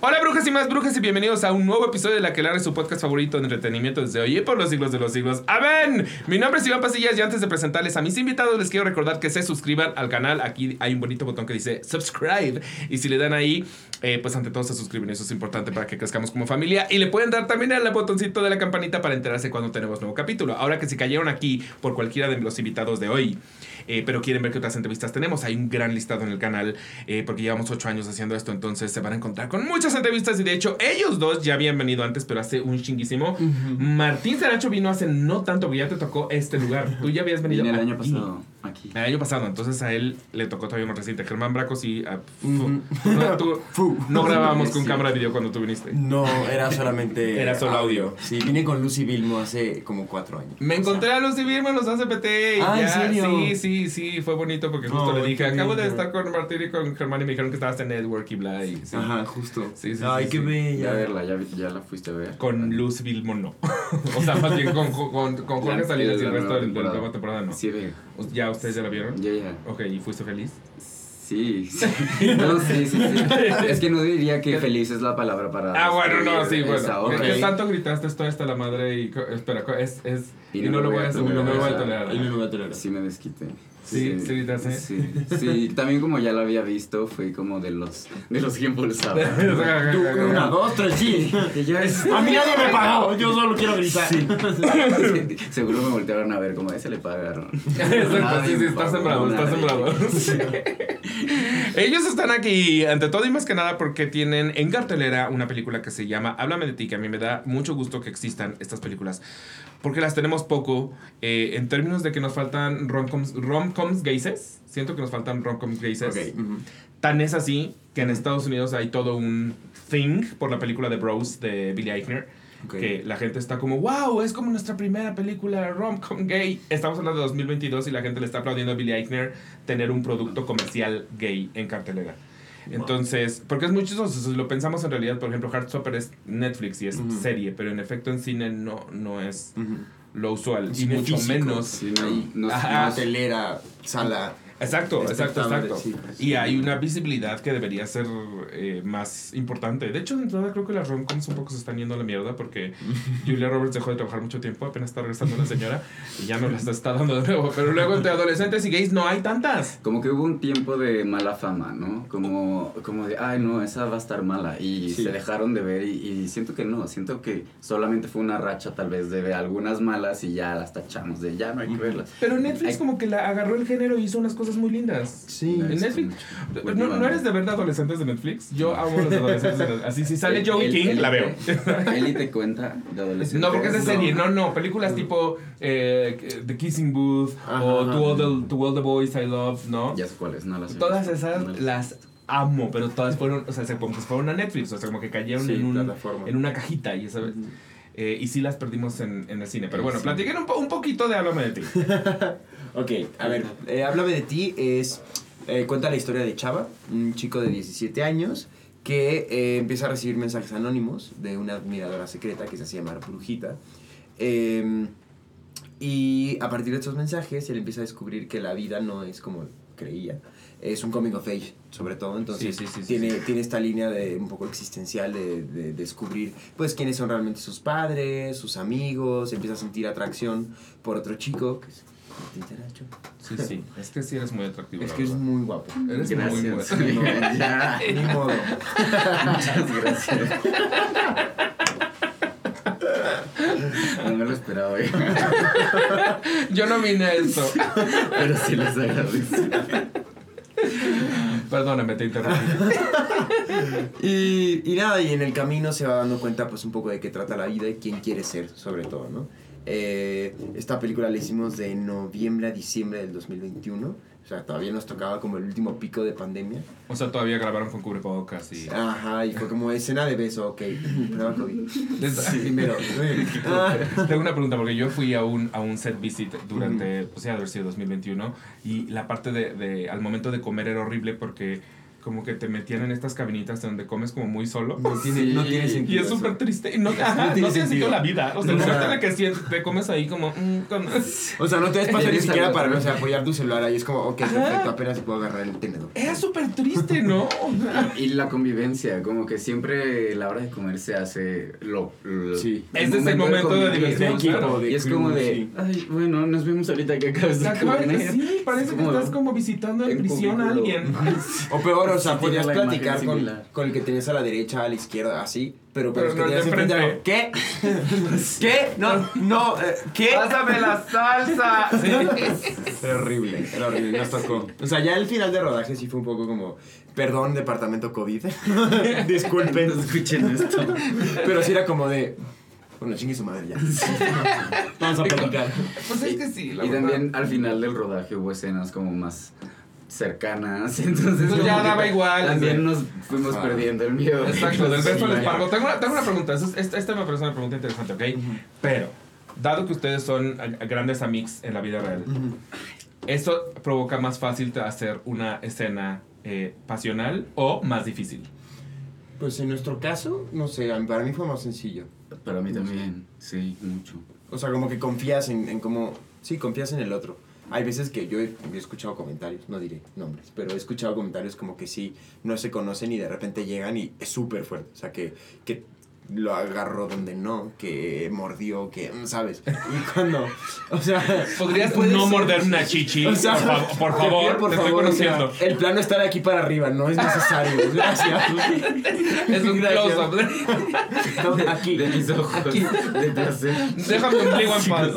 Hola brujas y más brujas y bienvenidos a un nuevo episodio de La que es su podcast favorito de entretenimiento desde hoy y por los siglos de los siglos. ¡Amén! Mi nombre es Iván Pasillas y antes de presentarles a mis invitados les quiero recordar que se suscriban al canal. Aquí hay un bonito botón que dice subscribe y si le dan ahí, eh, pues ante todo se suscriben. Eso es importante para que crezcamos como familia y le pueden dar también al botoncito de la campanita para enterarse cuando tenemos nuevo capítulo. Ahora que si cayeron aquí por cualquiera de los invitados de hoy, eh, pero quieren ver qué otras entrevistas tenemos, hay un gran listado en el canal eh, porque llevamos ocho años haciendo esto, entonces se van a encontrar con muchas entrevistas y de hecho ellos dos ya habían venido antes, pero hace un chinguísimo. Martín Saracho vino hace no tanto, que ya te tocó este lugar. Tú ya habías venido. el año pasado. Aquí. El año pasado, entonces a él le tocó todavía más reciente. Germán Bracos y. Ah, no, grabábamos con cámara de video cuando tú viniste. No, era solamente. era solo audio. Sí, vine con Lucy Vilmo hace como cuatro años. Me encontré a Lucy Vilmo en los ACPT. Ah, ¿en serio? Sí, sí, sí, fue bonito porque justo le dije: Acabo de estar con Martín y con Germán y me dijeron que estabas en Network y bla. Y, Ajá, justo. Sí, sí, Ay, qué bella. Ya verla, ya, ya, la fuiste a ver. Con Lucy Vilmo no. o sea, más bien con, con, con Jorge Salinas y el resto de la nueva temporada no. Sí, ve. ¿Ya ustedes ya la vieron? Ya, ya. Ok, ¿y fuiste feliz? Sí, sí. No, sí, sí, sí. Es que no diría que feliz es la palabra para. Ah, bueno, no, sí, bueno. ¿Qué tanto gritaste esto hasta la madre y. Espera, es. es y, no, lo voy a, no lo voy a tolerar. Y no lo voy a tolerar. Sí, me desquité. Sí, sí, sí, sí, sí, también como ya lo había visto, fue como de los, de los. Una, dos, tres, sí. A mí nadie me pagó, yo solo quiero gritar. Seguro me voltearon a ver como a ese le pagaron. Exacto, sí, sí, está sembrado, está sembrado. Ellos están aquí, ante todo y más que nada, porque tienen en cartelera una película que se llama Háblame de ti, que a mí me da mucho gusto que existan estas películas porque las tenemos poco eh, en términos de que nos faltan romcoms rom gayses. Siento que nos faltan romcoms gayses. Tan es así que en Estados Unidos hay todo un thing por la película de Bros de Billy Eichner. Que la gente está como, wow, es como nuestra primera película rom-com gay. Estamos hablando de 2022 y la gente le está aplaudiendo a Billy Eichner tener un producto comercial gay en cartelera. Entonces, porque es muy chistoso, si lo pensamos en realidad, por ejemplo, Heartstopper es Netflix y es serie, pero en efecto en cine no, no es lo usual. y mucho menos. no, telera, sala. Exacto, exacto, exacto. y hay una visibilidad que debería ser eh, más importante. De hecho, de entrada creo que las romcoms un poco se están yendo a la mierda porque Julia Roberts dejó de trabajar mucho tiempo, apenas está regresando una señora y ya no las está dando de nuevo. Pero luego entre adolescentes y gays no hay tantas. Como que hubo un tiempo de mala fama, ¿no? Como, como de, ay, no, esa va a estar mala. Y se dejaron de ver y, siento que no, siento que solamente fue una racha tal vez de algunas malas y ya las tachamos de ya no hay que verlas. Pero Netflix como que la agarró el género y hizo unas cosas muy lindas. Sí. En Netflix. ¿No, eres de verdad adolescentes de Netflix? Yo amo los adolescentes. Así, si sale Joey King, la veo. ¿Eli te cuenta de adolescentes? No, porque es de serie. No, no. Películas tipo eh, The Kissing Booth o to all, the, to all, the, Boys I Love, ¿no? Ya sé cuáles, no las Todas esas las amo, pero todas fueron, o sea, como que fueron a Netflix, o sea, como que cayeron en, un, en una cajita y esa eh, y sí las perdimos en, en el cine. Pero bueno, platiquen un, un, poquito de Háblame de ti. ok, a ver, eh, Háblame de ti es. Eh, cuenta la historia de Chava, un chico de 17 años que empieza a recibir mensajes anónimos de una admiradora secreta que se hace llamar Brujita. Em, y a partir de estos mensajes, él empieza a descubrir que la vida no es como creía es un coming of age, sobre todo. Entonces, tiene, tiene esta línea de un poco existencial de, descubrir, pues, quiénes son realmente sus padres, sus amigos. Empieza a sentir atracción por otro chico, que es Sí, sí. Es que sí eres muy atractivo. Es que es muy guapo. Eres muy, muy guapo. ya, ni modo. Muchas gracias. No me lo esperaba, ¿eh? Yo no vine eso. Pero sí les agradezco. Perdóname, te interrumpí. y, y nada, y en el camino se va dando cuenta pues un poco de qué trata la vida y quién quiere ser, sobre todo, ¿no? Eh, esta película la hicimos de noviembre a diciembre del 2021. O sea, todavía nos tocaba como el último pico de pandemia. O sea, todavía grabaron con cubrebocas y... Ajá, y fue como escena de beso, ok. Prueba COVID. primero. Tengo una pregunta, porque yo fui a un, a un set visit durante, pues ya haber sido 2021, y la parte de, de, al momento de comer era horrible porque como que te metían en estas cabinitas donde comes como muy solo. No tiene, no tiene Y sentido. es súper triste. Y no, ajá, no tiene tiene sentido sentido. la vida. O sea, O sea- en el que sientes- te comes ahí como... mm, con- O sea, no te des paso ni siquiera para ¿no? no sé, apoyar tu celular ahí. Es como, ok, Ajá. perfecto, apenas puedo agarrar el tenedor. Era súper triste, ¿no? Y la convivencia, como que siempre la hora de comer se hace lo, lo- Sí. Ese es el momento de diversión, ¿no? claro. Y es como de, ay, bueno, nos vemos ahorita que acabas de Acabas de- comer. sí, parece que como- estás como visitando en prisión a alguien. O peor, o sea, Sí, podías platicar con, con el que tenías a la derecha, a la izquierda, así, pero con Pero los que no tenías enfrente ¿Qué? ¿Qué? No, no, eh, ¿qué? ¡Pásame la salsa! Era horrible, era horrible, nos tocó. O sea, ya el final de rodaje sí fue un poco como, perdón, departamento COVID, disculpen, No escuchen esto. pero sí era como de, bueno, chingue su madre ya. Vamos a platicar. Pues es que sí, la Y verdad. también al final del rodaje hubo escenas como más cercanas, entonces Pues ya daba igual, También sí. nos fuimos Ah. perdiendo el miedo. Exacto, del beso les ya. pago. Tengo una, tengo una pregunta. Eso es- Esta, esta me parece una pregunta interesante, ¿ok? Pero, dado que ustedes son grandes amics en la vida real, ¿eso provoca más fácil hacer una escena eh, pasional o más difícil? Pues en nuestro caso, no sé, para mí fue más sencillo. Para mí también, sí, mucho. O sea, como que confías en, en cómo... Sí, confías en el otro. Hay veces que yo he, escuchado comentarios, no diré nombres, pero he escuchado comentarios como que sí, no se conocen y de repente llegan y es súper fuerte. O sea, que, que lo agarró donde no, que mordió, que... ¿Sabes? Y cuando... O sea... ¿Podrías no ser- morder una chichi? O sea, por, fa- por favor, por te estoy favor, sea, conociendo. el plano está de aquí para arriba, no es necesario. Gracias. es un close-up. No, aquí. De mis ojos, Aquí. de placer. Déjame un ombligo en paz.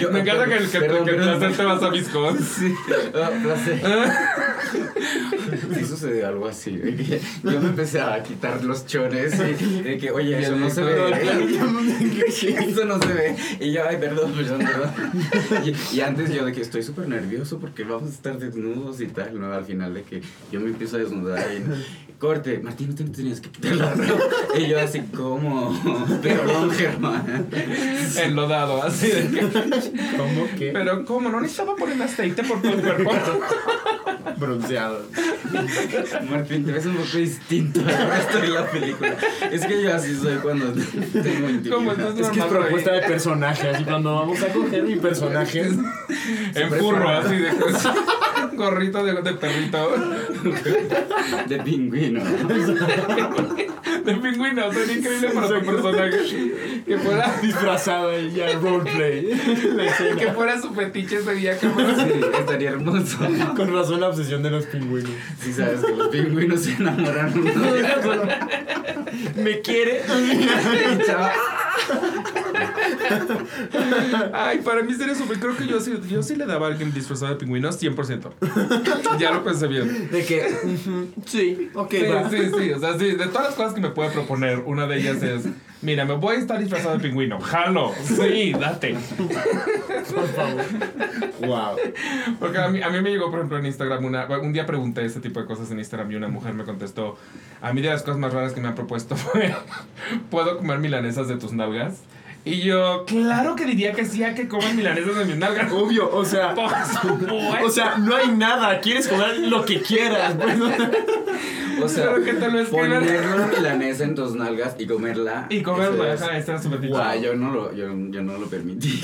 Yo- Me encanta que el que, Perdón, que perdón. placer te vas a viscos. Sí, ah, placer. Sí sucedió algo así, yo me empecé a quitar los de que, oye, eso no se ve. Eso no se ve. Y yo, ay, perdón, perdón, perdón. Y, y antes yo de que estoy súper nervioso porque vamos a estar desnudos y tal, ¿no? Al final de que yo me empiezo a desnudar y corte, Martín, no te tenías que quitar la ropa. Y yo así, ¿cómo? Perdón, Germán. Enlodado, así de que. ¿Cómo que? Pero, ¿cómo? ¿No necesitaba poner aceite por todo el cuerpo? Bronceado. Martín, te ves un poco distinto al resto de la película. Es que yo así soy cuando tengo intimidad. ¿Cómo estás? Es que es propuesta de personaje, así cuando vamos a coger mi personaje. En furro, así de gorrito de, de perrito. De pingüino. いな。De pingüino, sería increíble para tu personaje. Que fuera, Disfrazado y ya roleplay. Que fuera su fetiche ese día. Que fuera Sí, estaría hermoso. Con razón la obsesión de los pingüinos. Sí, sabes que los pingüinos se otro. ¿Me quiere? Chava. Ay, para mí sería súper. Creo que yo sí, yo sí le daba a alguien disfrazado de pingüino 100%. Ya lo pensé bien. De que, sí, ok, Sí, va. sí, sí. O sea, sí, de todas las cosas que me puede proponer, una de ellas es: Mira, me voy a estar disfrazado de pingüino. Jalo. Sí, date. Por favor. Wow. Porque a mí, a mí me llegó, por ejemplo, en Instagram, una, un día pregunté ese tipo de cosas en Instagram y una mujer me contestó, a mí de las cosas más raras que me han propuesto fue, ¿puedo comer milanesas de tus nalgas? Y yo, claro que diría que sí a que coman milanesas de mis nalgas. Obvio, o sea. Por supuesto. O sea, no hay nada. Quieres comer lo que quieras. Bueno, O sea, Pero que te lo poner la milanesa en tus nalgas y comerla. Y comerla, eso es- fetiche. Ah, yo no lo, yo, yo no lo permití.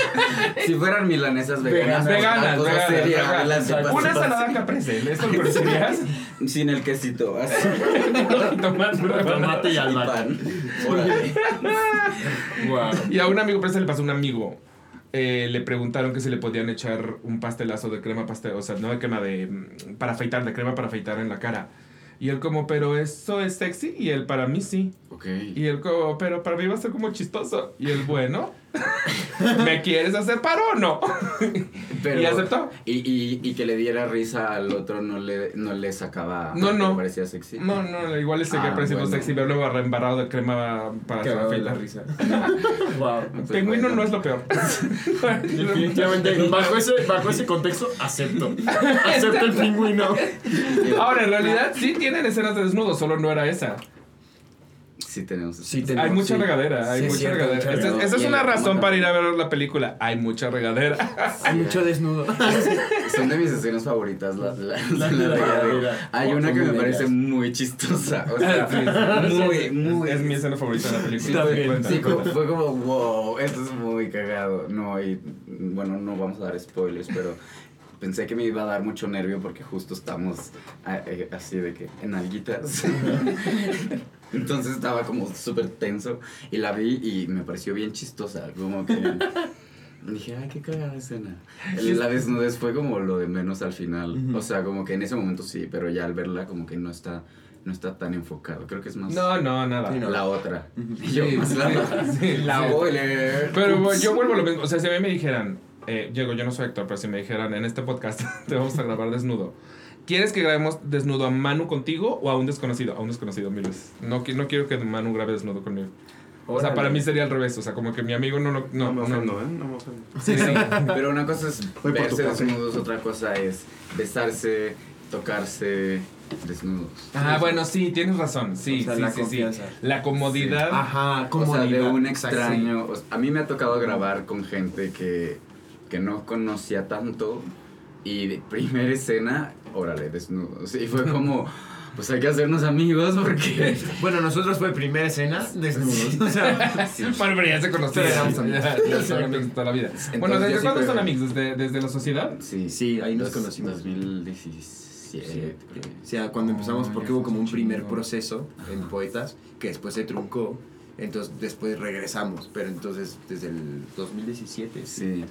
si fueran milanesas veganas, Veganas, veganas, sería veganas. adelante, Una ensalada caprese, ¿esto lo conocerías? Sin el quesito, así. Tomate, tomate y albahaca. pan. Órale. Wow. Y a un amigo, pero se le pasó a un amigo. eh, le preguntaron que si le podían echar un pastelazo de crema pastel, o sea, no de crema de mm, para afeitar, de crema para afeitar en la cara. Y él como, pero eso es sexy y él para mí sí. Ok. Y él como, pero para mí va a ser como chistoso. Y él, bueno, ¿me quieres hacer paro o no? Pero- y aceptó. Y, y, y que le diera risa al otro no le, no le sacaba. No, no. parecía sexy. No, no, igual le seguía Ah, pareciendo bueno. sexy verlo embarrado de crema para afeitar. la risa. Wow. Pues, Pingüino bueno. no es lo peor. Definitivamente, bajo ese, bajo ese contexto, acepto. Acepto el pingüino. Ahora, en realidad sí tienen escenas de desnudo, solo no era esa. Sí tenemos. Sí, Hay tenemos, mucha sí. regadera, hay Sí, mucha cierto, regadera. mucha Esa es- regadera. esa es una razón para ir a ver la película. Hay mucha regadera. Hay mucho desnudo. Son de mis escenas favoritas. La, la, La- la la regadera. regadera. Hay una que me parece muy chistosa. O sea, muy, muy. Es mi escena favorita de la película. Sí, fue- bien. Cuenta, sí, como- cuenta. fue como, wow, esto es muy cagado. No, y bueno, no vamos a dar spoilers, pero pensé que me iba a dar mucho nervio porque justo estamos eh, así de que en alguitas. Entonces estaba como súper tenso y la vi y me pareció bien chistosa, como que dije, ay, qué cagada escena. La desnudez fue como lo de menos al final, o sea, como que en ese momento sí, pero ya al verla como que no está, no está tan enfocado, creo que es más No, no, nada. Sí, no. la otra. Ujú. Y yo, Sí, más sí, la, sí, la spoiler. Pero Ups. yo vuelvo a lo mismo. O sea, si a mí me dijeran, eh, Diego, yo no soy actor, pero si me dijeran en este podcast te vamos a grabar desnudo. ¿Quieres que grabemos desnudo a Manu contigo o a un desconocido? A un desconocido mil veces. No, qui- no quiero que Manu grabe desnudo conmigo. O sea, Órale. para mí sería al revés. O sea, como que mi amigo no lo. No, No, me no, ofendo, no. ¿eh? No me ofendo. Sí, sí. Pero una cosa es Voy por tu verse café. desnudos, otra cosa es besarse, tocarse desnudos. Ah, bueno, sí, tienes razón. Sí, O sea, sí, la sí, sí. confianza. La comodidad. Ajá, O como sea, de un extraño. o sea, a mí me ha tocado grabar con gente que, que no conocía tanto y de primera escena, órale, desnudos. Y fue como, pues hay que hacernos amigos porque... Bueno, nosotros fue primera escena desnudos. O sea, Bueno, pero ya se conocían. Sí, éramos amigos. Ya, son amigos toda la vida. Entonces, bueno, ¿desde sí cuándo son amigos? ¿Desde, ¿Desde la sociedad? Sí, Sí, ahí nos conocimos. 2017. creo. o sea, cuando empezamos, Oh, porque hubo como un primer proceso en Poetas, que después se truncó, entonces después regresamos, pero entonces desde el 2017, Sí,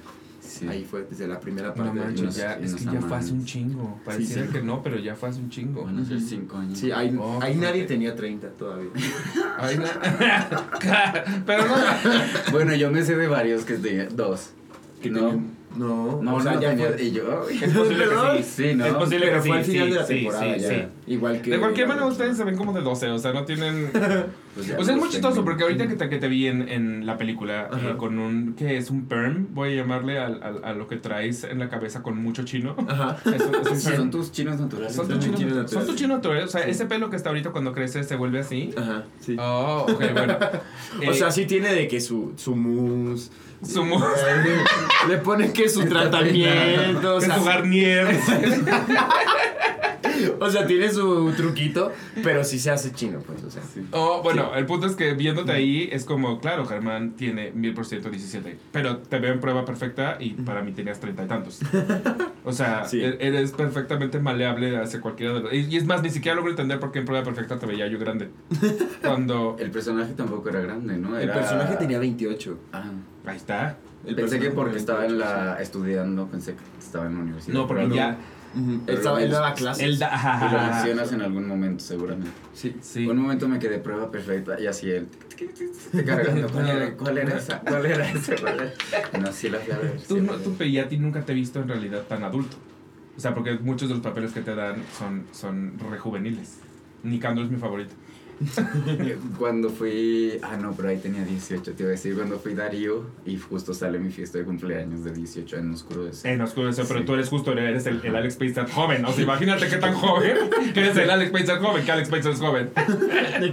sí. ahí fue, desde la primera No parte. de- manches, nos- ya, es que ya fue hace un chingo. Pareciera sí. que no, pero ya fue hace un chingo. A ser cinco años. Sí, ahí, Oh, ahí nadie tenía 30 todavía. Pero no. Bueno, yo me sé de varios que tenía dos. Que no, tenían- no, no, o sea, no ya tenía- fue. y yo. Es posible que sí. Sí, ¿no? Es posible Pero que fue sí. al final sí, de la temporada sí, ya. Igual que. De cualquier manera, ustedes se ven como de 12, o sea, no tienen... Pues O sea, es los muy chistoso porque ahorita que te, que te vi en, en la película eh, con un... ¿Qué es? ¿Un perm? Voy a llamarle al, al- a lo que traes en la cabeza con mucho chino. Ajá. Es es Son tus chinos naturales. Son tus chinos naturales. Son tus chinos naturales. O sea, ese pelo que está ahorita cuando crece se vuelve así. Ajá, sí. Oh, ok, bueno. O Eh, sea, sí tiene de que su, su mousse. Su mu- Le ponen que su tratamiento. O que sea, su Garnier. o sea, tiene su truquito, pero sí se hace chino, pues. O sea, Sí. Oh, bueno, el punto es que viéndote ahí es como, claro, Germán tiene mil por ciento 17, pero te veo en prueba perfecta y para mí tenías treinta y tantos. O sea, Sí. e- eres perfectamente maleable hacia cualquiera de los... Y es más, ni siquiera logro entender por qué en prueba perfecta te veía yo grande. Cuando... El personaje tampoco era grande, ¿no? el personaje tenía 28. Ah, Ahí está. El pensé que porque estaba en 28, la estudiando, pensé que estaba en la universidad. No, porque Pero ya... sí. Ujú. Él, estaba, él daba clases. Él da... Y lo mencionas en algún momento, seguramente. Sí. Sí. Un momento me quedé prueba perfecta y así él. Te cargando. ¿Cuál era, cuál era esa? ¿Cuál era esa? ¿Cuál era? No, sí la fui a ver. Tú, sí no, tú y a ti nunca te he visto en realidad tan adulto. O sea, porque muchos de los papeles que te dan son, son rejuveniles. Nicandro es mi favorito. Cuando fui. Ah, no, pero ahí tenía 18, te iba a decir. Cuando fui Darío y justo sale mi fiesta de cumpleaños de 18 en Oscuro de En Oscuro Deseo, pero Sí. tú eres justo, eres el, el Alex Pacer joven. O sea, imagínate qué tan joven que eres el Alex Pacer joven, que Alex Pacer es joven.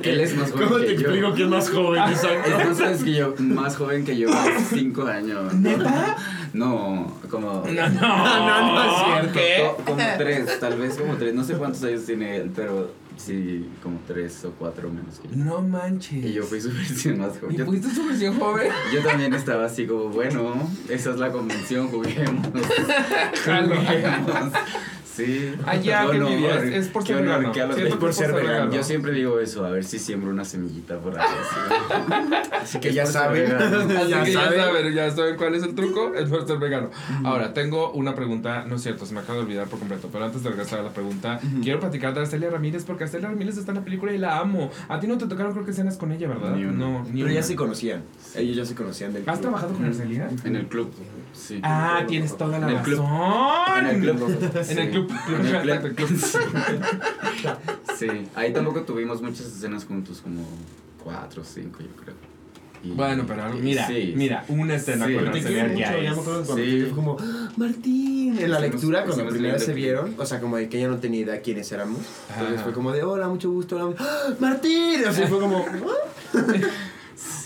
Él es más joven ¿Cómo que te yo. explico que es más joven? Exacto. Es más joven que yo, más joven que yo, 5 años. ¿Neta? No, como. No, no, no, no es cierto. ¿Qué? Co- Como tres, tal vez como tres. No sé cuántos años tiene él, pero sí, como tres o cuatro menos que yo. No manches. Y yo fui su versión más joven. ¿Y Yo, fuiste su versión joven? yo también estaba así como, bueno, esa es la convención, juguemos. Juguemos. Sí. Qué honor, envidia, es- es por ser vegano. que que por ser vegano. Yo siempre digo eso, a ver si siembro una semillita por ahí. así. Así que ya saben. Así ya que ya saben. saben, ya saben cuál es el truco, es por ser vegano. Ahora, tengo una pregunta, no es cierto, se me acaba de olvidar por completo, pero antes de regresar a la pregunta, quiero platicar de Arcelia Ramírez porque Arcelia Ramírez está en la película y la amo. A ti no te tocaron creo que escenas con ella, ¿verdad? Ni una. No, ni Pero una. ya se conocían. Ellos ya se conocían del ¿Has club. trabajado con Arcelia? En el club. Sí. Ah, tienes toda la En el club. razón. En el club. En el club. En el Exacto, el club. Sí, ahí tampoco tuvimos muchas escenas juntos, como cuatro o cinco, yo creo. Y- Bueno, pero mira, sí. mira, una escena Sí. con Te quiero ya mucho, ya me acuerdo cuando Sí. fue como, ¡Ah, Martín, en la lectura, cuando hicimos primera vez se vieron, o sea, como de que ella no tenía idea quiénes éramos. Entonces fue como de, hola, mucho gusto, hola, ¡Ah, Martín, así fue como,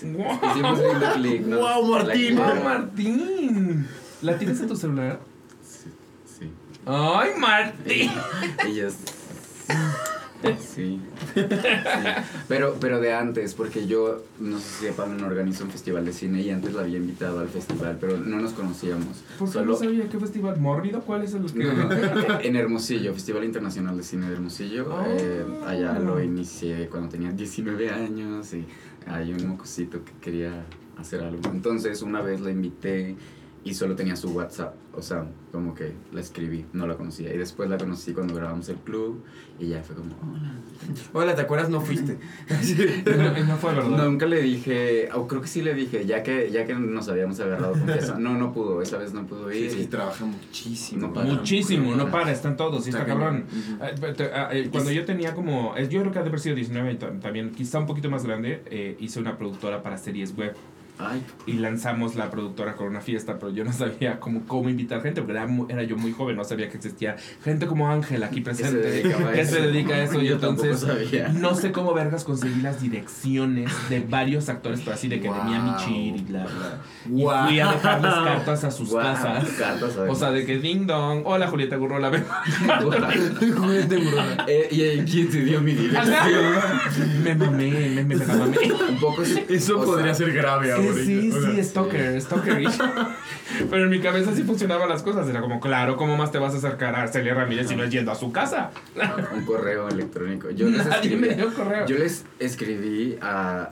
¿no? Guau, Martín. La- ¡Oh, Martín! ¿La tienes en tu celular? ¡Ay, Martín! Ellos. Sí. Sí. Pero, pero de antes, porque yo, no sé si sepan, organizo un festival de cine y antes la había invitado al festival, pero no nos conocíamos. ¿Por qué Solo no sabía qué festival? ¿Mórbido? ¿Cuál es el que.? No, no, en Hermosillo, Festival Internacional de Cine de Hermosillo. Oh. eh, allá lo inicié cuando tenía 19 años y hay un mocosito que quería hacer algo. Entonces, una vez la invité y solo tenía su WhatsApp. O sea, como que la escribí, no la conocía. Y después la conocí cuando grabamos el club y ya fue como, hola. Hola, ¿te acuerdas? No fuiste. no, no fue verdad. Nunca le dije, o creo que sí le dije, ya que, ya que nos habíamos agarrado confianza. No, no pudo, esa vez no pudo ir. Sí, y- trabaja muchísimo. No para. Muchísimo, no para, están todos, y está Está cabrón. Eh, pero te- ah, eh, Cuando yo tenía como, yo creo que ha de haber sido 19 y ta- también, quizá un poquito más grande, eh, hice una productora para series web Ay, y lanzamos la productora con una fiesta, pero yo no sabía cómo, cómo invitar gente, porque era, era yo muy joven, no sabía que existía gente como Ángel aquí presente que se dedica a eso y entonces sabía. no sé cómo vergas conseguí las direcciones de varios actores, pero así de que Wow. Chir y bla bla. Wow. Y fui a dejarles cartas a sus casas. cartas, O sea, de que ding dong, hola Julieta Gurrola, ven. Juguete burrona. Eh, ¿Y eh, quién te dio mi dirección? me mamé, me, me, me la mamé. Un poco. Eso o podría sea, ser grave ahora. Sí, sí, sí, stalker, stalker. Pero en mi cabeza sí funcionaban las cosas. Era como, claro, ¿cómo más te vas a acercar a Arcelia Ramírez si no es yendo a su casa? Un correo electrónico. Yo les Nadie me escribí, dio correo. yo les escribí a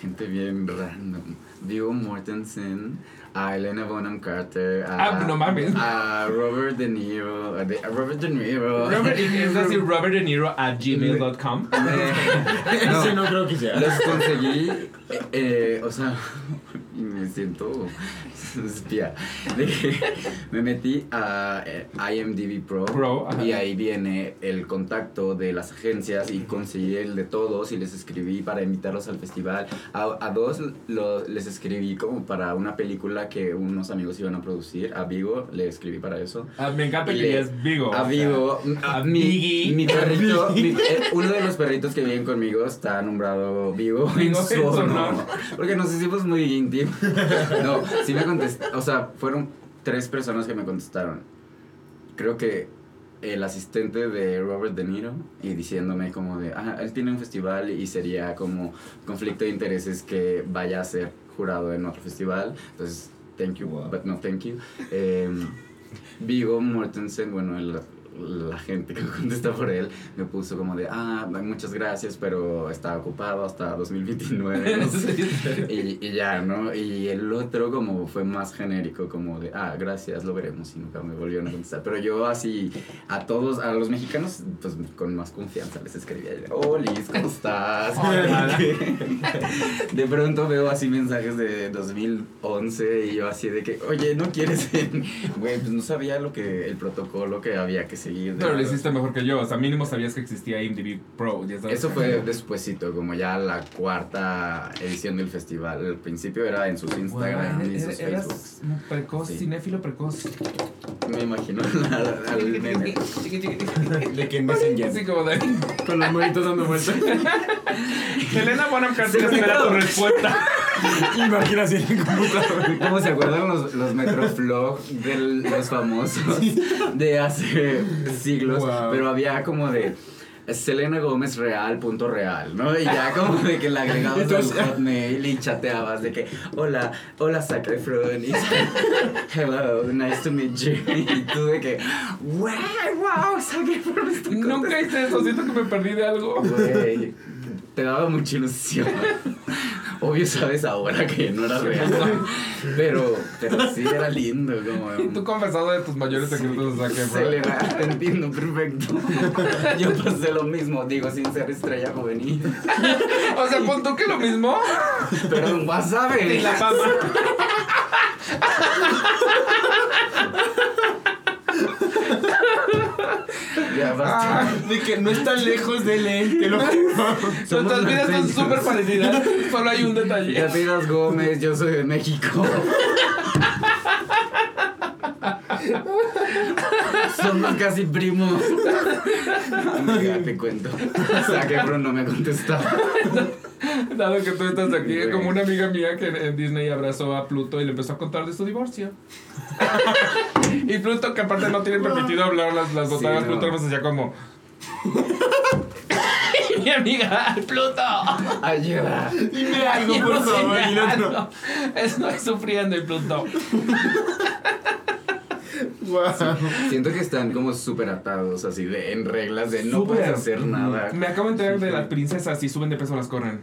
gente bien random. Vigo Mortensen, a Elena Bonham Carter, a, Ah, no mames. a Robert De Niro, a, de- a Robert De Niro. Robert, es decir, Robert De Niro a gmail.com. No, no creo que sea. Los conseguí, eh, eh, o sea, me siento espía. Me metí a eh, IMDb Pro, Pro, y ahí viene el contacto de las agencias y conseguí el de todos y les escribí para invitarlos al festival. A, a dos lo- les escribí como para una película que unos amigos iban a producir. A Vigo le escribí para eso. Ah, me encanta Y que le- es Vigo. A o sea, Vigo, a a mi, mi perrito, mi- eh, uno de los perritos que viven conmigo está nombrado Vigo Vigo su en su honor. honor. Porque nos hicimos muy íntimos. No, sí me contestaron, o sea, fueron tres personas que me contestaron. Creo que el asistente de Robert De Niro y diciéndome como de, ah, él tiene un festival y sería como conflicto de intereses que vaya a ser jurado en otro festival. Entonces, thank you, Wow. but no thank you. Em, Vigo Mortensen, bueno, el- la gente que contesta por él me puso como de, ah, muchas gracias, pero está ocupado hasta 2029. no sé. y, y ya, ¿no? Y el otro como fue más genérico, como de, ah, gracias, lo veremos, y nunca me volvieron a contestar. Pero yo así, a todos, a los mexicanos, pues con más confianza les escribía, hola, ¿cómo estás? De pronto veo así mensajes de 2011 y yo así de que, oye, ¿no quieres? Güey, pues no sabía lo que, el protocolo que había que seguir. Pero lo hiciste mejor que yo. O sea, mínimo sabías que existía IMDb Pro. Ya sabes. Eso fue despuesito, como ya la cuarta edición del festival. Al principio era en sus Instagram y sus precoz, Sí. cinéfilo precoz. Me imagino al, nene. De que en Messenger. Así como de. Con los monitos dando vueltas. Elena Bonham Carter espera tu respuesta. Imagina así en el computador. ¿Cómo se acuerdan los, los Metroflog de los famosos de hace siglos? Wow. Pero había como de Selena Gómez real, punto real, ¿no? Y ya como de que le agregabas Entonces- al hotmail y chateabas de que, hola, hola Zac Efron, y hello, nice to meet you. Y tú de que, wow, wow, Zac Efron está Nunca hice eso. Siento que me perdí de algo. Güey, te daba mucha ilusión. Obvio sabes ahora que no era real. Pero, pero sí era lindo, Y tú confesado de tus mayores secretos de Zac Efron. Selena, te entiendo perfecto. Yo pasé lo mismo, digo, sin ser estrella juvenil. O sea, pon tú que lo mismo. Pero en WhatsApp. Y la. Ya basta. Ah, de que no están lejos de él, te lo juro. Nuestras vidas son súper parecidas. Solo hay un detalle. Beatriz Gómez, yo soy de México. Somos casi primos. Amiga, te cuento. Zac Efron no me ha contestado. Dado que tú estás aquí, es como una amiga mía que en Disney abrazó a Pluto y le empezó a contar de su divorcio. y Pluto, que aparte no tiene permitido hablar las, las Sí, botanas, no. Pluto nos decía como. Y Mi amiga, Pluto. Ayuda. Dime algo, por favor. Y no, no. Estoy sufriendo, y Pluto. Wow. Siento que están como súper atados, así de en reglas de no puedes hacer nada. Me acabo de enterar de las princesas, si suben de peso las corren.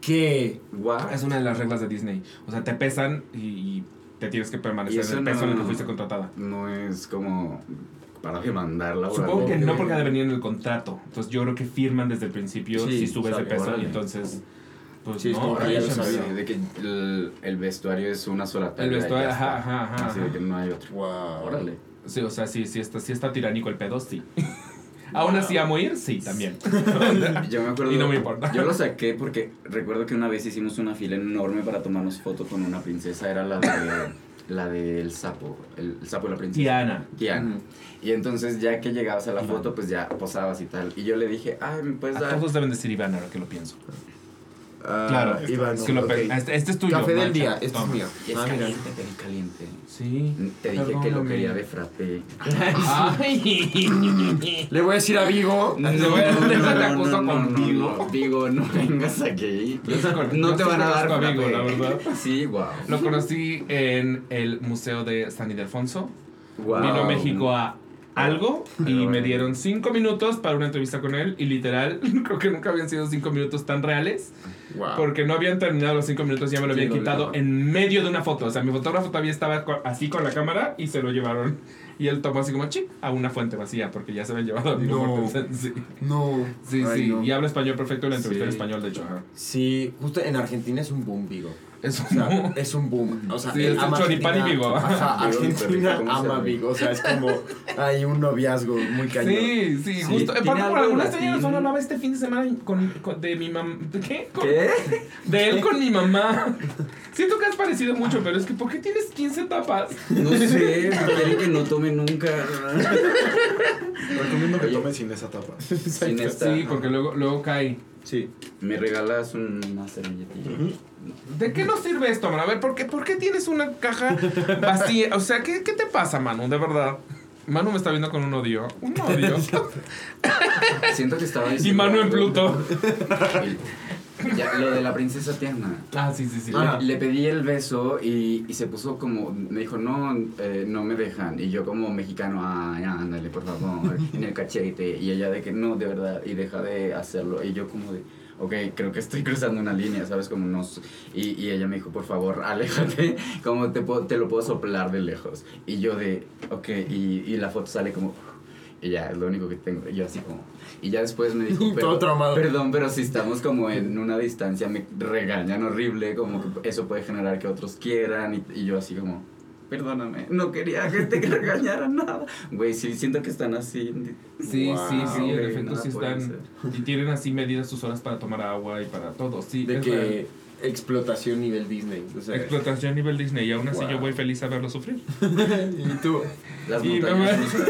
¿Qué? Guau. Es una de las reglas de Disney. O sea, te pesan y, y te tienes que permanecer en el peso en el que no- fuiste contratada. No es como para demandarla. o Supongo que no porque ha de venir en el contrato. Entonces yo creo que firman desde el principio Sí, si subes de peso y entonces pues Sí, es no, como que ya lo sabía. de que el, el vestuario es una sola talla. El vestuario, ajá, ajá, ajá, Así ajá. de que no hay otro. Wow. Órale. Sí, o sea, sí, sí está, sí está tiránico el pedo, sí. Aún así amo ir, sí, también. Yo me acuerdo. Y no me importa. Yo lo saqué porque recuerdo que una vez hicimos una fila enorme para tomarnos foto con una princesa. Era la de. la del sapo. El, el sapo de la princesa. Tiana. Tiana. Y entonces, ya que llegabas a la Iván. foto, pues ya posabas y tal. Y yo le dije, ay, ¿me puedes A dar? todos deben decir Iván ahora que lo pienso. Ah, Claro, Iván, Es que lo ok. pe- este, este es tuyo. Café del día, este es mío. Y es Ah, caliente, pedí caliente. Sí. Te dije que lo quería de frappé. Ay. Le voy a decir a Vigo. No, no, no, te acuso con Vigo. no, Vigo, no vengas aquí. No te van a dar a Vigo, frappé. la verdad. Sí, wow. Lo conocí en el Museo de San Ildefonso. Wow. Vino a México a algo y me dieron cinco minutos para una entrevista con él y literal creo que nunca habían sido cinco minutos tan reales Wow. porque no habían terminado los cinco minutos y ya me lo habían lo quitado dejaron. en medio de una foto o sea mi fotógrafo todavía estaba así con la cámara y se lo llevaron y él tomó así como chip a una fuente vacía porque ya se habían llevado a Viggo No. Sí No. sí, Ay, sí. no. y habla español perfecto la entrevista en Sí. español de hecho. Sí, justo en Argentina es un boom, Es O sea, un es un boom. O sea, Sí, es el ama choripán y. Vigo. Ajá, Vigo, mi Argentina perrito, ¿cómo se ama? Vigo. O sea, es como hay un noviazgo muy cañón. Sí, sí, justo. tiene Por, alguna latín. razón hablaba este fin de semana con, con- de mi mamá. ¿De qué? Con- ¿Qué? De él con mi mamá. Siento que has parecido mucho, pero es que ¿por qué tienes 15 tapas? No sé, me quieren que no tome nunca. Recomiendo que Oye. tomen sin esa tapa. Sin esta. Sí, porque luego, luego cae. Sí. ¿Me regalas una servilletilla? ¿De qué nos sirve esto, mano? A ver, ¿por qué, por qué tienes una caja vacía? O sea, ¿qué, ¿qué te pasa, Manu? De verdad. Manu me está viendo con un odio. Un odio. Siento que estaba y diciendo Manu en algo. Pluto. Ya, lo de la princesa Tiana. Ah, sí, sí, sí. Ah. Le, le pedí el beso y, y se puso como, me dijo, no, eh, no me dejan. Y yo como mexicano, ah, ya, ándale, por favor, en el cachete. Y ella de que no, de verdad, y deja de hacerlo. Y yo como de, ok, creo que estoy cruzando una línea, ¿sabes? Como no... s- Y, y ella me dijo, por favor, aléjate, como te, puedo- te lo puedo soplar de lejos. Y yo de, ok, y, y la foto sale como... Y ya, es lo único que tengo. Y yo así como... Y ya después me dijo, Todo pero, traumado. perdón, pero si estamos como en una distancia, me regañan horrible, como que eso puede generar que otros quieran. Y, y yo así como, perdóname, no quería que te regañaran nada. Güey, sí, siento que están así. Sí, Wow, sí, sí, en efecto sí están. Y tienen así medidas sus horas para tomar agua y para todo. Sí, De es real. que explotación nivel Disney. O sea, Explotación nivel Disney y aún así Wow. yo voy feliz a verlo sufrir. y tú. Las Y montañas rusas.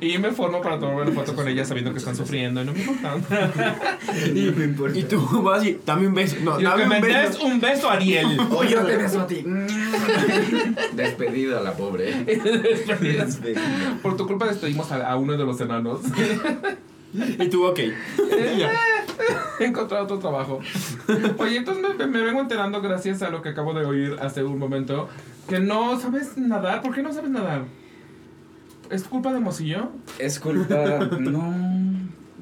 Y me formo para tomar una foto con ella sabiendo que están sufriendo y no me importa. No me importa. Y tú vas y dame un beso. No, Y dame un des beso. un beso, Ariel. Oye, yo te beso a ti. Despedida la pobre. Despedida. Por tu culpa despedimos a, a uno de los enanos. Y tú, ok. Ya. He encontrado otro trabajo. Oye, entonces me, me vengo enterando gracias a lo que acabo de oír hace un momento que no sabes nadar. ¿Por qué no sabes nadar? ¿Es culpa de Mocillo? Es culpa. No.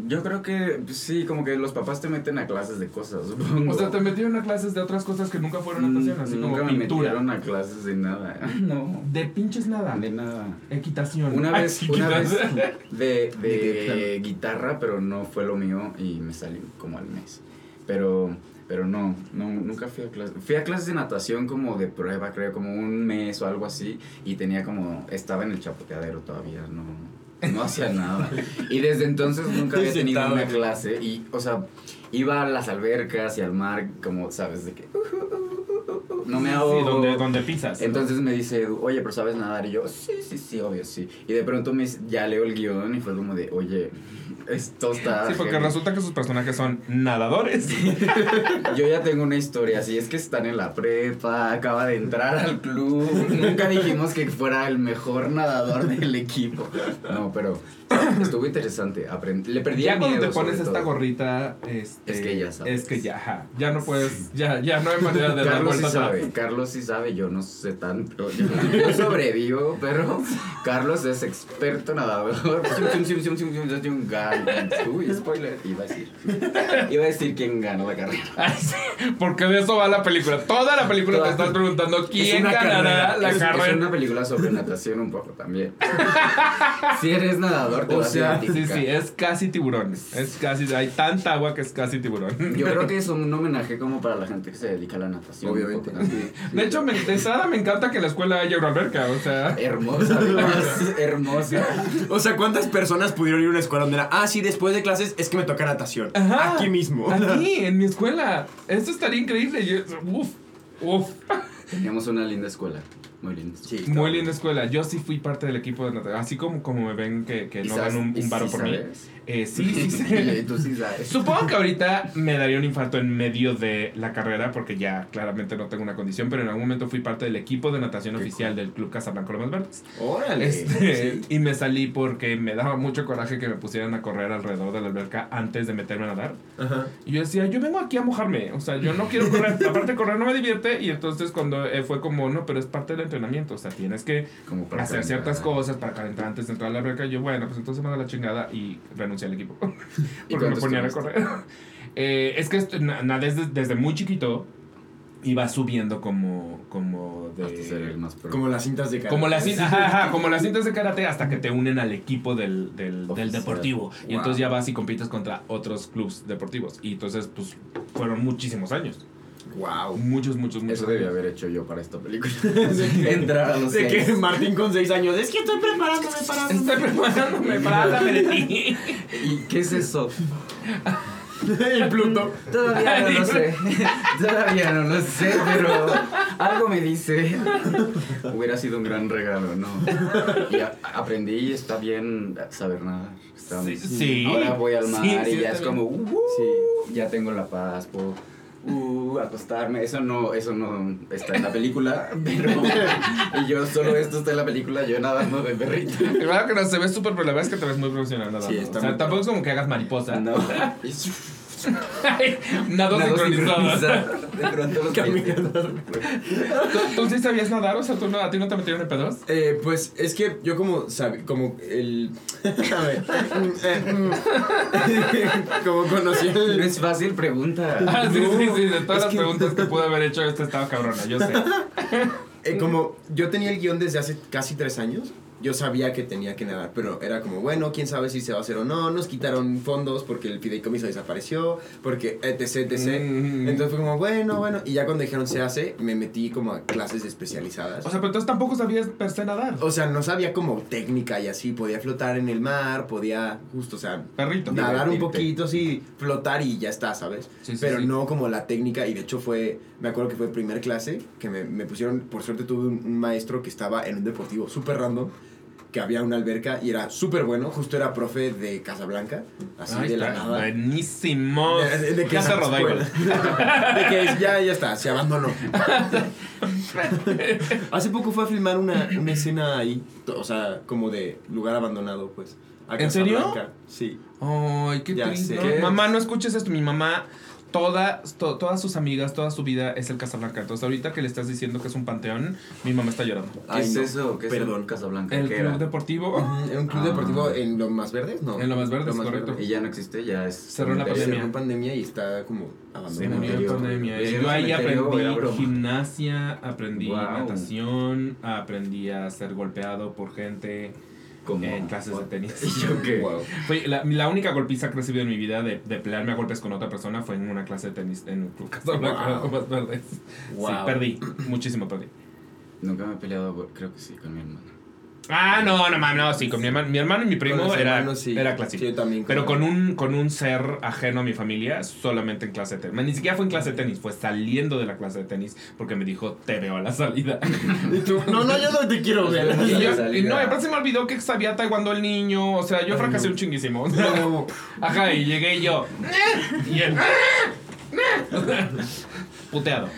Yo creo que pues, sí, como que los papás te meten a clases de cosas, supongo. O sea, te metieron a clases de otras cosas que nunca fueron natación, así como Nunca me pintura. metieron a clases de nada. No. De pinches nada. De nada. Equitación. Una Ay, vez, una vez de, de de guitarra, pero no fue lo mío y me salí como al mes. Pero, pero no, no, nunca fui a clases. Fui a clases de natación como de prueba, creo, como un mes o algo así. Y tenía como, estaba en el chapoteadero todavía, no. No, hacía nada. Y desde entonces nunca había tenido una clase y, o sea, iba a las albercas y al mar, como, ¿sabes? De que... uh, uh, no me ahogo. Sí, donde, donde pisas. Entonces me dice, oye, pero ¿sabes nadar? Y yo, sí, sí, sí, obvio, sí. Y de pronto me, ya leo el guion y fue como de, oye, esto está... Sí, porque heavy". resulta que sus personajes son nadadores. Yo ya tengo una historia, así es que están en la prepa, acaba de entrar al club, nunca dijimos que fuera el mejor nadador del equipo. No, pero estuvo interesante, aprend- le perdí ya el cuando miedo, te pones esta todo. gorrita, este, Es que ya sabes. Es que ya, ya no puedes, ya, ya no hay manera de dar sí sabe, Carlos sí sabe, yo no sé tanto. Yo, yo sobrevivo, pero Carlos es experto nadador. Uy, spoiler. Iba a decir. Iba a decir quién ganó la carrera. Sí, Porque de eso va la película. Toda la película te Toda- estás preguntando quién una ganará carrera. la es, es carrera. una película sobre natación un poco también. si eres nadador, te O vas sea, a Sí, sí, es casi tiburón. Es casi, hay tanta agua que es casi tiburón. Yo creo que es un homenaje como para la gente que se dedica a la natación. un De hecho, me, de me encanta que en la escuela haya una alberca, o sea. Hermosa, además, hermosa. O sea, ¿cuántas personas pudieron ir a una escuela donde era, ah, sí, después de clases es que me toca natación? Ajá. Aquí mismo. Aquí, en mi escuela. Esto estaría increíble. Yo- uf, uf. Teníamos una linda escuela. Muy linda. Sí, Muy linda escuela. Yo sí fui parte del equipo de natación. Así como, como me ven que, que ¿Y no sabes- dan un, un varo sí por mí. sabes? Eh, sí, sí, sí. Y Tú sí sabes. Supongo que ahorita me daría un infarto en medio de la carrera porque ya claramente no tengo una condición, pero en algún momento fui parte del equipo de natación Qué oficial del Club Casablanca Lomas Verdes. Órale. Este, Sí. Y me salí porque me daba mucho coraje que me pusieran a correr alrededor de la alberca antes de meterme a nadar. Ajá. Y yo decía, yo vengo aquí a mojarme, o sea, yo no quiero correr, aparte correr no me divierte y entonces cuando eh, fue como, no, pero es parte del entrenamiento, o sea, tienes que Como para hacer calentar. ciertas cosas para calentar antes de entrar a la alberca. Y yo, bueno, pues entonces me da la chingada y renuncié al equipo. ¿Y Porque me ponían a correr. Eh, es que esto- na- na- desde, desde muy chiquito iba subiendo como, como de... Hasta ser el más pro. Como las cintas de cara. Como las, cintas, ajá, ajá, como las cintas de karate hasta que te unen al equipo del, del, deportivo. Y entonces ya vas y compites contra otros clubs deportivos. Y entonces, pues, fueron muchísimos años. Wow. Muchos, muchos, muchos. Eso debí años. haber hecho yo para esta película. Entrar a los De que. Martín con seis años, es que estoy preparándome para... Estoy preparándome para háblame de ti. ¿Y qué es eso? el Pluto. Todavía no lo sé. Todavía no lo sé, pero algo me dice. Hubiera sido un gran regalo, ¿no? Y aprendí y está bien saber nada. Está- Sí, sí. Ahora voy al mar Sí, y ya es como, uh, Sí. ya tengo la paz, puedo uh, acostarme. Eso no, eso no está en la película, pero. Y yo solo esto está en la película, yo nadando de perrito. Claro que no se ve súper, pero la verdad es que te ves muy profesional nadando. Sí, está o sea, muy tampoco es como que hagas mariposa. No. Nado Nado sincronizado. De pronto los Caminando. ¿Tú, sí sabías nadar? O sea, ¿tú no, ¿a ti no te metieron en pedos? Eh, pues es que yo como sabe, como el a ver, como conocí No es fácil pregunta. Ah, sí, sí, sí. De todas es las que- preguntas que pude haber hecho, esta estaba cabrona, yo sé. eh, como yo tenía el guion desde hace casi tres años. Yo sabía que tenía que nadar, pero era como, bueno, quién sabe si se va a hacer o no. Nos quitaron fondos porque el fideicomiso desapareció, porque etc, etc. Mm. Entonces fue como, bueno, bueno. Y ya cuando dijeron se hace, me metí como a clases especializadas. O sea, pero entonces tampoco sabías per se nadar. O sea, no sabía como técnica y así, podía flotar en el mar, podía justo, o sea, Perrito. nadar un poquito, sí, flotar y ya está, ¿sabes? Sí, sí, Pero sí. no como la técnica y de hecho fue, me acuerdo que fue primer clase, que me, me pusieron, por suerte tuve un, un maestro que estaba en un deportivo súper random, que había una alberca y era súper bueno, justo era profe de Casablanca, así Ay, de la nada. Buenísimo. De, de- de que Casa escuela. de que ya, ya está, se abandonó. Hace poco fue a filmar una, una escena ahí, o sea, como de lugar abandonado, pues. a ¿En serio? Sí. Ay, qué Ya triste. Mamá, no escuches esto. Mi mamá, toda, to- todas sus amigas, toda su vida es el Casablanca. Entonces, ahorita que le estás diciendo que es un panteón, mi mamá está llorando. ¿Qué Ay, es no, eso? ¿Qué es perdón. el Casablanca? El ¿Qué club era? deportivo un club Ah. deportivo en Lomas Verdes, ¿no? En Lomas Verdes, Lomas correcto. Y ya no existe, ya es. Cerró la pandemia. Cerró pandemia y está como Se abandonado. murió en cementerio. pandemia. ¿Es Y Yo ahí aprendí gimnasia, aprendí Wow. natación, aprendí a ser golpeado por gente Como- en clases de tenis. ¿Y yo qué? Wow. Fue la, la única golpiza que he recibido en mi vida de, de pelearme a golpes con otra persona fue en una clase de tenis en un club Casablanca Wow. Lomas Verdes. Sí, perdí. Muchísimo perdí. Nunca me he peleado, creo que sí, con mi hermana. Ah, no, no, mames, no, sí, con mi hermano, mi hermano y mi primo era, hermanos, sí. era clásico. Sí, yo también, Pero con- un, con un ser ajeno a mi familia, solamente en clase de tenis. Ni siquiera fue en clase de tenis, fue saliendo de la clase de tenis porque me dijo, te veo a la salida. Y tú, no, no, yo no te quiero ver. Y, yo- y no, y aparte se me olvidó que sabía taekwondo el niño, o sea, yo fracasé un chinguísimo. No. Ajá, y llegué y yo, y él, puteado.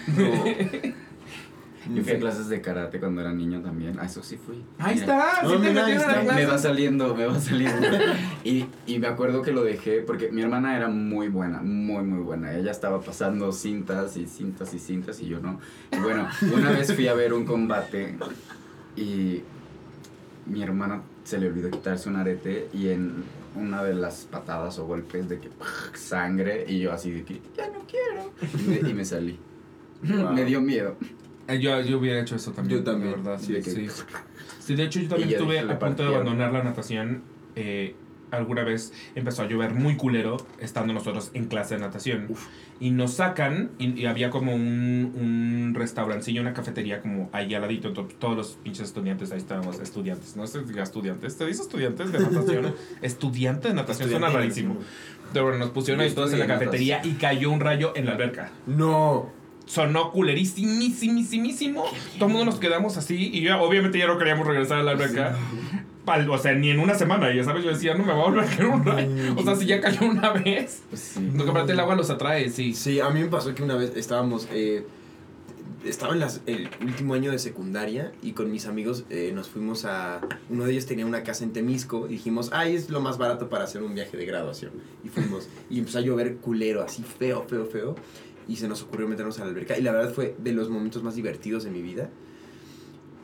Yo fui a clases de karate cuando era niño también. A eso sí fui. Ahí Mira. está, sí No, te mira, metieron está. la Me va saliendo, me va saliendo. Y, y me acuerdo que lo dejé porque mi hermana era muy buena, muy, muy buena. Ella estaba pasando cintas y cintas y cintas y yo no. Y bueno, una vez fui a ver un combate y mi hermana se le olvidó quitarse un arete y en una de las patadas o golpes de que ¡pac! sangre y yo así de que ya no quiero. Y me, y me salí. Wow. Me dio miedo. Eh, Yo, yo hubiera hecho eso también. Yo también, De verdad, sí, sí. de Sí, Sí, de hecho yo también estuve a punto de abandonar la natación. eh, alguna vez empezó a llover muy culero estando nosotros en clase de natación. Y nos sacan y, y había como un, un restaurancillo, una cafetería como ahí al ladito. to- todos los pinches estudiantes ahí estábamos, estudiantes. No si diga estudiantes. ¿Te dice estudiantes de natación? Estudiante de natación suena Estudiante de rarísimo. Pero bueno, nos pusieron ahí todos en la cafetería y cayó un rayo en la alberca No. Sonó culerísimísimísimo. Todo el mundo nos quedamos así y yo, obviamente ya no queríamos regresar a la alberca. Pal- o sea, ni en una semana, ya sabes, yo decía, no me va a volver a caer un rayo. O sea, si ya cayó una vez. Pues sí. No, aparte el agua los atrae, sí. Sí, a mí me pasó que una vez estábamos. eh, estaba en las- el último año de secundaria y con mis amigos eh, nos fuimos a. Uno de ellos tenía una casa en Temisco y dijimos, ay, es lo más barato para hacer un viaje de graduación. Y fuimos. Y empezó a llover culero, así feo, feo, feo. Y se nos ocurrió meternos a la alberca. Y la verdad fue de los momentos más divertidos de mi vida.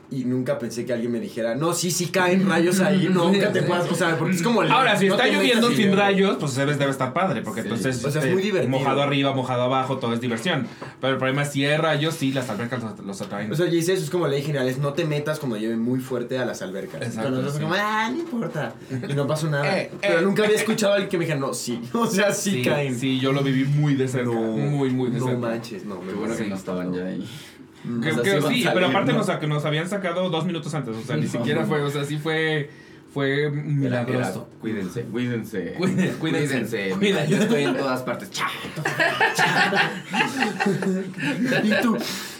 Y nunca pensé que alguien me dijera, no, sí, sí caen rayos ahí, nunca te puedas. O sea, porque es como. el- Ahora, si no está lloviendo sin rayos, pues debe, debe estar padre, porque Sí. entonces O sea, es eh, muy divertido. mojado arriba, mojado abajo, todo es diversión. Pero el problema es si hay rayos, sí, las albercas los, los atraen. O sea, yo hice eso, es como ley general, es no te metas cuando llueve muy fuerte a las albercas. Exacto, Cuando nosotros sí. como, ah, no importa. Y no pasó nada. Eh, Pero eh, nunca había escuchado a alguien que me dijera, no, sí. O sea, sí, caen. sí, yo lo viví muy de cerca. No, muy, muy de no cerca. manches, no, me Qué bueno que no estaban ya ahí. Que- sea, que sí pero aparte ¿no? nos, nos habían sacado dos minutos antes. O sea, ni siquiera fue, o sea, sí fue, fue milagroso. cuídense, cuídense. Cuídense, cuídense. Cuídense. Yo estoy en todas partes. Cha. Y tú,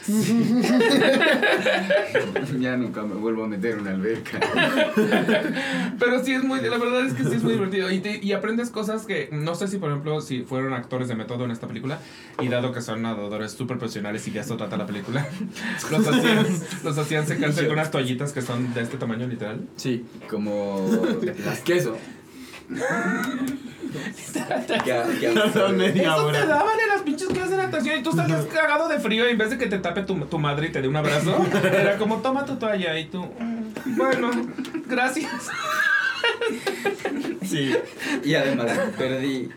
ya nunca me vuelvo a meter en una alberca. Pero sí es muy, la verdad es que sí es muy divertido. Y, te- y aprendes cosas que, no sé si por ejemplo, si fueron actores de método en esta película, y dado que son nadadores súper profesionales y de eso trata la película, los hacían, los hacían secarse con unas toallitas que son de este tamaño literal. sí. Como de plástico. Que, Eso hora. te daban en las pinches clases de natación y tú salías cagado de frío y en vez de que te tape tu, tu madre y te dé un abrazo, era como toma tu toalla y tú, "Mm, bueno, gracias. Sí. Y además perdí.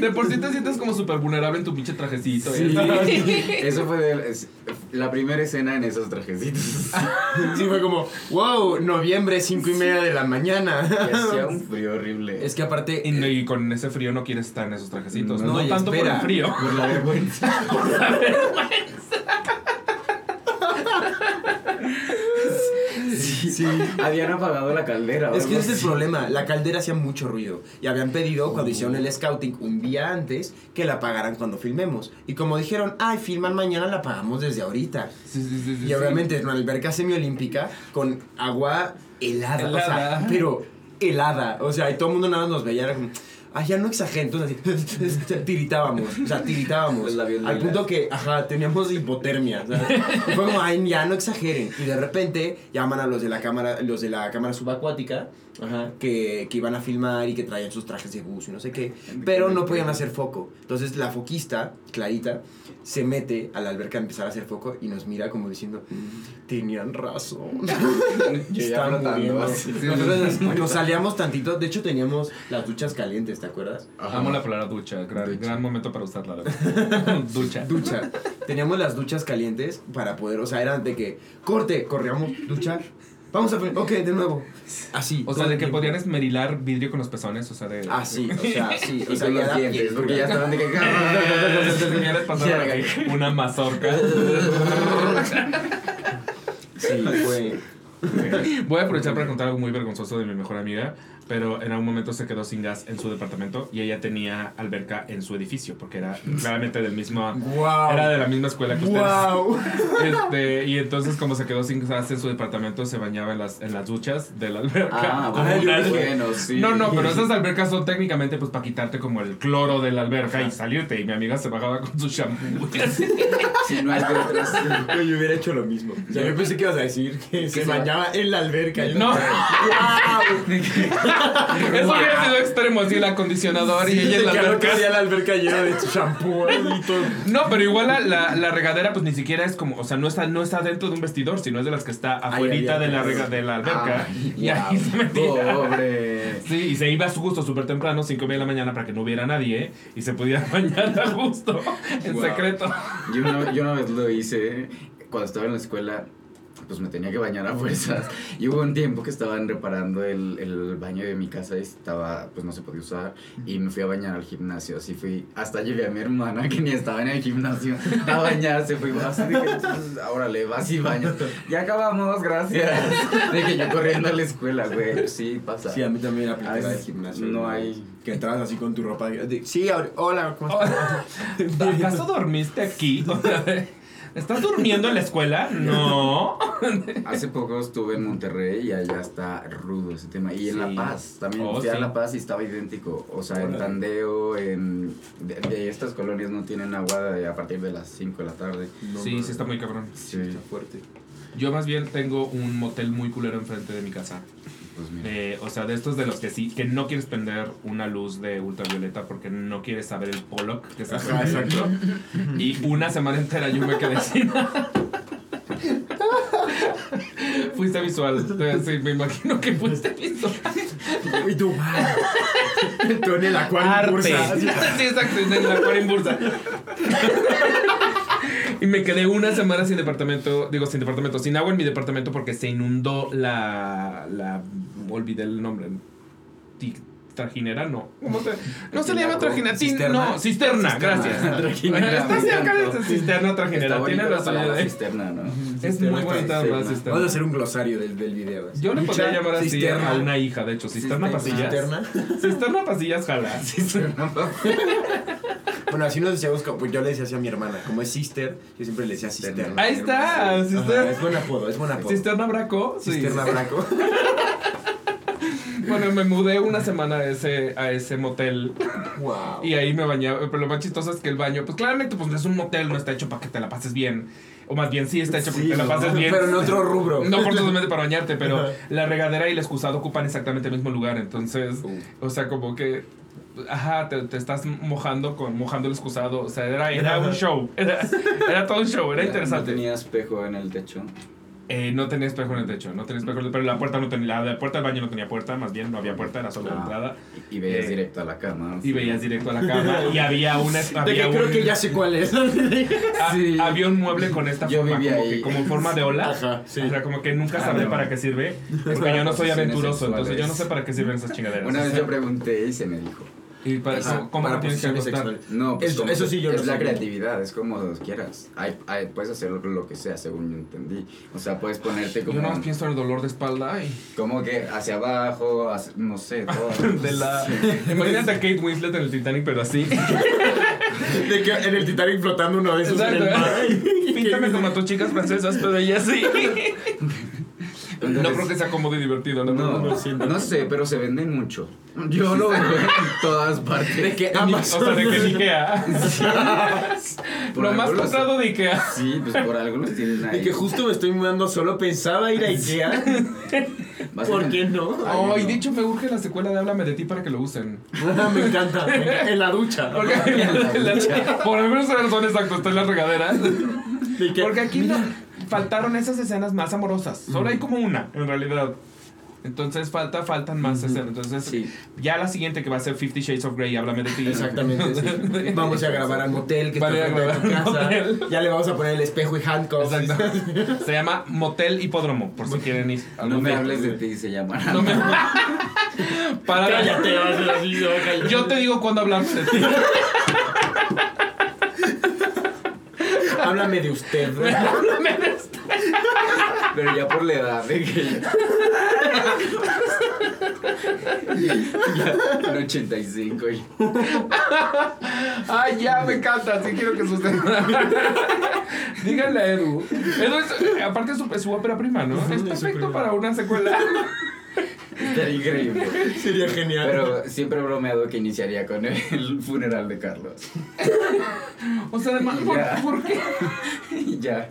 De por sí te sientes como súper vulnerable en tu pinche trajecito. Sí. ¿eh? Eso fue de- es- la primera escena en esos trajecitos. Sí, fue como, wow, noviembre, cinco y media de la mañana. Y hacía un frío horrible. Es que aparte. Y, no- eh, y con ese frío no quieres estar en esos trajecitos. No, No, y tanto espera. por el frío. por la vergüenza. Sí. Habían apagado la caldera. Es que ese es el problema, la caldera hacía mucho ruido y habían pedido cuando hicieron el scouting un día antes que la apagaran cuando filmemos. Y como dijeron, ay, filman mañana, la apagamos desde ahorita. Sí, sí, Y obviamente es una alberca semiolímpica con agua helada, o sea, Helada. pero helada. O sea, y todo el mundo nada más nos veía, era como, ya no exageren. Entonces así, tiritábamos, o sea, tiritábamos. Al punto que, ajá, teníamos hipotermia. ¿sabes? Y fue como, ay, ya no exageren. Y de repente llaman a los de la cámara, los de la cámara subacuática, ajá, que, que iban a filmar y que traían sus trajes de buzo y no sé qué. Pero no podían hacer foco. Entonces la foquista, Clarita, se mete a la alberca a empezar a hacer foco y nos mira como diciendo, tenían razón. Yo ya Estaban flotando muriendo. así. Nosotros nos salíamos tantito. De hecho, teníamos las duchas calientes, ¿te acuerdas? Amo la palabra ducha. Gran, Ducha. gran momento para usarla. ducha. Ducha. Teníamos las duchas calientes para poder, o sea, eran de que, corte, corríamos, ducha. Vamos a poner, ok, de nuevo. Así. O sea, de que tiempo. podían esmerilar vidrio con los pezones. O sea, de. Ah, sí, o sea, sí. O sea, ya los dientes, porque ya estaban de que. Ya les pasaron una mazorca. Sí, fue. Voy a aprovechar para contar algo muy vergonzoso de mi mejor amiga, pero en algún momento se quedó sin gas en su departamento y ella tenía alberca en su edificio, porque era claramente del mismo... ¡Wow! Era de la misma escuela que ustedes. Este, y entonces como se quedó sin gas en su departamento, se bañaba en las, en las duchas de la alberca. Ah, bueno, sí. No, no, pero esas albercas son técnicamente pues para quitarte como el cloro de la alberca y salirte. Y mi amiga se bajaba con su shampoo. Sí, no hay de otras. Yo, yo hubiera hecho lo mismo. O sea, yo pensé que ibas a decir que se se bañaba en la alberca. No. ¡Wow! Eso hubiera sido extremo, así el acondicionador y ella en la alberca. la alberca llena de shampoo y todo. No, pero igual la, la, la regadera pues ni siquiera es como, o sea, no está, no está dentro de un vestidor, sino es de las que está afuerita de la, rega- de la alberca. Ay, y ahí se metía. Pobre. Sí, y se iba a su gusto súper temprano, 5 de la mañana, para que no hubiera nadie y se pudiera bañar a gusto, en secreto. Yo una, yo una vez lo hice cuando estaba en la escuela. Pues me tenía que bañar a fuerzas. Y hubo un tiempo que estaban reparando el, el baño de mi casa y estaba, pues no se podía usar. Y me fui a bañar al gimnasio. Así fui. Hasta llevé a mi hermana que ni estaba en el gimnasio a bañarse. Fui así de que, "Pues, órale, vas y baña. Ya acabamos, gracias. De que yo corriendo a la escuela, güey. Sí, pasa. Sí, a mí también aplica la gimnasio. no hay- Que entrabas así con tu ropa. de- Sí, ahora- hola, ¿cómo estás? ¿Acaso dormiste aquí? otra vez? ¿Estás durmiendo en la escuela? No. Hace poco estuve en Monterrey y allá está rudo ese tema. Y en Sí. La Paz también. Oh, fui a sí. La Paz y estaba idéntico. O sea, en. Tandeo, en. De, de estas colonias no tienen agua de- a partir de las 5 de la tarde. No, Sí, no, sí está muy cabrón. Sí, Está fuerte. Yo más bien tengo un motel muy culero enfrente de mi casa. Pues mira. Eh, o sea, de estos de los que sí, que no quieres prender una luz de ultravioleta porque no quieres saber el Pollock que se Ajá, exacto. Y una semana entera yo me quedé sin. Fuiste visual. Sí, me imagino que fuiste visual. Y tú. Tú en el acuario Arte. bursa. Sí, exacto, en el acuario en bursa. Y me quedé una semana sin departamento, digo sin departamento, sin agua en mi departamento porque se inundó la, la olvidé el nombre. Trajinera, no. ¿Cómo se, no se le llama trajinera, ¿Cisterna? no, cisterna, gracias. Trajinera, Está cerca de cisterna trajinera, tiene la razón. palabra eh. cisterna, ¿no? Es Cisterna muy bonita la cisterna. cisterna. Vamos a hacer un glosario del, del video. así. Yo le podría llamar así cisterna, a una hija, de hecho. Cisterna Cisterna. pasillas. Cisterna. Cisterna pasillas, jala. Bueno, así nos decíamos, como- pues yo le decía así a mi hermana, como es sister, yo siempre le decía cisterna. Ahí está, Ajá, cisterna. es buen apodo, es buen apodo. Cisterna Braco. sí. Cisterna Braco. Bueno, me mudé una semana a ese, a ese motel wow. y ahí me bañaba. Pero lo más chistoso es que el baño, pues claramente, pues no es un motel, no está hecho para que te la pases bien. O más bien sí está hecho para Sí, que te la ¿no? pases bien. Pero en otro rubro. No forzosamente para bañarte, pero la regadera y el excusado ocupan exactamente el mismo lugar. Entonces, Uh. o sea, como que. Ajá, te, te estás mojando con mojando el excusado. O sea, era, era un show. Era, era todo un show, era No interesante. tenía espejo en el techo. Eh, no tenía espejo en el techo, no tenía espejo, pero la puerta no tenía, la puerta del baño no tenía puerta, más bien no había puerta, era solo la Ah. entrada. Y, y veías Eh, directo a la cama. Y veías directo a la cama y había una De había que creo un- que ya sé cuál es. ah, Sí. había un mueble con esta Yo forma vivía como, ahí. que- como forma de ola. Ajá, sí. O sea, como que nunca Ah, sabré no. para qué sirve, porque yo no soy aventuroso, entonces yo no sé para qué sirven esas chingaderas. Una O vez sea, yo pregunté y se me dijo. Y para, Ajá, ¿cómo- ¿Cómo para lo tienes que posiciones sexuales. No, pues Eso- eso sí yo Es lo la sabía. creatividad, es como quieras. Hay, hay- puedes hacer lo, que sea, según yo entendí. O sea, puedes ponerte Yo como, nada más pienso en el dolor de espalda y como que hacia abajo, hacia- no sé, todo. de la... Imagínate a Kate Winslet en el Titanic, pero así. De que en el Titanic flotando uno de esos en el Exacto. mar. Píntame como a tus chicas francesas, pero ella sí. No Entonces- creo que sea cómodo y divertido, no, No, no, siento. no sé, pero se venden mucho. Yo lo veo en todas partes. De que O Amazon. sea, de que en Ikea. Por Lo más comprado de Ikea. Sí, pues por algo los tienen ahí. De que justo me estoy mudando solo, pensaba ir a Ikea. ¿Por en- qué no? Oh, y de hecho me urge la secuela de Háblame de ti para que lo usen. me encanta. me encanta. En la ducha. Porque, por alguna razón exacto, está en las regaderas. De que- Porque aquí no, faltaron esas escenas más amorosas. Solo hay como una, en realidad. Entonces falta, faltan más escenas. Entonces, Sí. ya la siguiente que va a ser Fifty Shades of Grey, háblame de ti. Exactamente. sí. Vamos a grabar al motel que Vale, está grabar casa. motel. Ya le vamos a poner el espejo y handcuffs. Exacto. Se llama Motel Hipódromo, por si quieren ir. al No me hables de ti, se llamará. No me- Para Cállate, vas a ser así, se va a callar. Yo te digo cuando hablamos de ti. Háblame de usted. Pero ya por la edad de que. ya, en 85. y- Ay, ya, me encanta. Sí quiero que suceda. Díganle a Edu. Edu es, aparte es su, es su ópera prima, ¿no? Es perfecto para una secuela. Estaría increíble. Sería genial. Pero siempre he bromeado que iniciaría con el funeral de Carlos. O sea, además, ¿por, Ya. por qué? Y ya.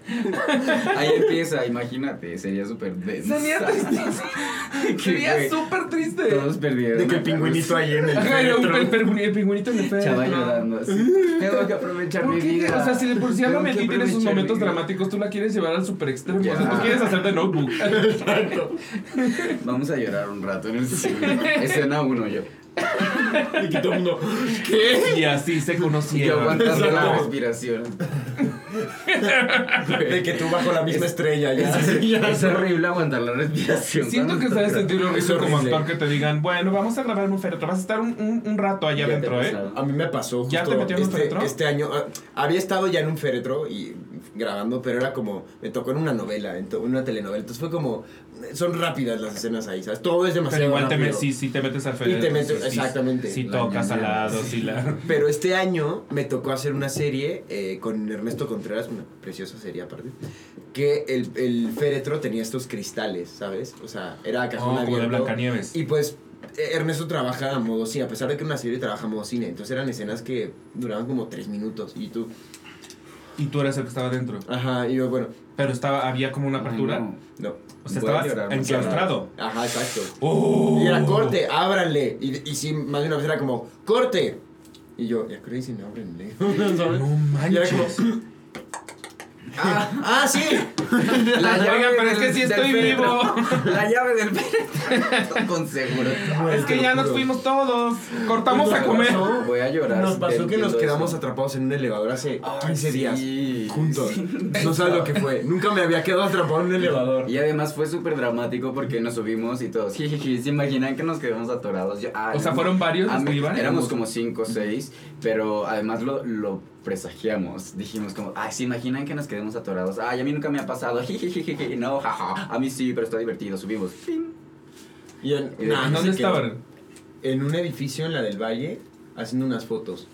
Ahí empieza, imagínate. Sería súper densa. Sería triste. Sería súper triste. Todos perdieron. de que el a pingüinito ahí en el Ajá, el, el, pingüinito en el féretro. Chava llorando así. Tengo que aprovechar ¿Por mi vida. O sea, si de por sí Habla que Betty tiene sus momentos dramáticos, tú la quieres llevar al super extremo. O sea, tú quieres hacer de notebook. Vamos a llorar un rato en el cine. Escena uno yo. Y que todo el mundo. ¿Qué? y así se Yo conocieron. aguantando la respiración. De que tú bajo la misma estrella ya. Es horrible aguantar la respiración. Siento que se debe sentir horrible como actor que te digan, bueno, vamos a grabar en un féretro, vas a estar un, un, un rato allá adentro, ¿eh? A mí me pasó justo ¿Ya te metieron en un este, féretro? este año. ah, había estado ya en un féretro y grabando, pero era como. Me tocó en una novela, en to- una telenovela. Entonces fue como. Son rápidas las escenas ahí, ¿sabes? Todo es demasiado Pero igual te, rápido. me- sí, sí te metes al féretro. te metes- sí, exactamente. Sí, La tocas al lado, sí la... Pero este año me tocó hacer una serie eh, con Ernesto Contreras, una preciosa serie aparte, que el, el féretro tenía estos cristales, ¿sabes? O sea, era cajón Oh, como de abierto. Blancanieves. Y pues eh, Ernesto trabaja a modo cine, a pesar de que una serie trabaja a modo cine. Entonces eran escenas que duraban como tres minutos. Y tú, Y tú eres el que estaba dentro. ajá, y yo, bueno, Pero estaba, había como una apertura. No. no. O sea, estabas enclaustrado. Ajá, exacto. Oh. Y era corte, ábranle. Y, y sí, más de una vez era como, corte. Y yo, ya que sí, ábranle. No Y era como, manches. ah, ah, sí. La Oigan, pero es que sí estoy vivo. La llave del féretro. Con seguro. Es que ya nos fuimos todos. Cortamos a comer. pasó? Voy a llorar. Nos pasó que nos quedamos eso. atrapados en un elevador hace Ay, 15 días. Juntos. Sí. No sabes lo que fue. Nunca me había quedado atrapado en un elevador. Y además fue súper dramático porque nos subimos y todos, jijiji, ¿se imaginan que nos quedamos atorados? Yo, ah, O sea, no. ¿fueron varios mí-? Éramos como cinco o seis, pero además lo, lo presagiamos. Dijimos como, ay, ¿se imaginan que nos quedemos atorados? Ay, a mí nunca me ha pasado, jijiji, no, jaja, a mí sí, pero está divertido, subimos. Fin. Y en, ¿Y nah, no ¿Dónde estaban? En un edificio en la del Valle haciendo unas fotos.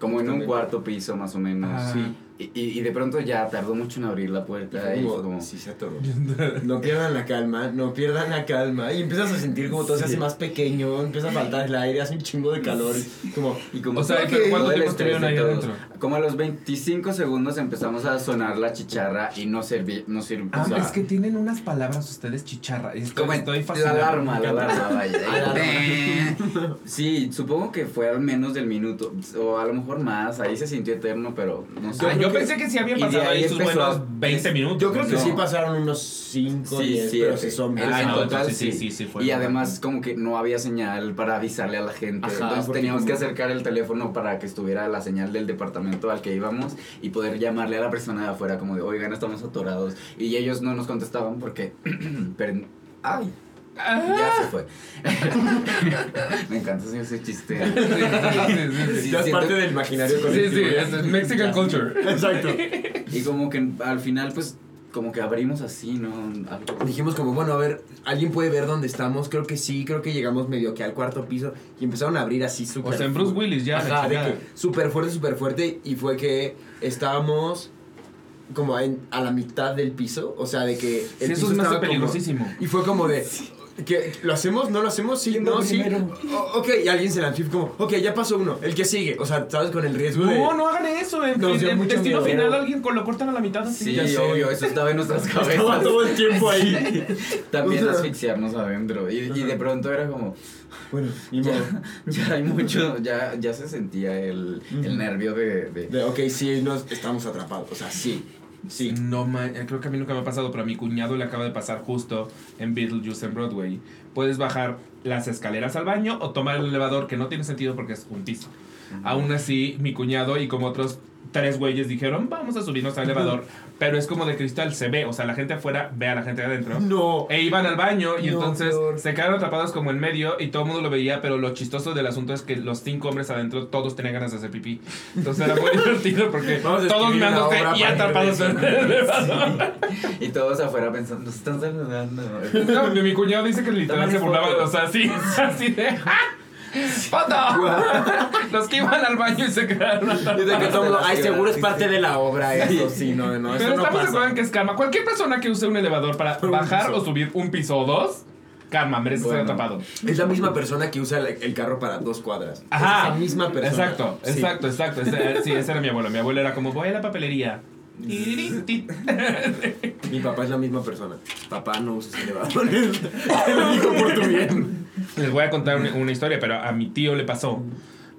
Como en un cuarto piso más o menos. Ah. Sí. Y, y, y de pronto ya tardó mucho en abrir la puerta fue y como, como, sí se atoró. No pierdan la calma, no pierdan la calma. Y empiezas a sentir como todo se hace más pequeño, empieza a faltar el aire, hace un chingo de calor. Como, Y como O sea, todo ¿pero cuánto el tiempo estuvieron ahí adentro? Como a los 25 segundos empezamos a sonar la chicharra y no serví, no sirvió. Ah, o sea, es que tienen unas palabras ustedes chicharra. Estoy, como estoy la alarma, la alarma, vaya. Alarma. Sí, supongo que fue al menos del minuto, o a lo mejor más, ahí se sintió eterno, pero no sé. Ah, yo pensé que sí habían pasado ahí ahí sus empezó buenos a- 20 minutos. yo creo que No. sí pasaron unos 5, Sí, 10, sí, pero sí son En Ah, no, total, entonces sí, sí, sí fue Y bueno. además como que no había señal para avisarle a la gente. Ajá, Entonces teníamos que acercar el teléfono para que estuviera la señal del departamento al que íbamos y poder llamarle a la persona de afuera como de, oigan, estamos atorados. Y ellos no nos contestaban porque... pero, ay, ya se fue. Me encanta hacer ese chiste. Sí, sí, sí. Sí, ya es siento- parte del imaginario Sí, colectivo. sí, ya. es Mexican culture. Exacto. Y como que al final pues como que abrimos así, ¿no? Algo. Dijimos como, bueno, a ver, ¿alguien puede ver dónde estamos? Creo que sí, creo que llegamos medio que al cuarto piso y empezaron a abrir así súper O sea, en Bruce Willis ya. Ajá, de chingada. que súper fuerte, súper fuerte. Y fue que estábamos como en- a la mitad del piso. O sea, de que el Sí, piso eso es más estaba como- peligrosísimo. Y fue como de. Que ¿Lo hacemos? ¿No lo hacemos? Sí, ¿Quién no, sí. primero? O- ok, y alguien se lanzó y fue como, ok, ya pasó uno, el que sigue. O sea, ¿sabes? Con el riesgo de. No, no hagan eso. En, Nos en- dio en mucho destino miedo. final alguien con- lo cortan a la mitad así. Sí, ya sé. obvio, eso estaba en nuestras Estaba cabezas. todo el tiempo ahí. También O sea- asfixiarnos adentro. Y, y de pronto era como, Bueno, modo. ya, ya hay mucho, ya, ya se sentía el, el nervio de, de- De, ok, sí, nos estamos atrapados. O sea, sí. Sí. No, eh, creo que a mí nunca me ha pasado, pero a mi cuñado le acaba de pasar justo en Beetlejuice en Broadway. Puedes bajar las escaleras al baño o tomar el elevador, que no tiene sentido porque es un piso. Aún así, mi cuñado y como otros tres güeyes dijeron, vamos a subirnos al elevador, pero es como de cristal, se ve, o sea, la gente afuera ve a la gente de adentro. No. E iban al baño y No, entonces peor. se quedaron atrapados como en medio y todo el mundo lo veía, pero lo chistoso del asunto es que los cinco hombres adentro todos tenían ganas de hacer pipí. Entonces era muy divertido porque todos meándose y atrapados en el elevador. Y todos afuera pensando, nos están saludando. No, mi, cuñado dice que literal se Tómale burlaba, foto. o sea, así, así de ¡ah! ¡Foto! Los que iban al baño y se quedaron que todo ay, seguro es parte sí. de la obra eso, sí, no, no, Pero no estamos de acuerdo en que es karma. Cualquier persona que use un elevador para Un bajar piso. o subir un piso o dos, karma, merece ser Bueno. atrapado. Es la misma persona que usa el, el carro para dos cuadras. Ajá. Es la misma persona. Exacto, Sí. exacto, exacto. Ese- sí, ese era mi abuelo. Mi abuelo era como, voy a la papelería. Mi papá es la misma persona. Papá no usa elevadores. Te lo digo por tu bien. Les voy a contar una, una historia, pero a mi tío le pasó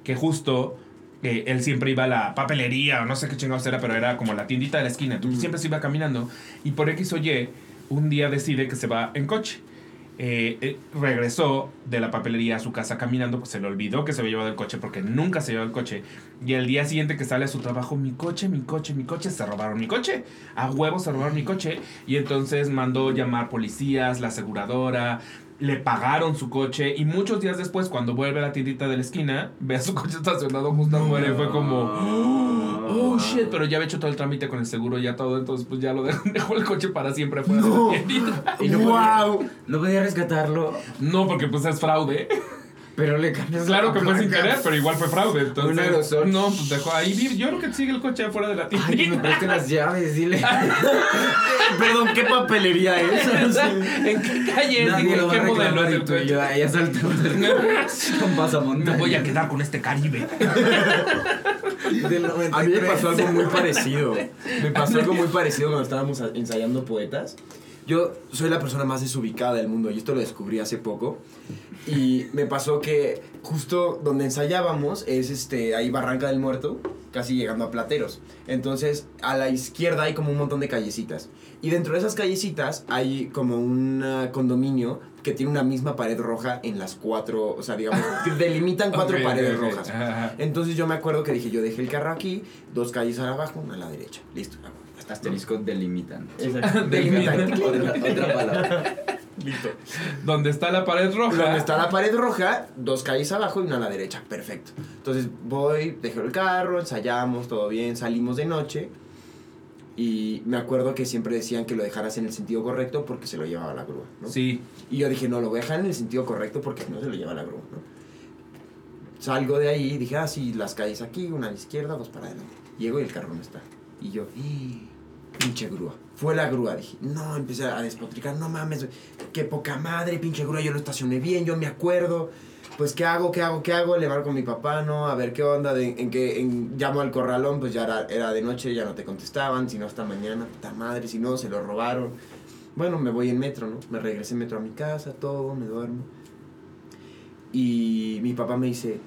que justo eh, él siempre iba a la papelería o no sé qué chingados era, pero era como la tiendita de la esquina. Entonces Mm. siempre se iba caminando y por X o Y un día decide que se va en coche. Eh, eh, regresó de la papelería a su casa caminando, pues se le olvidó que se había llevado el coche porque nunca se llevó el coche. Y el día siguiente que sale a su trabajo, mi coche, mi coche, mi coche, se robaron mi coche. A huevos se robaron mi coche. Y entonces mandó llamar policías, la aseguradora, le pagaron su coche. Y muchos días después, cuando vuelve a la tiendita de la esquina, ve a su coche estacionado justo afuera y fue como... Oh shit, pero ya había hecho todo el trámite con el seguro, ya todo, entonces pues ya lo dejó, dejó el coche para siempre fuera No. de la tiendita. Y no wow. No podía rescatarlo, No, porque pues es fraude. Pero le cambias Claro la que fue sin placa. querer, pero igual fue fraude. Entonces, Un aerosol. No, pues dejó ahí. Yo creo que sigue el coche afuera de la Ay, que me tienda. preste las llaves, dile. Perdón, ¿qué papelería es? ¿En qué calle es? Nadie ¿Qué, modelo es el yo ahí asaltando con pasamontaña. Me voy a quedar con este Caribe. Del A mí me 93. pasó algo muy parecido. Me pasó algo muy parecido cuando estábamos ensayando poetas. Yo soy la persona más desubicada del mundo y esto lo descubrí hace poco. Y me pasó que justo donde ensayábamos es este ahí Barranca del Muerto, casi llegando a Plateros. Entonces, a la izquierda hay como un montón de callecitas. Y dentro de esas callecitas hay como un condominio que tiene una misma pared roja en las cuatro, o sea, digamos, que delimitan cuatro paredes rojas. Entonces yo me acuerdo que dije, yo dejé el carro aquí, dos calles abajo, una a la derecha. Listo. Asterisco delimitan. Exacto. Delimitan. Delimitan. Otra, otra palabra. Listo. Donde está la pared roja. Donde está la pared roja, dos calles abajo y una a la derecha. Perfecto. Entonces voy, dejo el carro, ensayamos, todo bien, salimos de noche. Y me acuerdo que siempre decían que lo dejaras en el sentido correcto porque se lo llevaba la grúa. ¿no? Sí. Y yo dije, no, lo voy a dejar en el sentido correcto porque no se lo lleva la grúa, ¿no? Salgo de ahí y dije, ah, sí, las calles aquí, una a la izquierda, dos para adelante. Llego y el carro no está. Y yo, "Ih, pinche grúa. Fue la grúa, dije. No, empecé a despotricar, no mames, qué poca madre, pinche grúa, yo lo estacioné bien, yo me acuerdo. Pues, ¿qué hago? ¿Qué hago? ¿Qué hago? Le marco a mi papá, ¿no? A ver qué onda, en qué, en, llamo al corralón, pues ya era, de noche, ya no te contestaban, si no hasta mañana, puta madre, si no, se lo robaron. Bueno, me voy en metro, ¿no? Me regresé en metro a mi casa, todo, me duermo. Y mi papá me dice,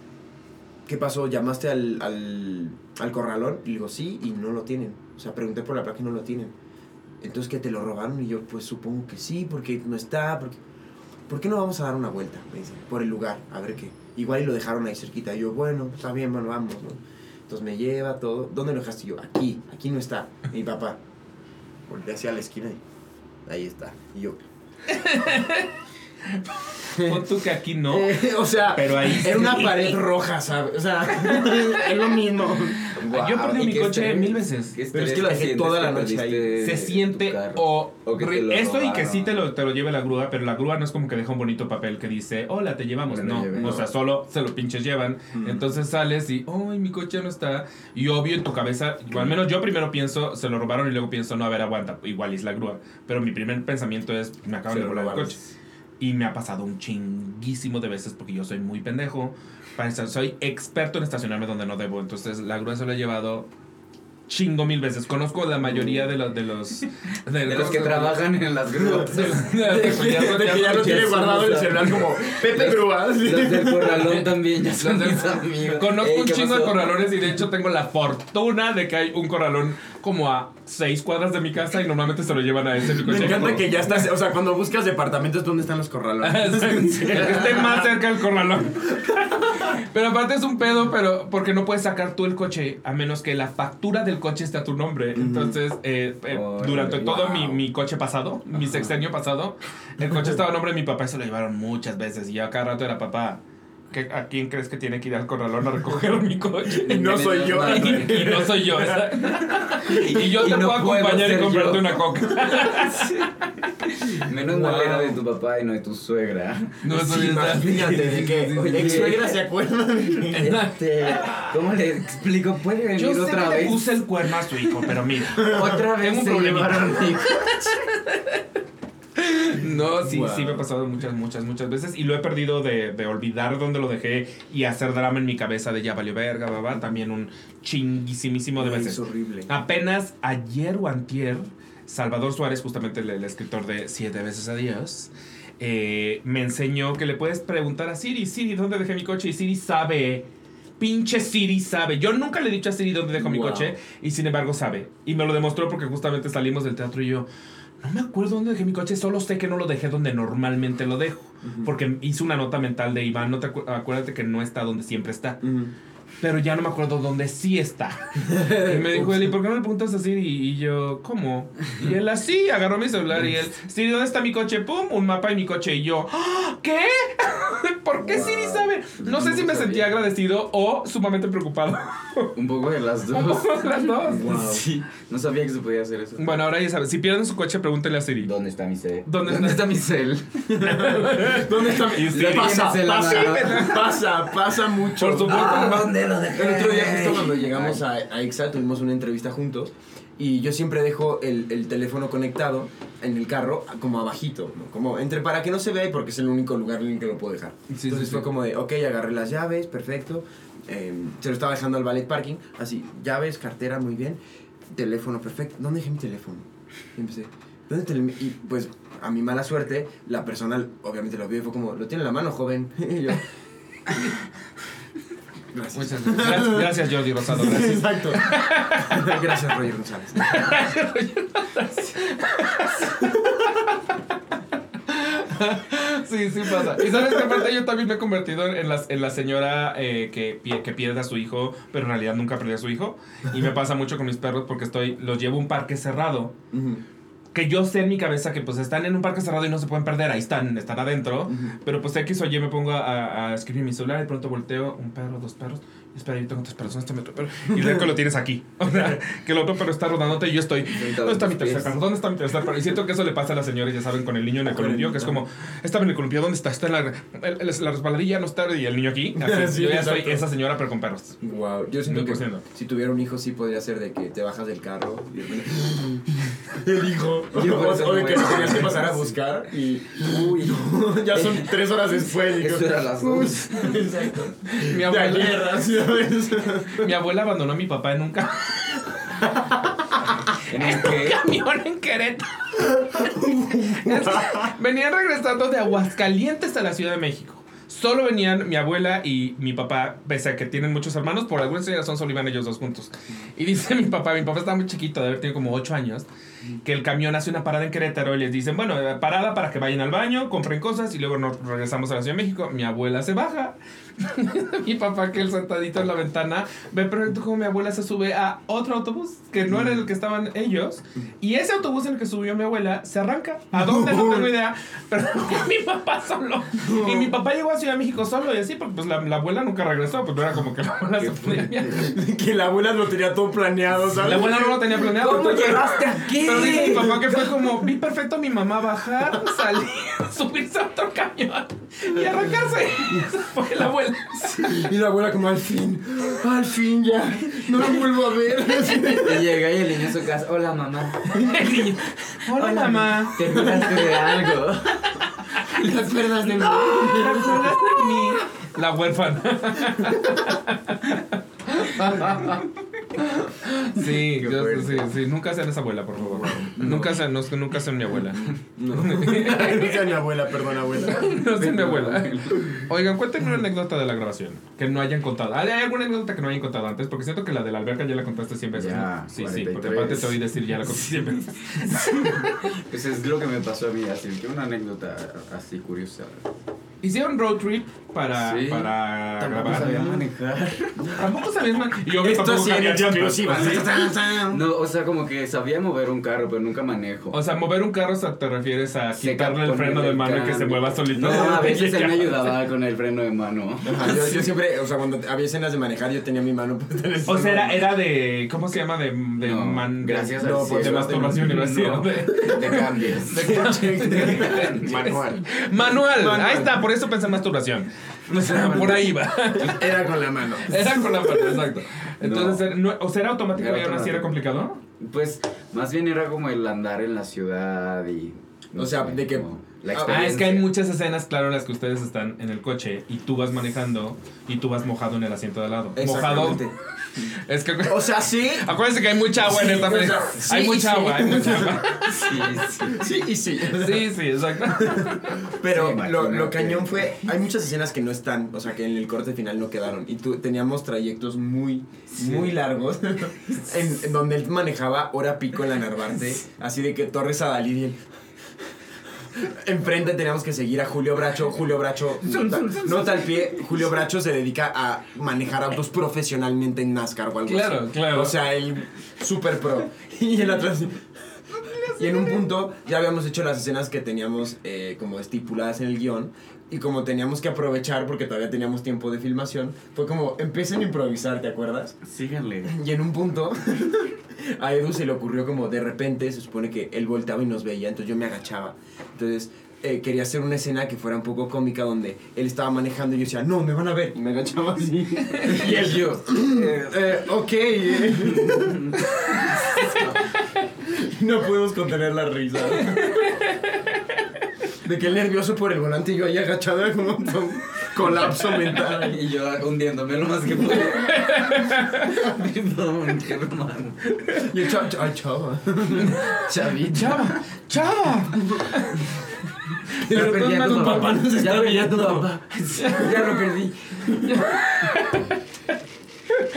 ¿qué pasó? ¿Llamaste al, al, al corralón? Y le digo, sí, y no lo tienen. O sea, pregunté por la placa y no lo tienen. Entonces, ¿que te lo robaron? Y yo, pues supongo que sí, porque no está, porque... ¿Por qué no vamos a dar una vuelta? Me dice, por el lugar, a ver qué. Igual y lo dejaron ahí cerquita. Y yo, bueno, está bien, bueno, vamos, ¿no? Entonces me lleva todo. ¿Dónde lo dejaste? Yo, aquí, aquí no está. Mi papá, volteé hacia la esquina y ahí está. Y yo, Pon tú que aquí no. Eh, o sea, Pero ahí era una pared roja, ¿sabes? O sea, es lo mismo. Yo perdí ¿y mi coche estrés? mil veces. ¿Qué Pero es que lo dejé toda la noche ahí. se siente o, O que te lo esto y que sí te lo, te lo lleve la grúa, pero la grúa no es como que deja un bonito papel que dice, hola, te llevamos. No, o sea, solo se lo pinches llevan. Mm. Entonces sales y, ay, mi coche no está. Y obvio en tu cabeza, o al menos yo primero pienso, se lo robaron y luego pienso, no, a ver, aguanta, igual es la grúa. Pero mi primer pensamiento es, me acaban Se de robar el coche. Y me ha pasado un chinguísimo de veces porque yo soy muy pendejo. Para estar- soy experto en estacionarme donde no debo. Entonces la grúa se lo ha llevado chingo mil veces. Conozco la mayoría de los de los de, los que trabajan en las grúas. Ya lo tiene guardado el celular como Pepe Grúas. Los del corralón también ya son mis amigos. Conozco un chingo de corralones y de hecho tengo la fortuna de que hay un corralón como a seis cuadras de mi casa y normalmente se lo llevan a ese Me encanta que ya estás, o sea, cuando buscas departamentos, ¿dónde están los corralones? esté más cerca del corralón. pero aparte es un pedo, pero porque no puedes sacar tú el coche a menos que la factura del coche esté a tu nombre. Entonces, eh, eh, Oh, durante todo mi, mi coche pasado, mi sexenio pasado, el coche estaba a nombre de mi papá y se lo llevaron muchas veces. Y yo a cada rato era papá. ¿Qué- ¿A quién crees que tiene que ir al corralón a recoger mi coche? Y no soy yo. Y, y no soy yo. Y yo Y te no puedo acompañar y comprarte yo. una coca. Menos mal era de tu papá y no de tu suegra. No Sí, soy esa. imagínate, de que Oye, ex suegra se acuerda de mí. Este, ¿Cómo le explico? ¿Puede venir Yo sé otra que vez? puse el cuerno a su hijo, pero mira. Otra vez Tengo un se llevaron mi No, sí, Wow. sí me ha pasado muchas, muchas, muchas veces. Y lo he perdido de, de olvidar dónde lo dejé y hacer drama en mi cabeza de ya valió verga, babá. También un chinguisimísimo de veces. Es horrible. Apenas ayer o antier, Salvador Suárez, justamente el, el escritor de Siete veces a Dios, eh, me enseñó que le puedes preguntar a Siri, Siri, ¿dónde dejé mi coche? Y Siri sabe. Pinche Siri sabe. Yo nunca le he dicho a Siri dónde dejo mi coche y sin embargo sabe. Y me lo demostró porque justamente salimos del teatro y yo, no me acuerdo dónde dejé mi coche, solo sé que no lo dejé donde normalmente lo dejo. Porque hice una nota mental de Iván, no te acu- acuérdate que no está donde siempre está. Pero ya no me acuerdo dónde sí está. Y me dijo él, ¿y por qué no le preguntas a Siri? Y yo, ¿cómo? Y él así, agarró mi celular y él, Siri, ¿dónde está mi coche? ¡Pum! Un mapa y mi coche. Y yo, "¿Ah? ¿qué? ¿Por qué Wow. Siri sabe? No sé si me sentía agradecido o sumamente preocupado. Un poco de las dos. Las dos. Wow. Sí, no sabía que se podía hacer eso. Bueno, ahora ya sabes, si pierden su coche, pregúntenle a Siri. ¿Dónde está mi cel? ¿Dónde ¿Dónde está? está mi cel? ¿Dónde está mi Y sí. Pasa, pasa, pasa, pasa mucho. Por supuesto. Ah, ¿Dónde lo dejé? El otro día, justo cuando llegamos a, a Ixa, tuvimos una entrevista juntos. Y yo siempre dejo el, el teléfono conectado en el carro, como abajito, ¿no? Como entre para que no se vea y porque es el único lugar en el que lo puedo dejar. Sí, Entonces sí, fue sí. como de, ok, agarré las llaves, perfecto. Eh, se lo estaba dejando al ballet parking, así, llaves, cartera, muy bien. Teléfono, perfecto. ¿Dónde dejé mi teléfono? Y empecé, ¿dónde te Y pues, a mi mala suerte, la persona obviamente lo vio y fue como, lo tiene en la mano, joven. y yo, gracias. Muchas gracias. Gracias, Jordi Rosado. Gracias. Exacto. Gracias, Roger González. Sí, sí pasa. Y sabes que aparte yo también me he convertido en la, en la señora eh, que, que pierde a su hijo, pero en realidad nunca perdió a su hijo. Y me pasa mucho con mis perros porque estoy, los llevo a un parque cerrado. Que yo sé en mi cabeza que pues están en un parque cerrado y no se pueden perder, ahí están, están adentro. Pero pues X o Y me pongo a, a escribir en mi celular y pronto volteo un perro, dos perros. Y espera, yo tengo ¿dónde está mi otro perro? Y que lo tienes aquí. O sea, que el otro perro está rodándote y yo estoy. ¿Dónde está mi tercer perro? ¿Dónde está mi tercer perro? Y siento que eso le pasa a las señoras, ya saben, con el niño en el el columpio, que es como, estaba en el columpio, ¿dónde está? Está en la, el- la resbaladilla, no está, y el niño aquí. Así, Sí, yo ya soy exacto. esa señora, pero con perros. Wow, yo siento que 100%. si tuviera un hijo sí podría ser de que te bajas del carro y de el hijo Yo por o, de que tenías que pasar a buscar y uy, ya son tres horas después. y Eso yo- era las dos. Exacto. Mi De abuela, ayer, así, ¿sabes? mi abuela abandonó a mi papá en un ca- ¿En el qué? camión en Querétaro. Venían regresando de Aguascalientes a la Ciudad de México. Solo venían mi abuela y mi papá, pese a que tienen muchos hermanos, por alguna razón solo iban ellos dos juntos. Y dice mi papá, mi papá estaba muy chiquito, de haber tenido como 8 años, que el camión hace una parada en Querétaro y les dicen, bueno, eh, parada para que vayan al baño, compren cosas y luego nos regresamos a la Ciudad de México. Mi abuela se baja. mi papá, que él sentadito en la ventana, ve perfecto como mi abuela se sube a otro autobús, que no era el que estaban ellos. Y ese autobús en el que subió mi abuela se arranca. ¿A dónde? No tengo idea. Pero mi papá solo. Y mi papá llegó a Ciudad de México solo y así, porque pues la, la abuela nunca regresó, pues no era como que la abuela se ponía. que la abuela lo tenía todo planeado, ¿sabes? La abuela no lo tenía planeado. ¿Cómo llegaste aquí? Pero dice mi papá que fue como, vi perfecto a mi mamá bajar, salir, subirse a otro camión y arrancarse. Esa fue la abuela. Y la abuela como al fin, al fin ya, no la vuelvo a ver. Y llega y el niño a su casa. Hola, mamá. El niño, Hola, mamá. ¿Te acuerdas de algo? ¿Te acuerdas de mí? ¿Te acuerdas de mí? La huérfana. Sí, yo- sí, sí, nunca sean esa abuela, por favor. Nunca sean, no, nunca sean mi abuela. No. no sea mi abuela, perdón, abuela. No sean mi abuela. Oigan, cuéntenme una anécdota de la grabación que no hayan contado. ¿Hay alguna anécdota que no hayan contado antes? Porque siento que la de la alberca ya la contaste 100 veces. Ya, ¿no? Sí, sí, porque 43. aparte te oí decir ya la conté 100 veces. Pues es lo que me pasó a mí, así que una anécdota así curiosa. Hicieron road trip para, Sí. para Tampoco grabar. sabía manejar. Tampoco sabías man- Y yo Esto sí en exclusiva. ¿sí? No, o sea, como que sabía mover un carro, pero nunca manejo. O sea, mover un carro o sea, te refieres a Se quitarle el freno de el mano y que se mueva solito. No, a veces él me ayudaba con el freno de mano. Ajá, yo, yo siempre, o sea, cuando había escenas de manejar, yo tenía mi mano puesta en el O sea, era, era de. ¿Cómo se llama? De. de No, man, gracias de, al no, cielo. de masturbación, iba a decir. No. De- De cambios. Manual. Manual. Manual. Ahí está, por eso pensé en masturbación. O sea, por ahí va. Era con la mano. Era con la mano, exacto. Entonces, No. era- no- o sea, era automático Era y aún así era automático. complicado. Pues más bien era como el andar en la ciudad y. no O sea, sé, de que- Ah, Ah, es que hay muchas escenas, claro, en las que ustedes están en el coche y tú vas manejando y tú vas mojado en el asiento de al lado. Mojado. Es que. O sea, sí. Acuérdense que hay mucha agua en esta o película. sea, hay sí, mucha sí. agua, hay mucha agua. Sí, sí. Sí y sí. Sí, sí, exacto. Pero Sí, lo, lo cañón fue, hay muchas escenas que no están, o sea, que en el corte final no quedaron. Y tú, teníamos trayectos muy, muy largos, en, en donde él manejaba hora pico en la Narvarte, así de que Torres a Dalí y él- Enfrente teníamos que seguir a Julio Bracho. Julio Bracho, nota, nota al pie, Julio Bracho se dedica a manejar autos profesionalmente en NASCAR o algo Claro, así. claro. O sea, él super pro. Y el atrás... Y en un punto ya habíamos hecho las escenas que teníamos eh, como estipuladas en el guion. Y como teníamos que aprovechar porque todavía teníamos tiempo de filmación, fue como empiecen a improvisar, ¿te acuerdas? Síganle. Y en un punto a Edu se le ocurrió como de repente, se supone que él volteaba y nos veía, entonces yo me agachaba. Entonces eh, quería hacer una escena que fuera un poco cómica donde él estaba manejando y yo decía, no, me van a ver. Y me agachaba así. y él yo, eh, eh, ok. eh". no podemos contener la risa. De que él nervioso por el volante y yo ahí agachado como un colapso mental. Y yo hundiéndome lo más que pude. Perdón, qué hermano. Y el chavo, ay, chava. Chavita. ¡Chava! ¡Chava! Ya perdí a tu papá. nos está Ya perdí a tu viendo. papá. Ya lo perdí.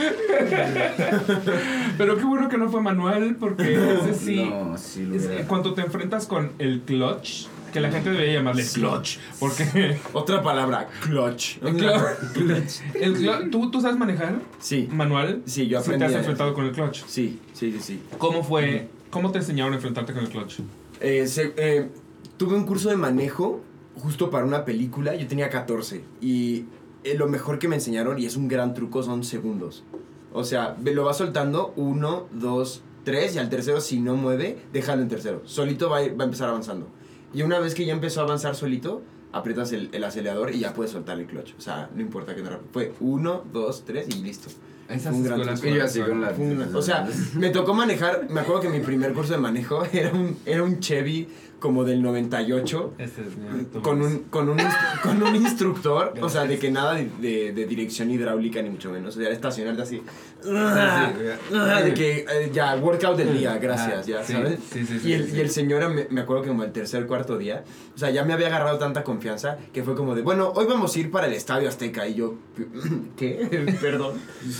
Pero qué bueno que no fue manual, porque ese sí. No, sí lo es- hubiera. cuando te enfrentas con el clutch, que la gente debería llamarle Sí. clutch, porque. Otra palabra, clutch. El clutch. el ¿tú, ¿Tú sabes manejar Sí, manual? Sí, yo Sí aprendí te has enfrentado con el clutch. sí, sí, sí, sí. ¿Cómo fue? ¿Cómo te enseñaron a enfrentarte con el clutch? Eh, se- eh, tuve un curso de manejo justo para una película, yo tenía 14 y eh, lo mejor que me enseñaron, y es un gran truco, son segundos. O sea, lo vas soltando, uno, dos, tres, y al tercero si no mueve, déjalo en tercero. Solito va a, ir- va a empezar avanzando. Y una vez que ya empezó a avanzar solito, aprietas el, el acelerador y ya puedes soltar el clutch. O sea, no importa que no rápido. Fue uno, dos, tres y listo. Esas Un gran escuelas truco. Y yo así con la. Fue una- o sea, me tocó manejar, me acuerdo que mi primer curso de manejo era un, era un Chevy como del 98 Este es con un, con un, con un instructor, o sea, de que nada de, de- de dirección hidráulica ni mucho menos, o sea, estacionarte así. De que eh, ya, workout del día, gracias, ya, Ah, ¿sabes? sí, sí, sí, y, el, y el señor, me, me acuerdo que como el tercer, cuarto día, o sea, ya me había agarrado tanta confianza que fue como de, bueno, hoy vamos a ir para el Estadio Azteca. Y yo, ¿qué? Perdón.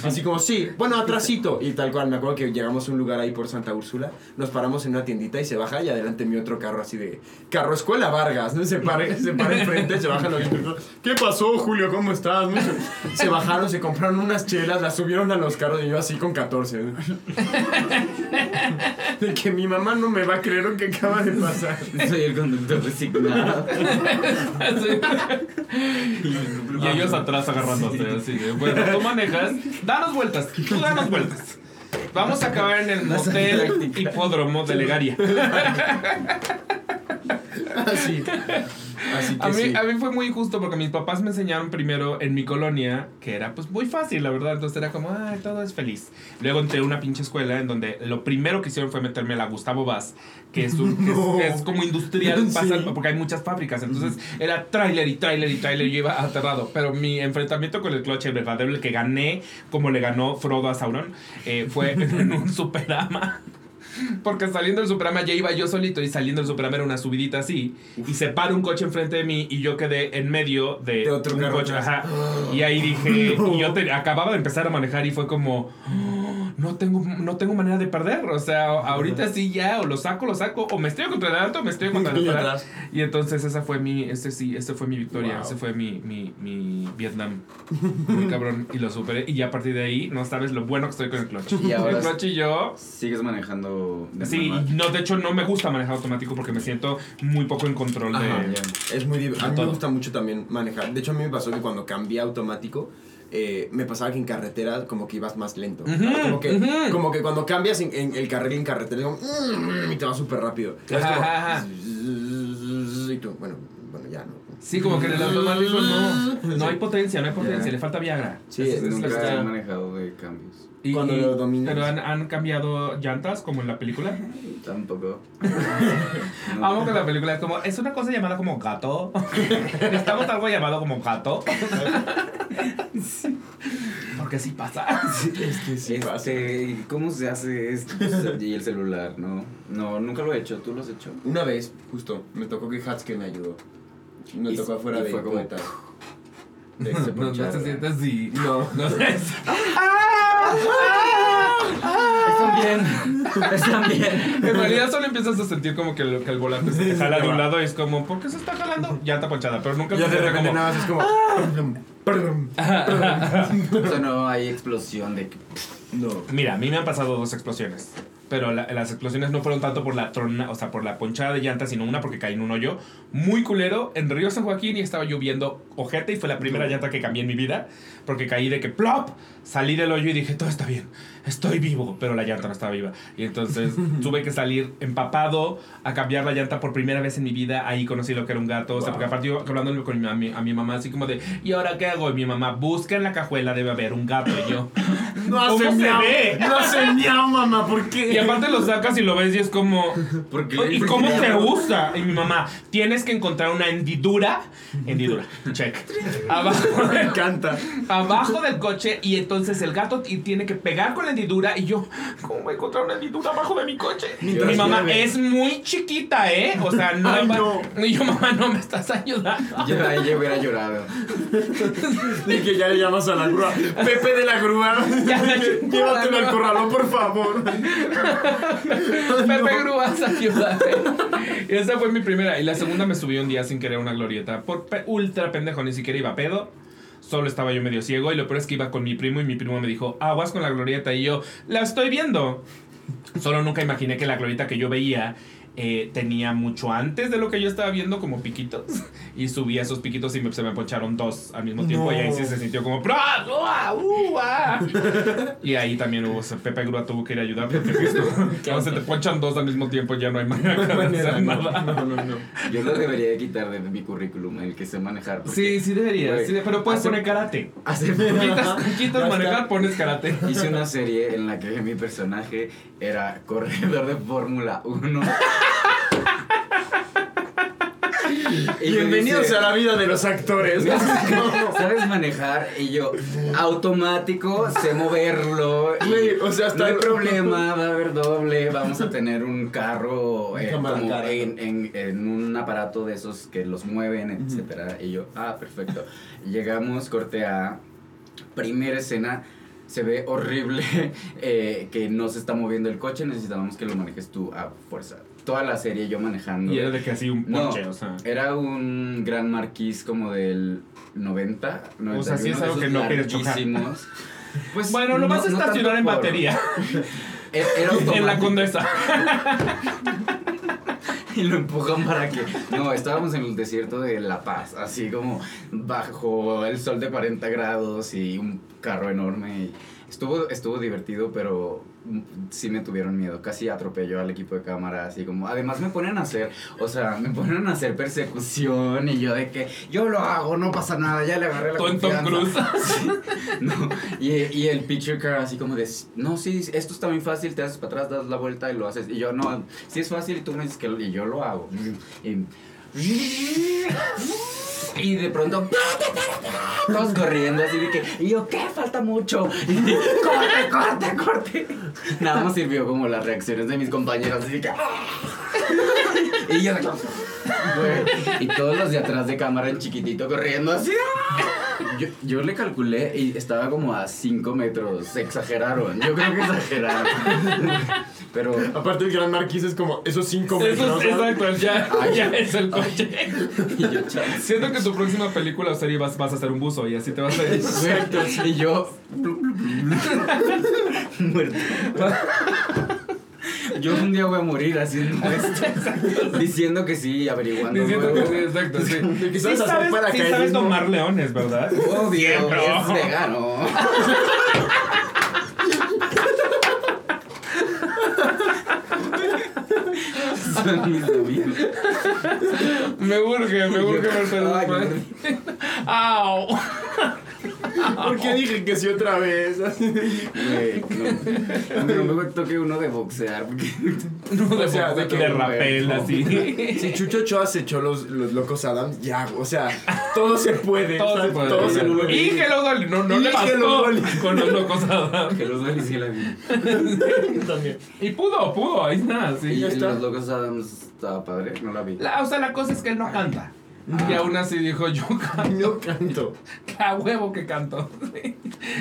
Así como, sí, bueno, atrasito. Y tal cual, me acuerdo que llegamos a un lugar ahí por Santa Úrsula, nos paramos en una tiendita y se baja y adelante mi otro carro así de, carro Escuela Vargas, ¿no? Se para, se para enfrente, se bajan los. ¿Qué pasó, Julio? ¿Cómo estás? ¿No? Se- Se bajaron, se compraron unas chelas, las subieron a los carros y yo así con 14. ¿no? De que mi mamá no me va a creer lo que acaba de pasar. Soy el conductor designado. Y ellos atrás agarrándote así. de, Bueno, tú manejas, danos vueltas, tú danos vueltas. Vamos a acabar en el motel hipódromo de Legaria. Así. Así que A mí, sí. a mí fue muy injusto porque mis papás me enseñaron primero en mi colonia, que era pues muy fácil, la verdad. Entonces era como, ay, todo es feliz. Luego entré a una pinche escuela en donde lo primero que hicieron fue meterme a la Gustavo Vaz, que es, un, es- No. que es como industrial, Sí. pasa- porque hay muchas fábricas. Entonces era tráiler y tráiler y tráiler. Yo iba aterrado. Pero mi enfrentamiento con el clutch, el verdadero, el que gané, como le ganó Frodo a Sauron, eh, fue en un Superama. Porque saliendo del Superama ya iba yo solito y saliendo del Superama era una subidita así. Y se para un coche enfrente de mí y yo quedé en medio de, De otro un coche. Ajá. Y ahí dije, y yo te- acababa de empezar a manejar y fue como, "Oh, no tengo, no tengo manera de perder. O sea, ahorita sí ya, o lo saco, lo saco, o me estoy contra el alto o me estoy contra el atrás. Y entonces esa fue mi, ese sí, ese fue mi victoria, Wow. ese fue mi, mi, mi Vietnam. Muy cabrón. Y lo superé. Y ya a partir de ahí, no sabes lo bueno que estoy con el clutch. Y ahora el clutch y yo. Sigues manejando de Sí, no, de hecho no me gusta manejar automático porque me siento muy poco en control de... Es muy div- A mí me gusta mucho también manejar. De hecho, a mí me pasó que cuando cambié automático, eh, me pasaba que en carretera como que ibas más lento. Como, que, como que cuando cambias en, en el carril en carretera, como, "Mm", y te va súper rápido. Como. Y tú, bueno, bueno, ya no. Sí, como que en el automático no, no hay potencia, no hay potencia, Ya. le falta Viagra. Sí, es la Nunca he cuestión. manejado de cambios. Y- Cuando y- lo dominas. Pero han, han cambiado llantas como en la película. Tampoco. Vamos con la película, es como, es una cosa llamada como gato. Necesitamos algo llamado como gato. Porque así pasa. Es que sí pasa. Este, ¿cómo se hace esto? Y el celular, ¿no? No, nunca lo he hecho. ¿Tú lo has hecho? Una vez, justo, me tocó que Hatske me ayudó. Me Y- tocó afuera y de fue como-. De No, se no se siente así. No. No sé. Están bien. Están bien. En realidad solo empiezas a sentir como que el, que el volante se te jala de un lado y es como, ¿por qué se está jalando? Llanta ponchada, pero nunca Ya se siente como, nada más es como. O sea, no hay explosión de que... No. Mira, a mí me han pasado dos explosiones. Pero la- las explosiones no fueron tanto por la trona, o sea, por la ponchada de llantas, sino una porque caí en un hoyo muy culero en Río San Joaquín y estaba lloviendo ojete y fue la primera llanta que cambié en mi vida. Porque caí de que plop, salí del hoyo y dije, todo está bien, estoy vivo, pero la llanta no estaba viva. Y entonces tuve que salir empapado a cambiar la llanta por primera vez en mi vida. Ahí conocí lo que era un gato. O sea, Wow. porque aparte yo hablando con mi, a, mi, a mi mamá, así como de, ¿y ahora qué hago? Y mi mamá, busca en la cajuela, debe haber un gato. Y yo, No ¿Cómo hace se miau. ve? No hace miau, mamá, ¿por qué? Y aparte lo sacas y lo ves y es como. ¿Por qué? ¿Y cómo se usa? Y mi mamá, tienes que encontrar una hendidura. Hendidura, check. Abajo, Me encanta. abajo del coche y entonces el gato tiene que pegar con la hendidura. Y yo, ¿cómo voy a encontrar una hendidura abajo de mi coche? Mi mamá es muy chiquita, ¿eh? O sea, no. Ay, va- no. Y yo, mamá, no me estás ayudando. Yo ahí hubiera llorado. Y que ya le llamas a la grúa. Pepe de la grúa. Llévatelo al corralón, por favor. Pepe Grúas, ayúdame. Y esa fue mi primera. Y la segunda me subí un día sin querer una glorieta. Por pe- ultra pendejo, ni siquiera iba a pedo. Solo estaba yo medio ciego. Y lo peor es que iba con mi primo. Y mi primo me dijo, aguas con la glorieta. Y yo, la estoy viendo. Solo nunca imaginé que la glorieta que yo veía eh, tenía mucho antes de lo que yo estaba viendo, como piquitos. Y subí a esos piquitos y me- se me poncharon dos al mismo tiempo. No. Y ahí sí se sintió como. "Pra, ua, uh, ah". Y ahí también hubo. Pepe Grúa tuvo que ir a ayudar porque cuando se te ponchan dos al mismo tiempo ya no hay manera de hacer nada. No, no, no. Yo lo debería de quitar de mi currículum, el que sé manejar. porque Sí, sí deberías. Güey, sí pero puedes hace- poner karate. Hace Quitas, quitas manejar, pones karate. Hice una serie en la que mi personaje era corredor de Fórmula 1. Bienvenidos dice, a la vida de los actores. ¿Sabes manejar? Y yo, automático, sé moverlo. o sea, hasta- No hay problema, va a haber doble. Vamos a tener un carro eh, Cámara como cara. en, en- en un aparato de esos que los mueven, etcétera. Y yo, ah, perfecto. Llegamos, corte a primera escena. Se ve horrible eh, que no se está moviendo el coche. Necesitábamos que lo manejes tú a fuerza. Toda la serie yo manejando. Y era de que así un No, ponche, o sea. Era un gran marquís como del 90. O sea, sí es 91, algo que no quieres chocar. Pues, Bueno, lo no- vas a estacionar en por- batería. Era, era en la condesa. Y lo empujan para que. No, estábamos en el desierto de La Paz, así como bajo el sol de 40 grados y un carro enorme. y Estuvo, estuvo divertido, pero sí me tuvieron miedo. Casi atropelló al equipo de cámara, así como... Además me ponen a hacer, o sea, me ponen a hacer persecución y yo de que yo lo hago, no pasa nada, ya le agarré la confianza. Sí, no, y, y el picture car así como de, no, sí, esto está muy fácil, te haces para atrás, das la vuelta y lo haces. Y yo, no, sí es fácil y tú me dices que lo- y yo lo hago. Y, y de pronto, todos corriendo así de que, yo, ¿qué? Falta mucho. Y, corte, corte, corte. Nada más sirvió como las reacciones de mis compañeros, así de que, "Ah". Y yo, de que, güey, y todos los de atrás de cámara en chiquitito corriendo así. "Ah". Yo, yo le calculé y estaba como a 5 metros. Exageraron. Yo creo que exageraron. Pero Aparte el gran marquís es como esos cinco Eso metros. es, ¿no? exacto, ya, Ay. ya es el coche. y yo. Siento que tu próxima película o serie vas, vas a hacer un buzo y así te vas a ir. Exacto. Y yo. Muerto. Yo un día voy a morir haciendo esto. Diciendo que sí, averiguando. Diciendo que sí, exacto, sí. Sí sabes hacer sabes, sí sabes tomar leones, ¿verdad? Obvio, Siempre. es vegano. Son mis. Me urge, me urge Ay, Mercedes. me ¡Au! ¿Por qué dije que sí otra vez? Güey, no. Pero luego toque uno de boxear. Porque... No, de, O sea, de que- de rapel, así. Si Chucho Ochoa se echó los, los locos Adams, ya, o sea, todo se puede. Todo se puede. Todo se puede. y que los Dolly, no, no Y le bastó Dolly. con los locos Adam. Que los dos sí la vi. También. Y pudo, pudo, ahí está, sí. Y ya está. los locos Adams estaba padre, no la vi. La, o sea, la cosa es que él no canta. Y aún así dijo, yo canto. Canto. A huevo que canto. Sí.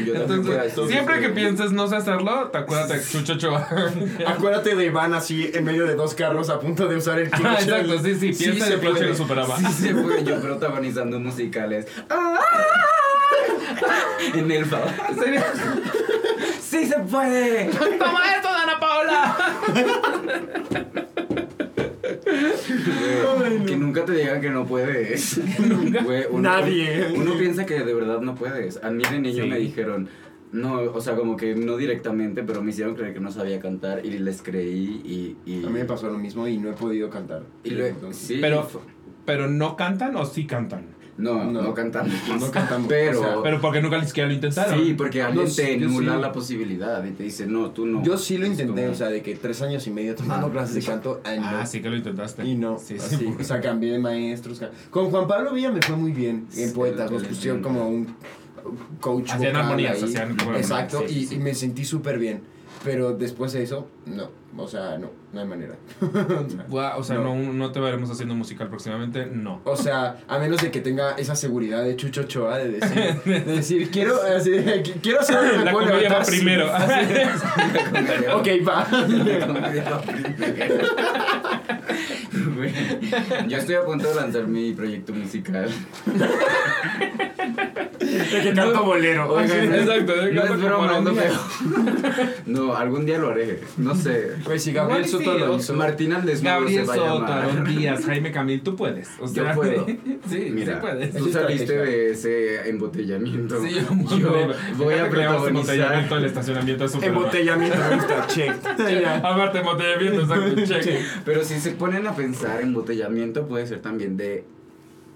Yo Entonces, siempre que pienses no sé hacerlo, te acuerdas de Chucho Ochoa. Acuérdate de Iván así en medio de dos carros a punto de usar el clutch. Ah, exacto, sí, sí, piensa en se puede. lo superaba. Sí se fue yo protagonizando musicales. En el. Sería- ¡Sí se puede! ¡Toma esto, Dana Paola! Que nunca te digan que no puedes. Güey, uno- Nadie. Uno piensa que de verdad no puedes. A mí de niño Sí. me dijeron, no, o sea, como que no directamente, pero me hicieron creer que no sabía cantar y les creí y. y A mí me pasó lo mismo y no he podido cantar. Y lo- sí, Pero- ¿Pero no cantan o sí cantan? No, no, No. cantamos. No cantamos, Pero. o sea, Pero porque nunca ni siquiera lo intentaron. sí, porque alguien No, te yo nula sí. la posibilidad y te dice, no, tú no. Yo sí lo intenté, o sea, de que tres años y medio tomando Ah. clases de canto, ay, no. Ah, sí que lo intentaste. Y no, Sí, así, sí. o sea, cambié de maestros. Con Juan Pablo Villa me fue muy bien en Sí, Poetas, nos pusieron como un coach Hacían armonías, hacían Exacto, y, y me sentí súper bien. Pero después de eso, no, o sea, no, no hay manera. O sea, No. no. No, te veremos haciendo musical próximamente, no. O sea, a menos de que tenga esa seguridad de Chucho Ochoa de decir, de decir quiero, así, quiero hacer La comedia va primero. Ok, va. La comedia va primero. Güey, Yo estoy a punto de lanzar mi proyecto musical. De que canto bolero. Oigan, Exacto, no exacto, es broma, no. No, algún día lo haré. No sé. Pues si Gabriel Igual y Soto sí, lo hizo. Martín al desnudo Gabriel se va a Soto, llamar. Aaron Díaz, Jaime Camil, tú puedes. O sea, Yo puedo. Sí, Mira, sí puedes. tú saliste de ese embotellamiento. Sí, yo voy a embotellamiento protagonizar. el estacionamiento es Embotellamiento, me gusta, check. Aparte, embotellamiento, exacto, check. Pero si se ponen a pensar, embotellamiento puede ser también de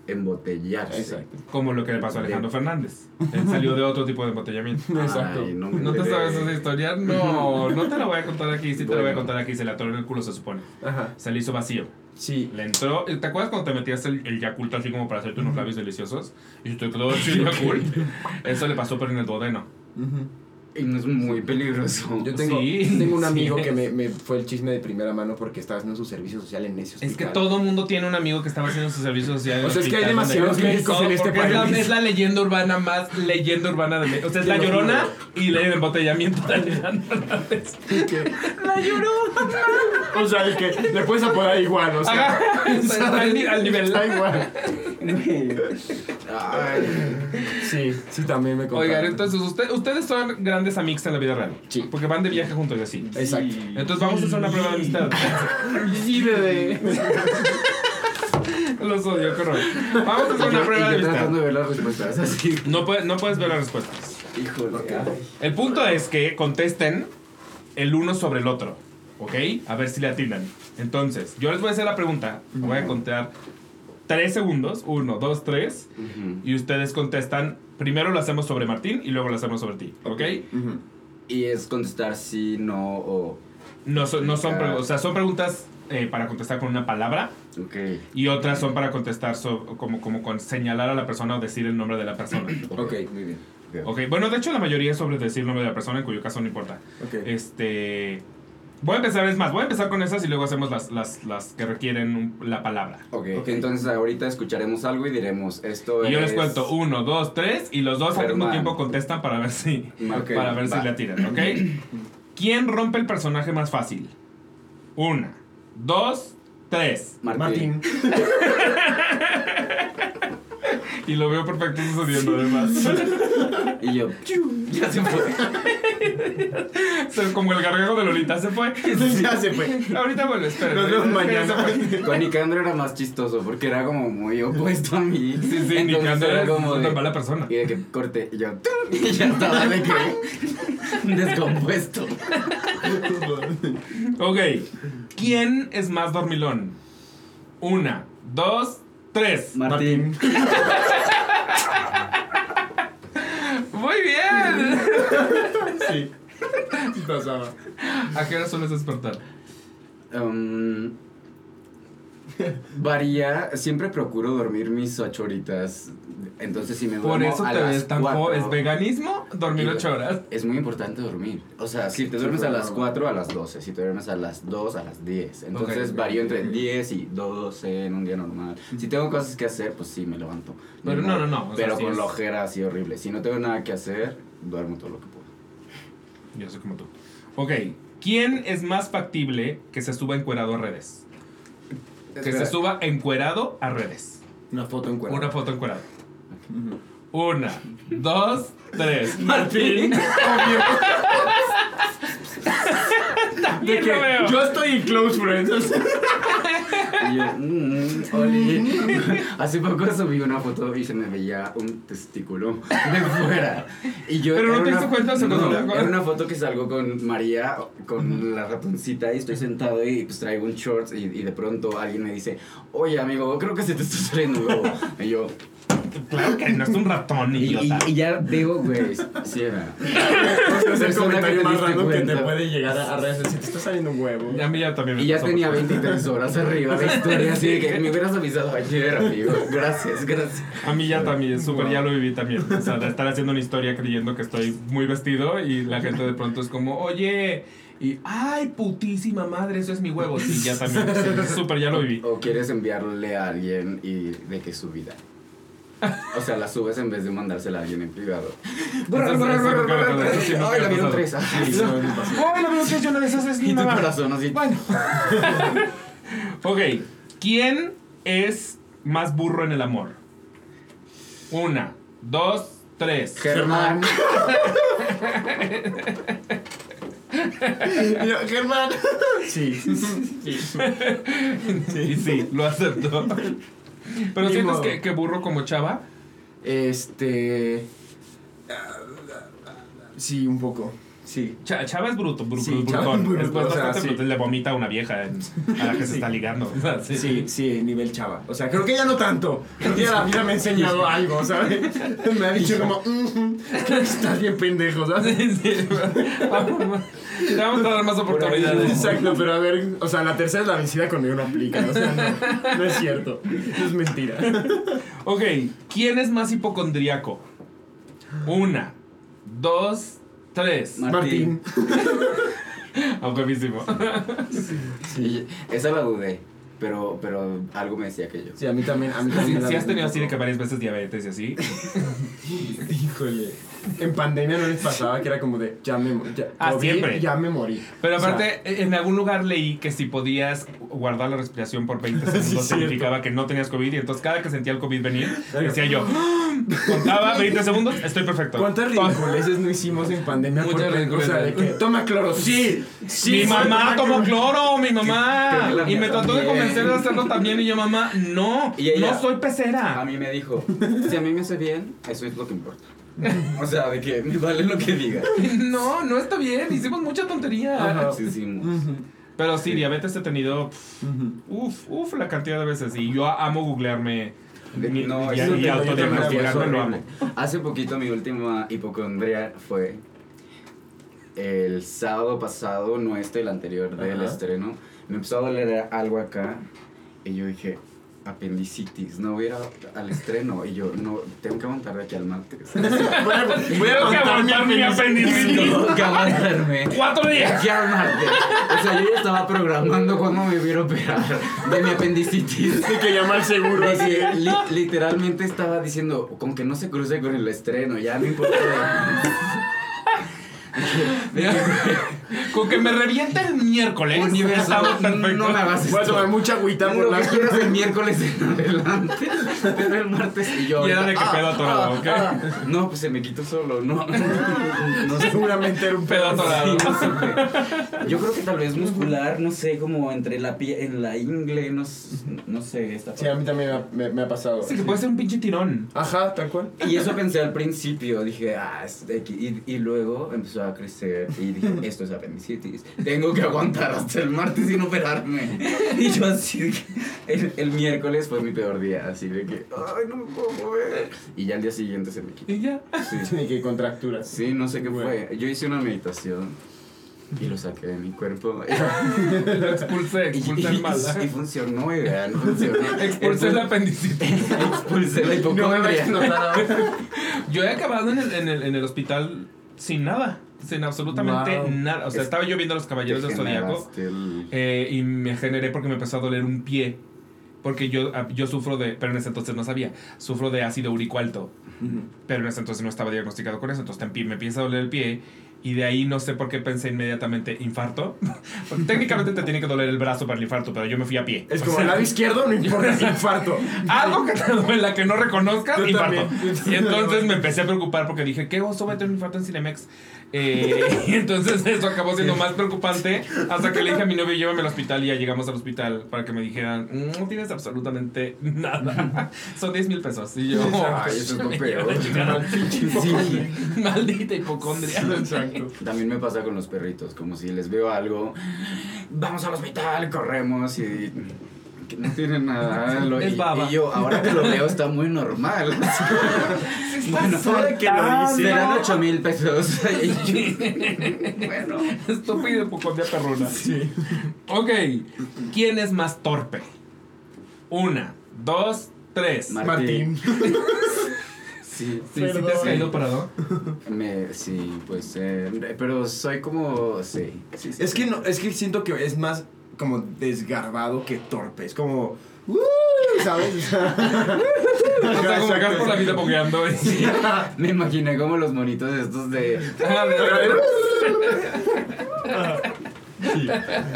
embotellarse. Exacto. Como lo que le pasó a Alejandro Fernández. Él salió de otro tipo de embotellamiento. Exacto. Ay, no, me ¿No te sabes esa historia? No, no te la voy a contar aquí. Sí te la voy a contar aquí. Se le atoró en el culo, se supone. Ajá. Se le hizo vacío. Sí. Le entró. ¿Te acuerdas cuando te metías el, el Yakult así como para hacerte unos labios deliciosos? Y se te quedó el Yakult. Eso le pasó, pero en el duodeno. Y no es muy peligroso. Yo tengo, Sí, tengo un sí amigo es. que me, me fue el chisme de primera mano porque estaba haciendo su servicio social en ese Es que hospital. todo mundo tiene un amigo que estaba haciendo su servicio social. en O sea, es que hay hospital, demasiados médicos en este es la- país. Es la, leyenda urbana más leyenda urbana de México. O sea, es la lo llorona y el embotellamiento de Alejandro Fernández. La llorona. O sea, el que le puedes apodar igual, o sea. Ajá, está al, ni- al nivel. Da igual. Ay, Sí, sí, también me contaron. Oigan, entonces usted- ustedes son grandes amigos en la vida real. Sí. Porque van de viaje juntos y así. Exacto. Entonces vamos a hacer una prueba de amistad. Sí, bebé. Los odio, horror. Vamos a hacer una prueba de vista. de ver las respuestas, así. No, puede- no puedes ver las respuestas. Híjole. ay. El punto es que contesten el uno sobre el otro. ¿Ok? A ver si le atinan. Entonces, yo les voy a hacer la pregunta. Voy a contar tres segundos. Uno, dos, tres. Y ustedes contestan. Primero lo hacemos sobre Martín y luego lo hacemos sobre ti. ¿Ok? Y es contestar sí, no o. No, son- no son, o sea, son preguntas eh, para contestar con una palabra Ok. y otras son para contestar so- como, como con señalar a la persona o decir el nombre de la persona. Ok, muy bien. Ok, bueno, de hecho la mayoría es sobre decir el nombre de la persona, en cuyo caso no importa. Ok. Este. Voy a empezar, es más, voy a empezar con esas y luego hacemos las, las, las que requieren la palabra. ok. Ok. Entonces ahorita escucharemos algo y diremos esto Y yo les es- cuento uno, dos, tres y los dos al mismo tiempo contestan para ver si, para ver si va. le atiran, ¿ok? ¿Quién rompe el personaje más fácil? Una, dos, tres. Martín. Martín. Y lo veo perfecto sucediendo además. Y yo. Ya se fue. O sea, Como el gargajo de Lolita se fue. ya se fue. Ahorita vuelve, espera. Nos vemos mañana. Con Nicandro era más chistoso porque era como muy opuesto a mí. Sí, sí, Entonces Nicandro era como una de- mala persona. Y de que corte, y yo. ¡tum! Y ya estaba de que. Descompuesto. Ok. ¿Quién es más dormilón? Una, dos, tres. Martín. Muy bien. Sí. Sí pasaba. ¿A qué hora sueles despertar? Um, varía, siempre procuro dormir mis ocho horitas. Entonces, si me Por duermo eso a te las ves tan cuatro, joven. ¿Es veganismo? Dormir y- ocho horas. Es muy importante dormir. O sea, si te duermes a las 4 a las 12, si te duermes a las 2 a las 10. Entonces Ok. varío entre 10 y 12 en un día normal. Si tengo cosas que hacer, pues sí, me levanto. Pero no, no, no, o sea, Pero sí con es- la ojera así horrible. Si no tengo nada que hacer, duermo todo lo que puedo. Yo soy como tú. Ok. ¿Quién es más factible que se suba encuerado a redes? Que se suba encuerado a redes. Una foto en cuerpo. Una foto encuerado. Una, dos, tres. Martín. De También lo veo. que yo estoy en Close Friends. Y yo, mm, Oli. Hace poco subí una foto y se me veía un testículo de fuera. Y yo, Pero no te hizo cuenta, se no. Era una foto que salgo con María, con la ratoncita, y estoy sentado y pues traigo un shorts y, y de pronto alguien me dice, oye amigo, creo que se te está saliendo un huevo. Y yo, Claro que no es un ratón, y, y- y ya veo, güey, sí era. es el comentario que te más random que te puede llegar a, a redes. Si te está saliendo un huevo. Y a mí ya también me Y ya tenía por favor. 23 horas arriba de historia, así de que me hubieras avisado ayer, amigo. Gracias, gracias. A mí ya también, súper ya lo viví también. O sea, de estar haciendo una historia creyendo que estoy muy vestido y la gente de pronto es como, oye, y ay, putísima madre, eso es mi huevo. Sí, ya también, sí, súper ya lo viví. O quieres enviarle a alguien y de que su vida. O sea, la subes en vez de mandársela a alguien en privado. Ay, la vieron tres. Ay, no. ¡Ay, la veo que yo una de esas es mi Y tu corazón así. Bueno. ok, ¿quién es más burro en el amor? Una, dos, tres. Germán. Yo, Germán. Sí. Sí. Sí, sí, lo acepto. Pero Ni sientes que, que burro como chava. Este. Sí, un poco. Sí. Cha- chava es bruto, bru- Sí, brutón. bruto, Es o sea, bastante bruto, Le vomita a una vieja en- a la que se está ligando. O sea, sí. Sí, sí, nivel chava. O sea, creo que ya no tanto. Creo que la vida me ha enseñado algo, ¿sabes? Me ha dicho como, "Mm, creo que estás bien pendejo, ¿sabes? Sí, sí. Vamos, Te vamos a dar más oportunidades. Exacto, pero a ver, o sea, la tercera es la vencida conmigo no aplica. O sea, no, no es cierto. Es mentira. Ok, ¿quién es más hipocondriaco? Una, dos, tres. Martín. A huevísimo. Y esa la dudé. Pero, pero algo me decía que yo. Sí, a mí también. A mí Si, también da has tenido así de que varias veces diabetes y así. Híjole. En pandemia no les pasaba que era como de, ya me morí. Ya, Ah, siempre. Ya me morí. Pero O sea, aparte, en algún lugar leí que si podías guardar la respiración por 20 segundos Sí, cierto. significaba que no tenías COVID y entonces cada que sentía el COVID venir, decía yo, "Ah, Contaba 20 segundos, estoy perfecto. ¿Cuántas ridiculeces no hicimos en pandemia? Muchas Porque, o sea, de ridiculeces. que toma cloro. Sí, sí. mi sí, mamá toma tomó cloro. mi mamá. Y me trató de convencer de hacerlo también. Y yo, mamá, no, Y ella- no soy A pecera. mí me dijo, si a mí me hace bien, eso es lo que importa. O sea, de que me vale lo que diga. No, no está bien. Hicimos mucha tontería. Ajá. Sí, sí. Pero sí, diabetes he tenido, pf, uf, uf, la cantidad de veces. Y yo amo googlearme. De- mi- no, y, eso y te- autodiagnosticarme, es lo horrible. amo. Hace poquito mi última hipocondria fue el sábado pasado, no este, el anterior del Ajá. estreno. Me empezó a doler algo acá y yo dije, apendicitis, no voy a ir al estreno. Y yo, no, tengo que aguantar de aquí al martes. Voy a, voy a aguantar mi apéndice. tengo que aguantarme. ¡Cuatro días! aquí al martes. O sea, yo ya estaba programando cuándo me iba a operar de mi apendicitis. Hay que llamar al seguro así. li- literalmente estaba diciendo, con que no se cruce con el estreno, ya no importa. Con que me reviente el miércoles. Universo, estamos no, me hagas Voy a esto. tomar mucha agüita por la quieras el miércoles en adelante, pero el martes y yo. Y era de que pedo atorado, ¿ok? ah, no, pues se me quitó solo, no. no sé. Seguramente era un Pedo atorado. Sí, no sé, güey. Yo creo que tal vez muscular, no sé, como entre la piel, en la ingle, no, sé, esta Sí, a mí también me ha, me- me ha pasado. Sí, que puede ser un pinche tirón. Ajá, tal cual. Y eso pensé al principio, dije, ah, es de aquí. Y, y luego empezó a crecer y dije, esto es apendicitis. Tengo que aguantar hasta el martes sin operarme. Y yo así, de el, el miércoles fue mi peor día, así de que, ay, no me puedo mover. Y ya al día siguiente se me quitó. Y ya. Sí, Tiene que contracturas. sí no sé qué Bueno. fue. Yo hice una meditación y lo saqué de mi cuerpo. Lo expulsé, Y, expulsé el mal. y, funcionó, oigan, funcionó. Expulsé el apendicitis. Expulsé la No me a hipocondria. Yo he acabado en el, en el, en el hospital sin nada. Sin absolutamente Wow. nada. O sea, Es- estaba yo viendo a los caballeros del generaste el- eh, y me generé porque me empezó a doler un pie. Porque yo, ah, yo sufro de, pero en ese entonces no sabía, sufro de ácido úrico alto. Pero en ese entonces no estaba diagnosticado con eso, entonces me empieza a doler el pie. Y de ahí no sé por qué pensé inmediatamente infarto. Porque técnicamente te tiene que doler el brazo para el infarto, pero yo me fui a pie. Es O como sea, el lado izquierdo, no importa, es infarto. Algo que te duela que no reconozcas, Yo infarto. también, Y entonces me empecé a preocupar porque dije, ¿qué oso va a tener un infarto en Cinemex? Eh, y entonces eso acabó siendo más preocupante hasta que le dije a mi novio, llévame al hospital y ya llegamos al hospital para que me dijeran, no tienes absolutamente nada. Son 10 mil pesos. Y yo, Ay, eso es lo peor. Sí, maldita hipocondria. Exacto. También me pasa con los perritos, como si les veo algo, vamos al hospital, corremos y que no tienen nada. Lo- Es y, baba. y yo, ahora que lo veo, está muy normal. bueno, Sabe que lo hice. serán 8 mil pesos. bueno, Estúpido hipocondria perruna. Sí. Ok, ¿quién es más torpe? Una, dos, tres. Mar- Martín. sí. Sí, ¿sí te has caído parado? Me, sí, pues, eh, pero soy como, sí. sí, sí. Es que no, es que siento que es más como desgarbado que torpe. Es como. "Uh", ¿Sabes? O sea, O sea, como que vas por la vida pokeando. y- Sí, me imaginé como los monitos estos de...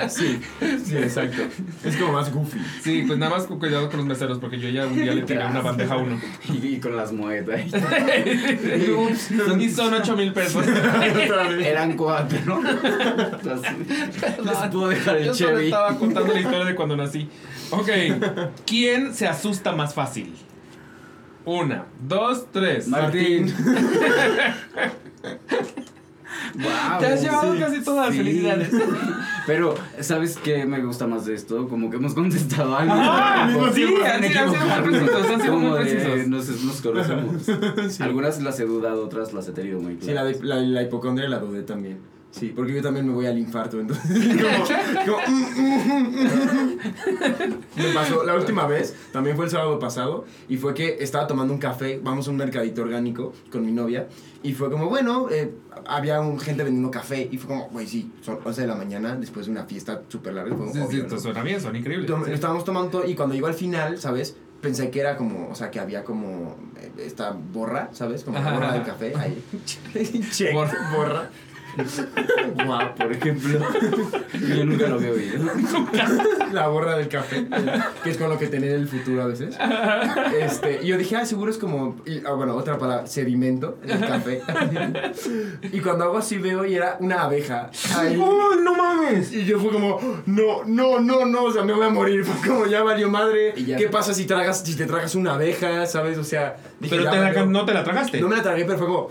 Sí, sí, exacto. Es como más goofy. Sí, pues nada más con cuidado con los meseros, porque yo ya un día le tiré una bandeja a uno. Y, y con las moedas. y son 8 mil pesos. Eran cuatro, ¿no? Les puedo dejar el Yo solo Chevy. estaba contando la historia de cuando nací. Ok, ¿quién se asusta más fácil? Una, dos, tres. Martín. Wow, Te has llevado sí. casi todas las Sí. felicidades. Pero, ¿sabes qué me gusta más de esto? Como que hemos contestado algo. Ah, Como sin han sido- han sido muy equivocarnos. precisos, han sido muy Como de, precisos. Nos, nos conocemos. Sí. Algunas las he dudado, otras las he tenido muy Sí, la, claras. de- la, la hipocondria la dudé también. Sí, porque yo también me voy al infarto, entonces como, como, mm, mm, mm. Me pasó, la última vez, también fue el sábado pasado, y fue que estaba tomando un café, vamos a un mercadito orgánico con mi novia, y fue como, bueno, eh, había un, gente vendiendo café, y fue como, güey, sí, son 11 de la mañana, después de una fiesta súper larga, fue como, Sí, sí, obvio, esto ¿no? suena bien, suena increíble. Tom- Sí. Estábamos tomando todo y cuando llegó al final, ¿sabes? Pensé que era como, o sea, que había como eh, esta borra, ¿sabes? Como la borra del café. Ahí. Check, Borra. Guau. Por ejemplo. Yo nunca lo había oído. La borra del café, que es con lo que tenía en el futuro a veces. Este, y yo dije, ah, seguro es como, y, ah, bueno, otra palabra, sedimento en el café. y cuando hago así veo y era una abeja. ahí. ¡Oh, no mames! Y yo fue como, no, no, no, no, o sea, me voy a morir. Fue como, ya valió madre. Ya. ¿Qué pasa si, tragas, si te tragas una abeja, sabes? O sea, dije, Pero te la- no te la tragaste. No me la tragué, pero fue como,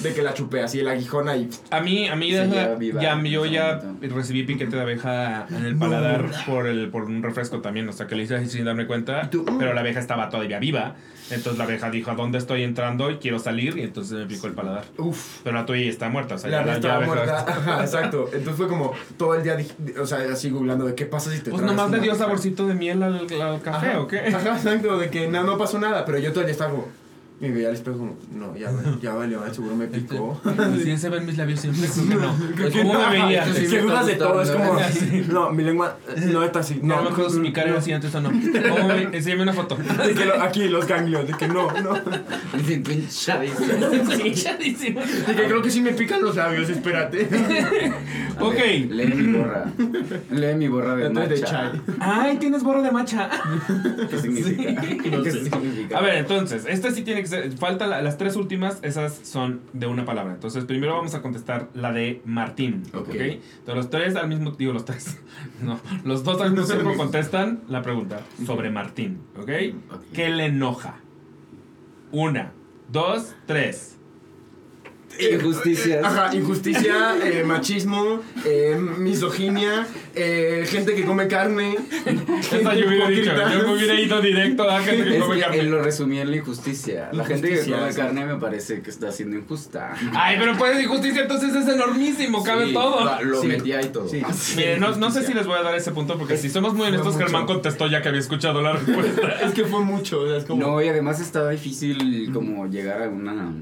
de que la chupé así, el aguijón ahí. A mí, a mí ya, ya viva ya- en yo ya momento. recibí piquete de abeja en el paladar por, el, por un refresco también, o sea que lo hice así sin darme cuenta, ¿Y tú? Pero la abeja estaba todavía viva, entonces la abeja dijo, ¿a dónde estoy entrando? Y quiero salir, y entonces me picó el paladar. Uf. Pero la tuya ya está muerta, o sea, La ya estaba muerta. Ajá, exacto. Entonces fue como todo el día, o sea, así googlando de qué pasa si te Pues nomás le dio abeja? saborcito de miel al, al café, Ajá, ¿o qué? Ajá, exacto, de que no, no pasó nada, pero yo día estaba como, me veía al espejo como, no, ya, ya valió, seguro me picó. Sí, se ven mis labios siempre, creo que no. ¿Cómo no, me veía? sí me dudas de todo, es como, no, mi lengua no está así, No, no, me acuerdo si mi cara era así antes o no. ¿Cómo me- Enséñame una foto. De que lo- aquí los ganglios, de que no, no. Hinchadísimo. De que creo que sí me pican los labios, espérate. Ok. Lee mi borra. Lee mi borra de Entonces de matcha. chai. Ay, tienes borra de macha. ¿Qué significa? No ¿Qué sé. significa? A ver, entonces, este sí tiene que Falta la- las tres últimas, esas son de una palabra. Entonces, primero vamos a contestar la de Martín. ¿Ok? Entonces, los tres al mismo Digo, los tres. No, los dos al mismo tiempo contestan la pregunta sobre Martín. ¿Ok? Ok. ¿Qué le enoja? Una, dos, tres. Injusticias. Ajá, injusticia, eh, machismo, eh, misoginia, eh, gente que come carne. Esa yo hubiera dicho. Yo me hubiera ido directo a gente que Es come que carne. él lo resumía en la injusticia. La gente que come sí. carne me parece que está siendo injusta. Ay, pero pues injusticia, entonces es enormísimo, cabe Sí, todo. va, Lo Sí. metía y todo. Sí. Miren, no, no sé si les voy a dar ese punto porque si somos muy honestos. Germán contestó ya que había escuchado la respuesta. Es que fue mucho, o sea, es como. No, y además estaba difícil como llegar a una...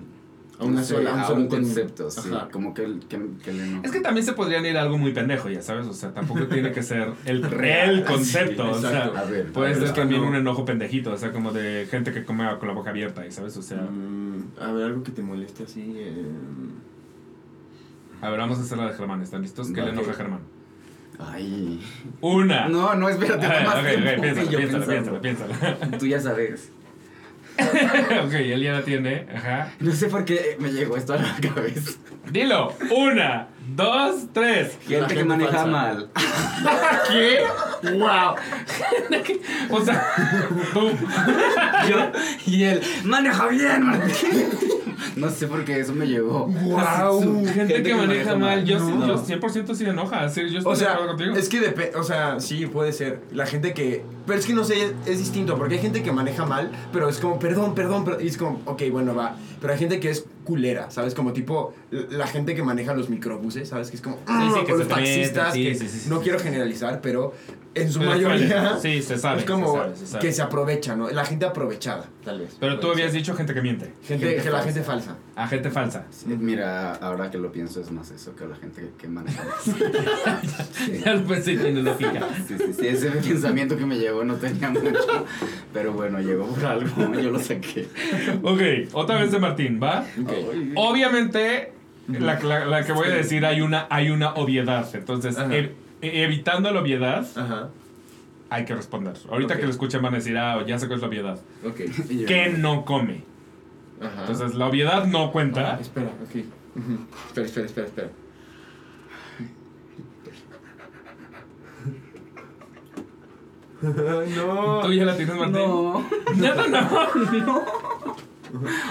A una sola- a un un concepto, sí. Ajá. Como que, el- que, que le no. Es que también se podrían ir a algo muy pendejo, ya sabes, o sea, tampoco tiene que ser el Real, concepto, sí, o sea, ver, puede ver, ser que también no. un enojo pendejito, o sea, como de gente que come con la boca abierta, y sabes, o sea, Mm, a ver, algo que te moleste así. eh, a ver, vamos a hacer la de Germán, ¿están listos? ¿Qué le enoja a Germán? Ay. Una. No, no, espérate. A ver, más ok, ok, tiempo, piénsala, piénsala, piénsala, piénsala. Tú ya sabes. ok, él ya la tiene, ajá. No sé por qué me llegó esto a la cabeza. Dilo, una, dos, tres. Gente que gente maneja falsa. mal. ¿Qué? ¡Wow! O sea, tú. Yo y él, maneja bien, Martín. No sé por qué eso me llegó. ¡Wow! Gente, que, maneja mal, yo, sí- No. yo 100% sí enoja, sí, yo estoy O de sea, acuerdo contigo. es que depende, o sea, sí, puede ser. La gente que. Pero es que no sé, es, es distinto, porque hay gente que maneja mal, pero es como, perdón, perdón, perdón. Y es como, ok, bueno, va. Pero hay gente que es culera, ¿sabes? Como tipo, la gente que maneja los microbuses, ¿sabes? Que es como, "Ah", sí, que o se los taxistas, que sí, sí, sí, no sí, quiero sí. generalizar, pero en su Pero mayoría. sí, se sabe, Es como se sabe, se sabe. que se aprovecha, ¿no? La gente aprovechada, tal vez. Pero tú habías ser. dicho gente que miente. Gente, gente que la gente falsa. A gente falsa. Mira, ahora que lo pienso es más eso que la gente que, que maneja. Ya lo pensé, tiene lógica. Sí, sí, sí, ese pensamiento que me llegó no tenía mucho, pero bueno, llegó por algo, yo lo saqué. Ok, otra vez de Martín, ¿va? Ay. Obviamente, la, la- la que voy a decir hay una, hay una obviedad. Entonces, ev- evitando la obviedad, Ajá. hay que responder. Ahorita Ok. que lo escuchen van a decir, ah, ya sé cuál es la obviedad. Ok. Y yo, ¿Qué no come? Ajá. Entonces, la obviedad no cuenta. Ah, espera, ok. Ujú. Espera, espera, espera, espera. No. Tú ya la tienes, Martín. No, No, no, no.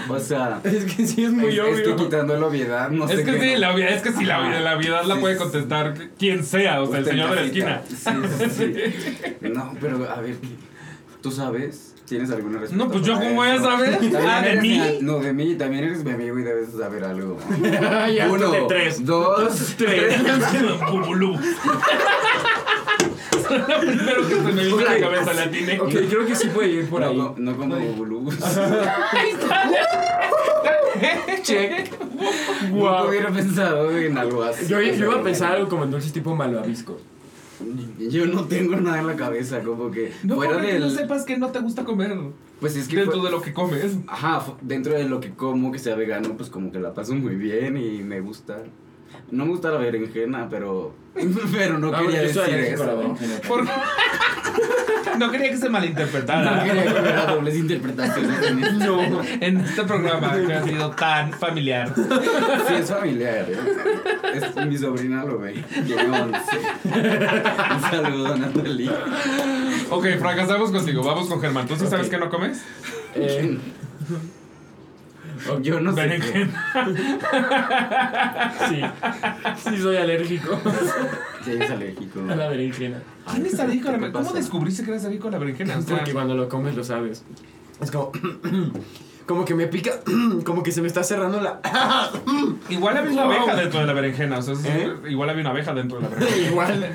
o sea, Es que sí es muy es, es obvio. que quitando la obviedad, no sé Es que qué sí, no. la obviedad, es que sí, la, la obviedad la puede sí. contestar quien sea, o sea, el señor de la esquina. Sí, sí, sí. No, pero a ver, ¿tú sabes? ¿Tienes alguna respuesta? No, pues yo cómo voy a saber. Ah, de mí. mi- No, de mí, también eres mi amigo y debes saber algo. Ya, Uno, de tres. dos, tres. Lo primero que se me vino a la cabeza la tiene. Ok, creo que sí puede ir por no, ahí. no como Bubulú. Check. Nunca hubiera pensado en algo así. Yo, yo iba a pensar algo como entonces tipo malvavisco. Yo no tengo nada en la cabeza, como que No, fuera porque del... no sepas que no te gusta comer Pues es que dentro fue- de lo que comes. Ajá, dentro de lo que como, que sea vegano, pues como que la paso muy bien y me gusta. No me gusta la berenjena, pero. Pero no quería decir eso. Por- no quería que se No malinterpretara quería que hubiera dobles interpretaciones en esto. No. en este programa que ha sido tan familiar. Sí, es familiar, ¿eh? Es, mi sobrina lo ve. Tiene 11. Un saludo Natalie. Ok, fracasamos contigo. Vamos con Germán. ¿Tú sí sabes que no comes? Eh, Yo no sé. qué. Berenjena. sí. Sí, soy alérgico Sí, es alérgico. a la berenjena. ¿Quién es alérgico a la ¿Qué berenjena? ¿Cómo pasa? descubriste que eras alérgico a la berenjena? O sea, Porque cuando lo comes lo sabes. Es como. Como que me pica. Como que se me está cerrando la. igual había una abeja dentro de la berenjena. O sea, es- ¿Eh? igual había una abeja dentro de la berenjena. Igual.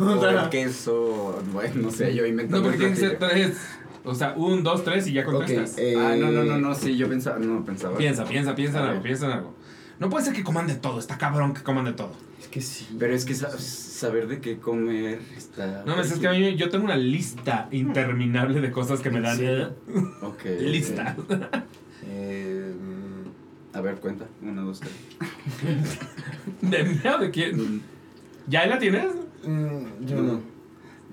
O, el queso. Bueno, no sé, yo invento. No, porque tienen que ser tres. O sea, un, dos, tres y ya contestas. eh, Ah, no, no, no, no, sí, yo pensaba. No, pensaba. Piensa, piensa, piensa en A algo, piensa en algo. No puede ser que coman de todo. Está cabrón que coman de todo. Es que sí. Pero es que sa- saber de qué comer está. No, es que a mí yo tengo una lista interminable de cosas que me dan. ¿Sí? Ok. Lista. Eh, mm, A ver, cuenta. Uno, dos, tres. ¿De mí o de quién? ¿Ya la tienes? mm, yo no.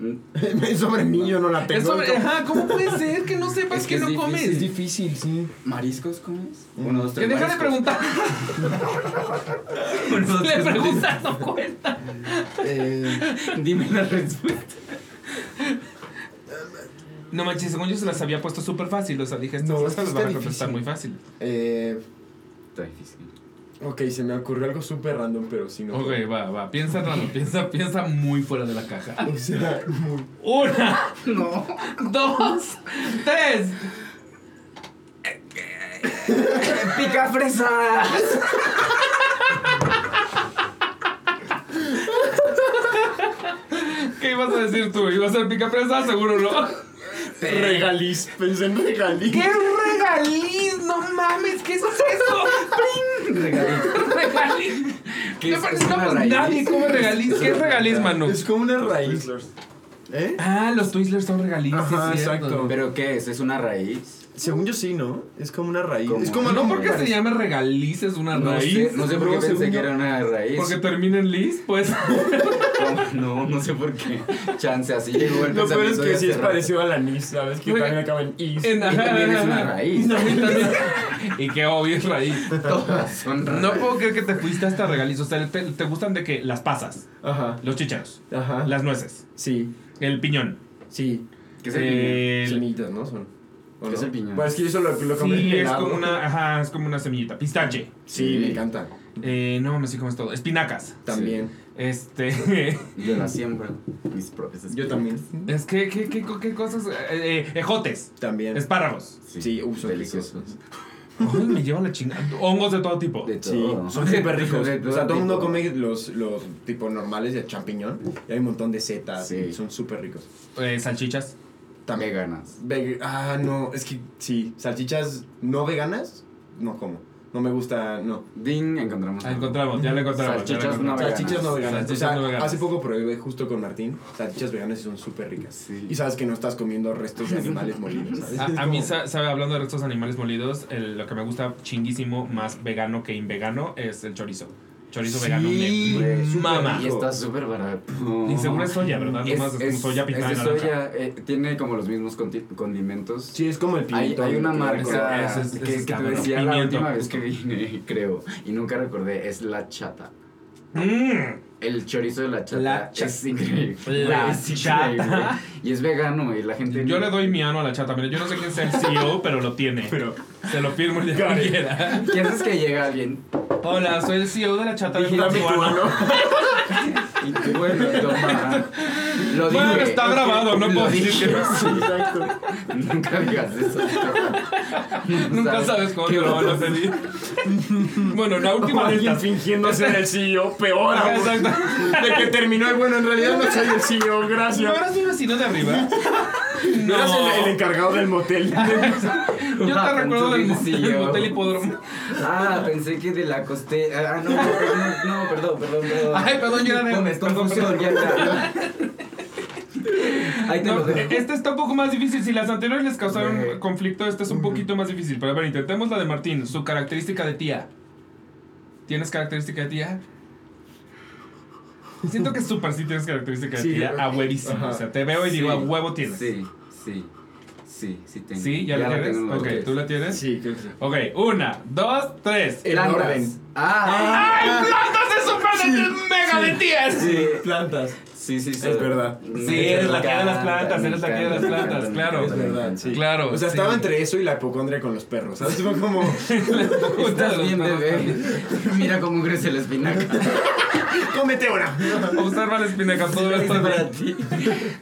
Mm, Sobre mí yo no la tengo. Es sobre- ajá, ¿cómo puede ser que no sepas Es que, que no es comes? Es difícil, sí. ¿Mariscos comes? Mm. Uno, dos, Que tres. deja de preguntar. Uno, dos, Le preguntas, no cuenta. Eh. Dime la respuesta. No manches, según yo se las había puesto súper fácil. O sea, dije, estas, No, es las que van a contestar difícil. muy fácil. eh, Está difícil. Ok, se me ocurrió algo súper random, pero si no. Ok, va, va. Piensa raro, piensa, piensa muy fuera de la caja. O sea, muy- Una, No. dos, tres. ¡Pica fresas! ¿Qué ibas a decir tú? ¿Ibas a ser picapresa? Seguro no. Regaliz, pensé en regaliz. ¿Qué regaliz? No mames, ¿qué es eso? Regalito. regaliz. ¿Qué es? ¿Es una raíz? nadie come regaliz. ¿Qué es regaliz, mano? Es como una raíz. ¿Eh? Ah, los Twizzlers son regaliz. Ajá, sí, exacto. ¿Pero qué es? ¿Es una raíz? Según yo sí, ¿no? Es como una raíz. ¿Cómo? Es como No porque se llama regaliz es una No raíz. sé, no sé por qué No, pensé que era una raíz. Porque termina en lis, pues. No, no sé por qué. Chance, así llegó el Lo peor es que sí es parecido al anís, ¿sabes? Que también acaba en is. En- Y también es una raíz. Y que obvio es raíz. Todas son raíces. No puedo creer que te fuiste hasta regaliz. O sea, te, te gustan de que las pasas, Ajá. los chícharos, Ajá. las nueces, Sí. el piñón. Sí. ¿Qué es el el- ¿no? Son. ¿O ¿Qué no? es el piñón? Pues es que eso lo, lo comen Sí, es como una, ajá, es como una semillita. Pistache. Sí, me encanta. Eh, no, me sí comes todo. Espinacas. También. Este. Yo la siembro. Mis propias Yo también. es que, ¿qué, qué, qué cosas? Eh, eh, ejotes. También. Espárragos. Sí, son deliciosos. Ay, me llevan la chingada. Hongos de todo tipo. De Sí, todo. son súper ricos. O sea, todo el mundo come los, los tipo normales de champiñón. Y hay un montón de setas. Sí. y son súper ricos. Eh, salchichas. También. Veganas. Veg- ah, no, es que sí. Salchichas no veganas, no como. No me gusta, no. Ding, encontramos. Ah, encontramos, ya le encontramos. Salchichas ya le encontramos. no veganas. Salchichas no veganas. Salchichas o sea, no veganas. hace poco probé justo con Martín. Salchichas veganas y son súper ricas. Sí. Y sabes que no estás comiendo restos de animales molidos. ¿sabes? A, mí, sabe, hablando de estos animales molidos, el- lo que me gusta chinguísimo, más vegano que invegano, es el chorizo. Chorizo Sí, vegano güey, me súper mama. Y está súper barato. Y seguro es soya, ¿verdad? Es, Nomás es, es, soya es pintada de soya, eh, tiene como los mismos condimentos. Sí, es como el Hay, pimiento. hay una que- marca ese es- que, es que te decía la Pimiento. última vez que vine, creo, y nunca recordé, es la chata. Mm. El chorizo de la chata La cha- es increíble. La Güey, es chata. increíble. Y es vegano y la gente... Yo le doy mi ano a la chata. Mira, yo no sé quién sea el CEO, pero lo tiene. Pero, Se lo firmo el día que it. quiera. ¿Quién es que llega alguien? Hola, soy el CEO de la chata de Tijuana. Y tú, bueno, toma. Lo Bueno, dije. está grabado, no puedo decir que no. Sí, exacto. Nunca digas eso. Nunca sabes cómo te lo van a pedir. Bueno, la última de Alguien fingiendo ser el CEO, peor aún. exacto. De que terminó y bueno, en realidad no soy el CEO, ¿No gracias. eras mi vecino de arriba? No eras el, el encargado del motel. Yo te Ah, recuerdo del, del motel hipódromo. Ah, pensé que de la coste. Ah, no, no, no, no, perdón, perdón, perdón. Ay, perdón, yo era de- confusión, ya, ya. Ahí te No, lo dejo. este está un poco más difícil. Si las anteriores les causaron conflicto, este es un poquito más difícil. Pero a ver, intentemos la de Martín. Su característica de tía. ¿Tienes característica de tía? Siento que súper sí tienes características Sí, de tía a huevísimo. Ajá. O sea, te veo y digo, Sí, a huevo tienes. Sí, sí, sí, sí tengo. ¿Sí? ¿Ya, la tienes? tengo. ok, ¿tú la tienes? Sí, creo que sí. Ok, una, dos, tres. En Plantas. orden. Ah, ¡Ay, plantas es súper de mega de tías! sí. Plantas. Sí, sí, sí. Es verdad. Sí, eres la tía de las plantas, eres la tía de las plantas, claro. Es verdad, sí. Claro, O sea, sí. estaba entre eso y la hipocondria con los perros. ¿Sabes? Fue como. Estás bien, bebé. Mira cómo crece la espinaca. ¡Cómete una! Observa la espinaca todo Es esto. para ti.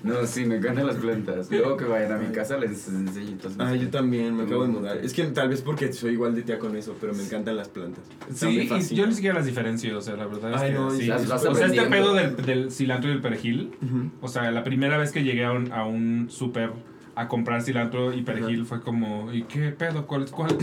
No, sí, me encantan las plantas. Luego que vayan a mi casa les enseño. entonces- Ah, yo también, me acabo de mudar. Es que tal vez porque soy igual de tía con eso, pero me encantan las plantas. Sí, y yo ni siquiera las diferencio, o sea, la verdad es Ay, que no, sí. las vas o sea, este pedo del, del cilantro y el perejil, o sea, la primera vez que llegué a un, a un súper a comprar cilantro y perejil fue como, ¿y qué pedo? ¿Cuál es cuál?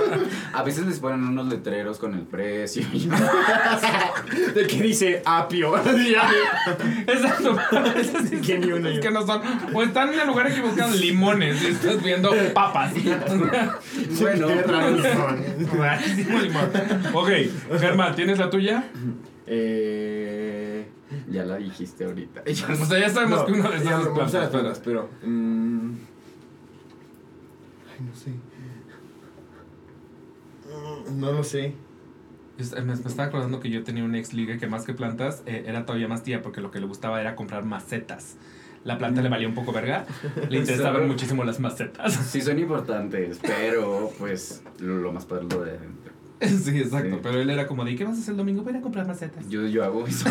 A veces les ponen unos letreros con el precio. De que dice apio. Exacto. Es, Que ni uno. es que no son. O están en el lugar equivocado, limones, y estás viendo papas. bueno. Rarísimo limón. Ok, Germán, ¿tienes la tuya? Eh. ya la dijiste ahorita. O sea, ya sabemos No, que uno de ya, esas es plantas, plantas, pero. mm, ay, no sé. Mm, No lo sé. Me, me estaba acordando que yo tenía un ex liga que más que plantas eh, era todavía más tía porque lo que le gustaba era comprar macetas. La planta le valía un poco verga, le interesaban muchísimo las macetas. Sí son importantes, pero pues lo, lo más padre lo de. Sí, exacto, Sí. pero él era como de, ¿qué vas a hacer el domingo? Voy a comprar macetas. Yo, yo hago eso,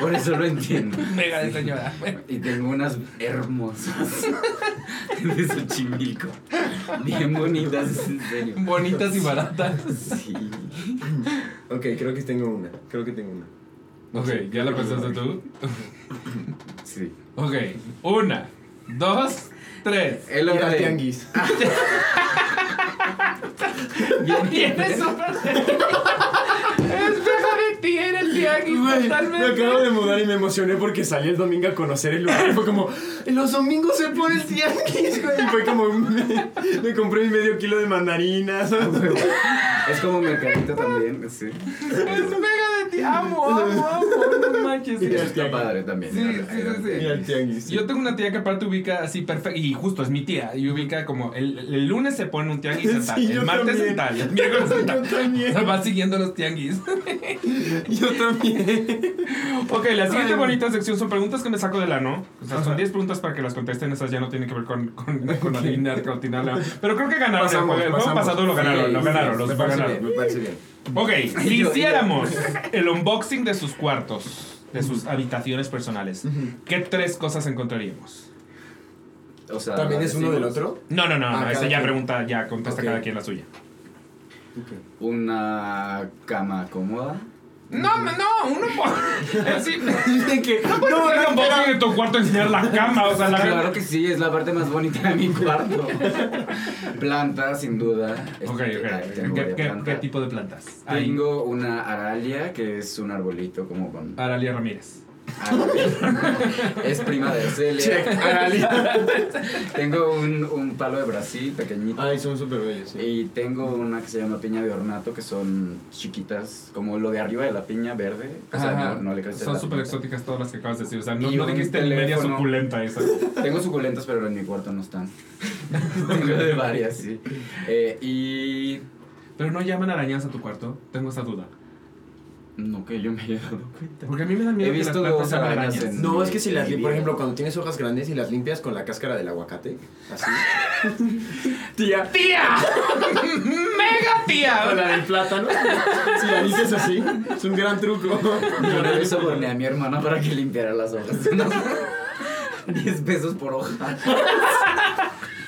por eso lo entiendo. Mega de señora. Y tengo unas hermosas de Xochimilco. Bien bonitas, en serio. Bonitas y baratas. Sí. Ok, creo que tengo una. Creo que tengo una. Ok, ¿ya la pensaste tú? Sí. Ok, una, dos, tres. Lo al de- tianguis. Bien, eso. Es de ti, tianguis, Güey, me totalmente. acabo de mudar y me emocioné porque salí el domingo a conocer el lugar. Y fue como, los domingos se pone el tianguis, güey. Y fue como, me, me compré mi medio kilo de mandarinas. Es como mercadito también, sí. Es mega de ti. Amo, amo, amo. No manches. Es está padre también. Sí, sí, sí, sí. Ir al tianguis. Yo tengo una tía que aparte ubica así perfecto, y justo es mi tía, y ubica como el, el lunes se pone un tianguis en tal, Sí, el martes también. en tal, el miércoles en Yo tal. también. O sea, va siguiendo los tianguis. Yo también. Ok, la siguiente Ay. bonita sección son preguntas que me saco del ano. O sea, son 10 preguntas para que las contesten. Esas ya no tienen que ver con, con, con adivinar, con atinarla. Pero creo que ganaron el juego. El juego pasado lo ganaron, lo ganaron, los me parece ganaron. bien, me parece bien. Ok, si hiciéramos el unboxing de sus cuartos, de sus habitaciones personales, ¿qué tres cosas encontraríamos? O sea, ¿También es uno del otro? No, no, no, Ah, no, esa ya quien. pregunta, ya contesta cada quien la suya. Una cama cómoda. No, no, no, uno por. Sí, Dicen que. no puedes hacer un unboxing de tu cuarto enseñar la cama, o sea, la Claro que sí, es la parte más bonita de mi cuarto. Planta, sin duda. Ok, Este, ok. tengo ¿Qué, varias qué- plantas. qué tipo de plantas? Ahí. Tengo una aralia, que es un arbolito como con... Aralia Ramírez. Aralia. es prima de Celia. Tengo un, un palo de Brasil pequeñito. Ay, son súper bellos, sí. Y tengo una que se llama piña de ornato, que son chiquitas, como lo de arriba de la piña verde. O sea, no, no le crece Son súper exóticas todas las que acabas de decir. O sea, no, no dijiste ni media teléfono. suculenta esa. Tengo suculentas, pero en mi cuarto no están. tengo de varias, sí. Eh, y... Pero no llaman arañas a tu cuarto. Tengo esa duda. No que yo me haya dado cuenta. Porque a mí me da miedo He que las visto plantas arañas arañas. en- No, es que si las, por ejemplo, cuando tienes hojas grandes y las limpias con la cáscara del aguacate, así. Tía. ¡Tía! ¡Mega O tía! la del plátano. Si la limpias así, es un gran truco. Yo una vez soborné a mi hermana para que limpiara las hojas. No. 10 pesos por hoja.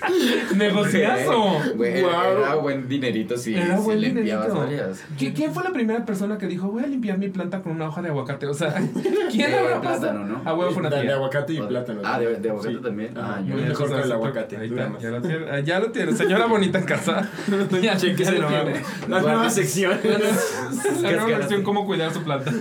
¡Negociazo! Güey. Era buen dinerito si, Era si buen limpiabas dinerito. varias. ¿Qui- ¿Quién fue la primera persona que dijo, voy a limpiar mi planta con una hoja de aguacate? O sea, ¿quién De habrá plátano? ¿no? A huevo fue una De, de tía. aguacate y plátano. Ah, de, de aguacate Sí. también. Ah, yo mejor Entonces, que el aguacate, Ahí está, más. ya lo tiene. Ah, Ya lo tiene. Señora bonita en casa. Ya, Cheque ya se lo tiene. La nueva sección. La nueva versión, cómo cuidar su planta.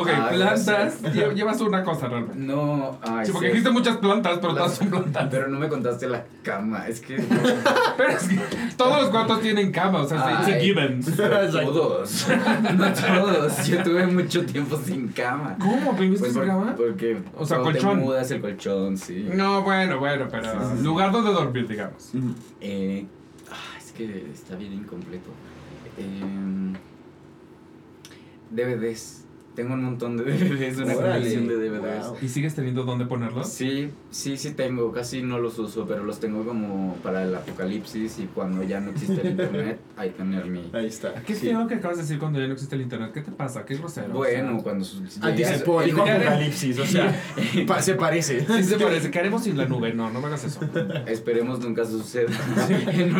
Ok, Ah, plantas. lle- Llevas una cosa realmente. No, ay, Sí, porque sí. dijiste muchas plantas, pero todas son plantas. Pero no me contaste la cama. Es que Pero es que todos los cuartos tienen cama, o sea, Ay. given. todos. No todos. Yo tuve mucho tiempo sin cama. ¿Cómo? ¿Viviste Pues sin por- cama? porque O sea, colchón. Te mudas el colchón, sí. No, bueno, bueno, pero lugar donde dormir, digamos. Eh, ah, es que está bien incompleto. Eh, DVDs. Tengo un montón de DVDs, una Órale. colección de DVDs. Wow. ¿Y sigues teniendo dónde ponerlos? Sí, sí, sí tengo, casi no los uso, pero los tengo como para el apocalipsis y cuando ya no existe el internet, hay que tener mi... Ahí está. Qué Sí. feo que acabas de decir cuando ya no existe el internet. ¿Qué te pasa? ¿Qué grosero? Bueno, O sea, cuando... Anticipó, llegas- dijo apocalipsis, o sea, se parece. Sí se parece. ¿Qué haremos sin la nube? No, no me hagas eso. Esperemos nunca suceda.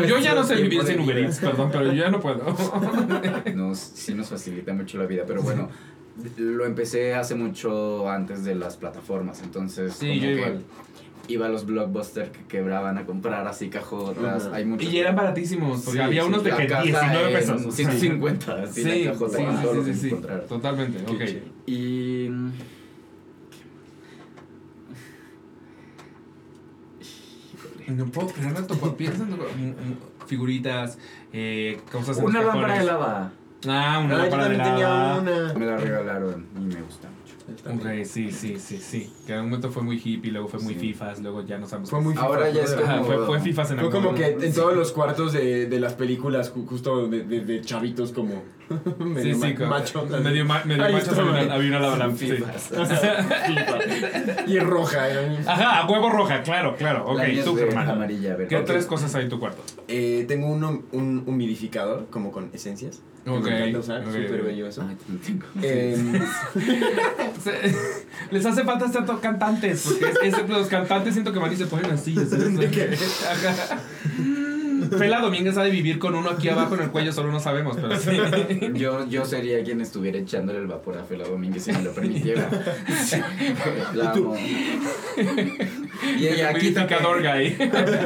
Yo ya no sé vivir sin Uber. Eats, perdón, pero yo ya no puedo. Nos, sí nos facilita mucho la vida, pero bueno, lo empecé hace mucho antes de las plataformas, entonces Sí, como yo que igual. iba a los blockbusters que quebraban a comprar así cajotas, hay muchos... Y eran baratísimos, porque Sí, había sí, unos de que caja 19 en pesos. 150, así Sí, la cajota sí, todo sí, sí, sí. Totalmente, Qué ok. chido. Y... No puedo creer tanto. Mm, figuritas, eh, cosas Una lámpara de lava. Ah, una Ah, yo también tenía una. Me la regalaron y me gusta mucho. Ok, sí, sí, sí, sí. Que en un momento fue muy hippie, luego fue muy Sí. FIFAs, luego ya no sabemos. Fue muy Ahora FIFA, ya es Ajá, como- fue, fue FIFAs en Fue algún como que en todos los cuartos de, de las películas, ju- justo de, de, de chavitos como medio sí, ma- como- machotas. medio, ma- medio Ahí una, había una sí. FIFA. Y roja. era- Ajá, a huevo roja, claro, claro. Ok, tú, Germán. amarilla. ¿Qué Ok. tres cosas hay en tu cuarto? Eh, tengo uno- un humidificador, como con esencias. que Ok, Me encanta usar, ok, súper ok. bello eso. Ay, también tengo. Em, Les hace falta ser cantantes, porque es, es- los cantantes siento que van y se ponen así. ¿sabes? Ajá. Fela Domínguez ha de vivir con uno aquí abajo en el cuello, solo no sabemos, pero sí. Yo, yo sería quien estuviera echándole el vapor a Fela Domínguez si me lo permitiera. La amo. Y ella, humidificador gay.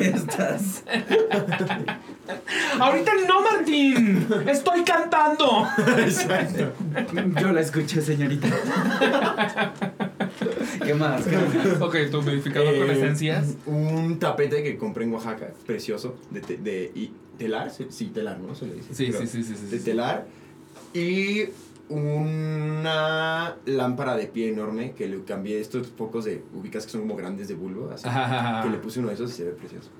Estás. Ahorita no, Martín. Estoy cantando. Exacto. Yo la escuché, señorita. ¿Qué más? ¿Qué más? Ok, tu humidificador con Eh, esencias. Un tapete que compré en Oaxaca, precioso, de, te- de y- telar, sí, telar, ¿no? Se le dice. Sí, sí, sí, sí, sí, De telar. Y una lámpara de pie enorme que le cambié estos pocos de ubicas que son como grandes de bulbo, así. Que le puse uno de esos y se ve precioso.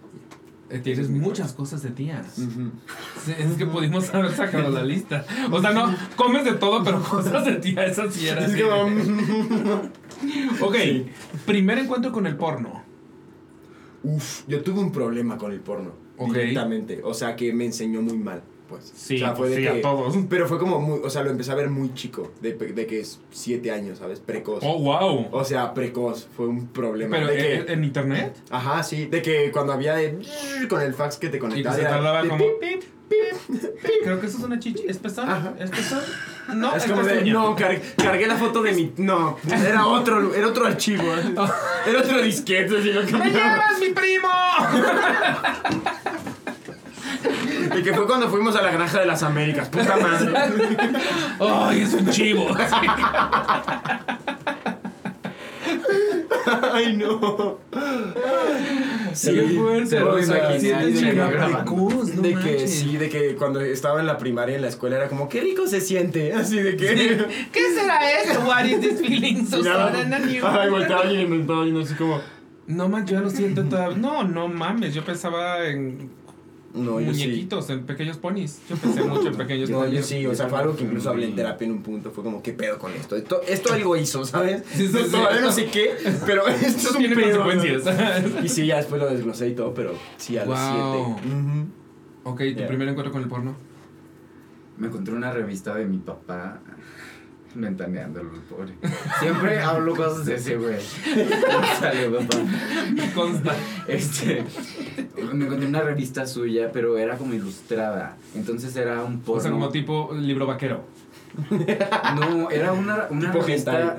Eh, Tienes muchas cosas de tía. Ujú. Sí, Es que pudimos haber sacado la lista. O sea, no, comes de todo, pero cosas de tía, esas sí eran. Ok, primer encuentro con el porno. Uf, yo tuve un problema con el porno. Ok. Directamente. O sea, que me enseñó muy mal. Pues. Sí, o sea, fue pues de sí, que, a todos. Pero fue como muy. O sea, lo empecé a ver muy chico. De, que es siete años, ¿sabes? Precoz. Oh, wow. O sea, precoz. Fue un problema. Pero de que, ¿en, en internet. Ajá, sí. De que cuando había de. Con el fax que te Y que conectabas. se era tardaba como. pip, pip. Creo que eso es una chichi. ¿Es pezón? Ajá. ¿Es pezón? No, Es es como de, no, car- cargué la foto de mi. No, era otro, era otro archivo. Era otro disquete, así lo ¡Me llevas, mi primo! Y que fue cuando fuimos a la granja de las Américas, puta madre. ¡Ay, es un chivo! Ay, no. Sí, Qué fuerte, se lo o sea, imaginé siete ahí de que- no de manches. sí, de que cuando estaba en la primaria en la escuela era como, qué rico se siente. Así de que. ¿Qué será esto? What is this feeling so Y? Ay, volteaba y me estaba viendo así como. No man, yo lo siento todavía. No, no mames, yo pensaba en No, yo sí. muñequitos, en pequeños ponis. Yo pensé mucho en pequeños No, ponis. yo sí, o sea, fue algo que incluso hablé en terapia en un punto. Fue como, ¿qué pedo con esto? Esto, esto algo hizo, ¿sabes? Sí, sí, sí. Todavía no sé qué, pero esto es un tiene pedo. consecuencias. Y sí, ya después lo desglosé y todo, pero sí, a los Wow. siete. Ujú. ok, tu Yeah. primer encuentro con el porno. Me encontré una revista de mi papá. Ventaneándolo, el pobre. Siempre hablo cosas de ese güey. Salió, papá. Me consta. Este. Me encontré una revista suya, pero era como ilustrada. Entonces era un porno. O sea, como tipo libro vaquero. No, era una, una revista.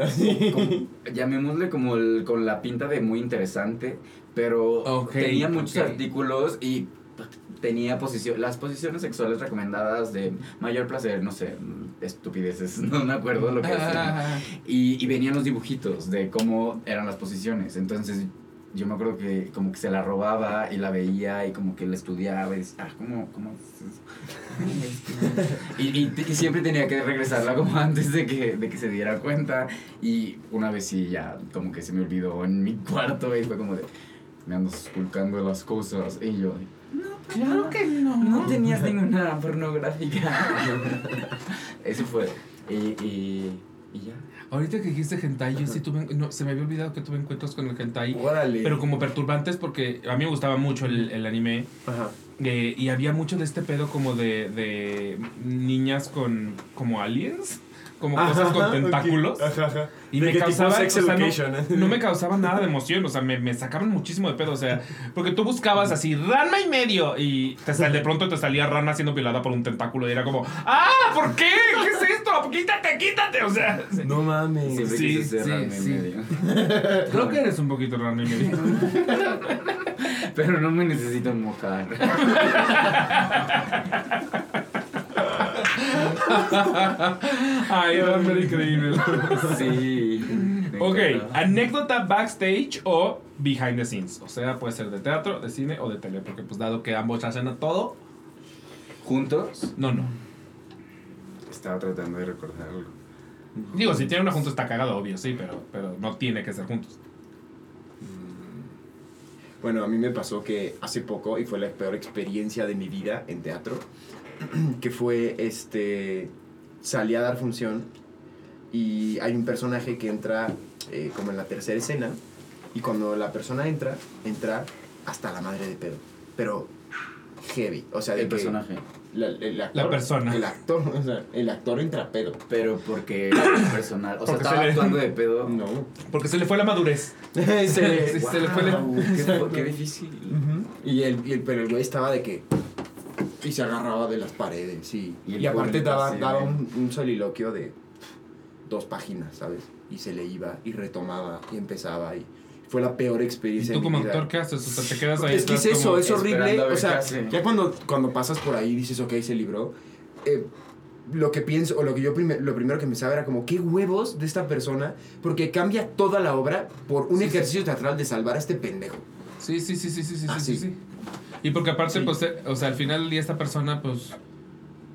como- llamémosle como el- con la pinta de muy interesante. Pero tenía muchos artículos y tenía posición, las posiciones sexuales recomendadas de mayor placer, no sé, estupideces, no me acuerdo lo que. Ah, Y, y venían los dibujitos de cómo eran las posiciones. Entonces yo me acuerdo que como que se la robaba y la veía y como que la estudiaba y decía, ah, ¿cómo, cómo es eso? y, y, y siempre tenía que regresarla como antes de que, de que se diera cuenta y una vez sí ya como que se me olvidó en mi cuarto y fue como de, me andas ocultando las cosas y yo, Claro que no. no tenías ninguna pornográfica. Eso fue. Y, y, y ya. Ahorita que dijiste hentai, yo sí tuve, no, se me había olvidado que tuve encuentros con el hentai, Órale. pero como perturbantes porque a mí me gustaba mucho el, el anime Ajá. eh, y había mucho de este pedo como de, de niñas con como aliens, como cosas con tentáculos. ok. Ajá, ajá. Y ¿De me qué tipo causaba, sex o sea, no, no me causaba nada de emoción, o sea, me, me sacaban muchísimo de pedo, o sea, porque tú buscabas así, rana y medio, y te sal- de pronto te salía rana siendo violada por un tentáculo, y era como, ¡ah! ¿Por qué? ¿Qué es esto? ¡Quítate, quítate! O sea, No mames. Siempre Sí, quise ser sí, rana y sí. medio. creo que eres un poquito rana y medio. Pero no me necesito mojar. Ay, era muy increíble. Sí. Ok, anécdota backstage o behind the scenes. O sea, puede ser de teatro, de cine o de tele, porque pues dado que ambos hacen todo, ¿Juntos? no, no. Estaba tratando de recordar algo. Digo, si tiene una juntos está cagado, obvio, sí, pero, pero no tiene que ser juntos. Bueno, a mí me pasó que hace poco, y fue la peor experiencia de mi vida en teatro, que fue, este, salí a dar función y hay un personaje que entra eh, como en la tercera escena, y cuando la persona entra, entra hasta la madre de pedo, pero heavy, o sea, de El que personaje. la, el actor, La persona. El actor, o sea, el actor entra pedo. Pero porque era personal. O sea, Porque estaba se le- actuando de pedo. No. Porque se le fue la madurez. Se- se le fue la- qué, qué difícil. Y el, y el, pero el güey estaba de que. Y se agarraba de las paredes, sí. Y Y, aparte daba, daba un, un soliloquio de dos páginas, ¿sabes? Y se le iba y retomaba y empezaba y fue la peor ¿Y experiencia tú de como mi vida. actor qué haces? O sea, te quedas ahí. Es que es eso, es horrible. O sea, ya cuando, cuando pasas por ahí dices, ok, se libró. eh, lo que pienso, o lo que yo prime- lo primero que pensaba era como, qué huevos de esta persona, porque cambia toda la obra por un Sí, sí. ejercicio teatral de salvar a este pendejo. Sí, sí, sí, sí, sí, sí, Ah, sí, sí. Sí. Y porque aparte, Sí. pues, eh, o sea, al final del día esta persona, pues,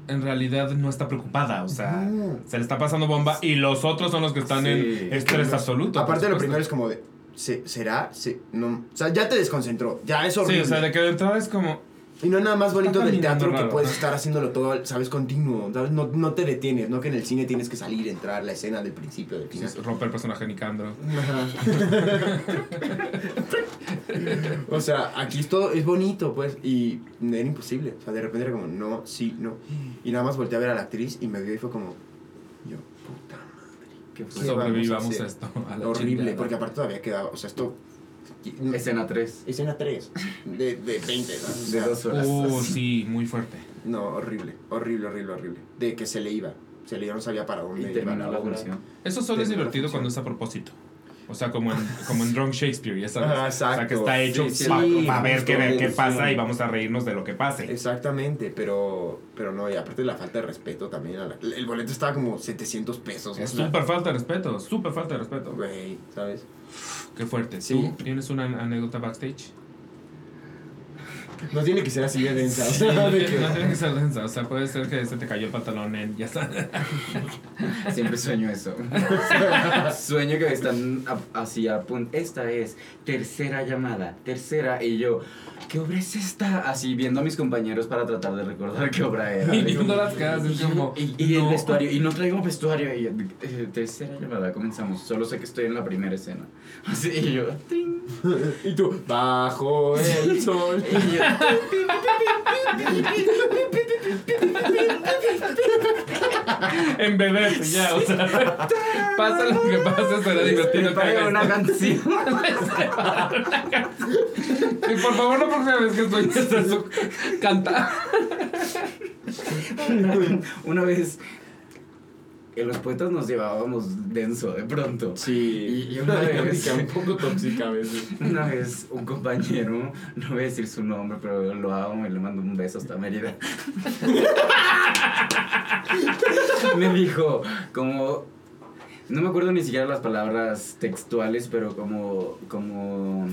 en realidad no está preocupada, o sea, No. se le está pasando bomba y los otros son los que están Sí. en estrés absoluto. Aparte, lo primero es como de, ¿se- ¿será? Se- no, o sea, ya te desconcentró, ya es Sí, horrible. o sea, de que de entrada es como, Y no es nada más bonito del teatro que raro, puedes ajá. estar haciéndolo todo, ¿sabes? Continuo, ¿sabes? No, no te detienes, no que en el cine tienes que salir, entrar, la escena del principio, del final. romper el personaje Nicandro. o sea, aquí es todo, es bonito, pues, y era imposible. O sea, de repente era como, no, sí, no. Y nada más volteé a ver a la actriz y me vio y fue como, yo, puta madre. ¿Qué ¿Qué fue? Sobrevivamos vamos a esto. a la Horrible, chingada. porque aparte todavía quedaba, o sea, esto... Escena 3. Escena 3, de, de 20, ¿no? O De dos horas. Uh, sí, muy fuerte. No, horrible, horrible, horrible, horrible. De que se le iba, se le iba, no sabía para Y dónde iba terminó la obra. función. Eso solo es la divertido cuando es a propósito. O sea, como en, como en Drunk Shakespeare, ya sabes. Ajá, O sea, que está hecho Sí, para sí, ver, qué, ver qué pasa y vamos a reírnos de lo que pase. Exactamente, pero, pero no, y aparte la falta de respeto también. a la- el boleto estaba como 700 pesos. Es súper falta de respeto, súper falta de respeto. Güey, ¿sabes? Qué fuerte. Sí. ¿Tú tienes una anécdota backstage? No tiene que ser así de densa. o sea, no, de tiene, que- no tiene que ser densa. O sea, puede ser que se te cayó el pantalón en. Ya está. Siempre sueño eso. sueño que están así a punto. Esta es tercera llamada, tercera. Y yo, ¿qué obra es esta? Así viendo a mis compañeros para tratar de recordar qué obra era. Y viendo las caras, es como. Y, y el vestuario, y no traigo vestuario. Y yo, eh, tercera llamada, comenzamos. Solo sé que estoy en la primera escena. Así, y yo, ¡tring! Y tú, bajo el sol. Y yo, En bebé, ya, o sea. pasa lo que pasa, será divertido. Prepara una canción. Y por favor, por primera vez que estoy eso. Canta. Una vez en los poetas nos llevábamos denso de pronto. Sí, Y- y una vez- un poco tóxica a veces. Una vez un compañero, no voy a decir su nombre, pero lo amo y le mando un beso hasta Mérida. me dijo, como, no me acuerdo ni siquiera las palabras textuales, pero como, como,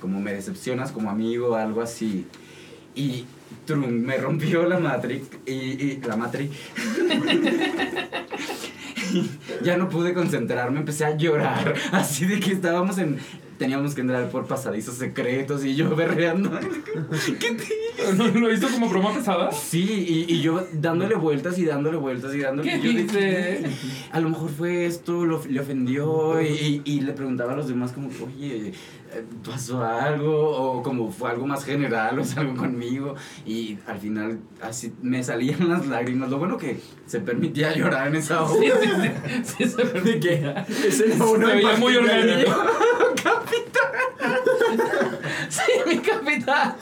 como me decepcionas como amigo, algo así. Y trum, me rompió la Matrix y, y la Matrix. ya no pude concentrarme, empecé a llorar, así de que estábamos en teníamos que entrar por pasadizos secretos y yo berreando. ¿Qué te ¿Lo hizo como broma pesada? Sí, y, y yo dándole vueltas y dándole vueltas y dándole ¿Qué y yo dice? A lo mejor fue esto, lo, le ofendió y, y le preguntaba a los demás como, oye, ¿pasó algo? O como fue algo más general o es algo conmigo. Y al final así me salían las lágrimas. Lo bueno que se permitía llorar en esa obra. Sí, sí, sí. Sí, se permitía. Ese no, Se uno en veía muy particular. Orgánico. Sí, mi capitán.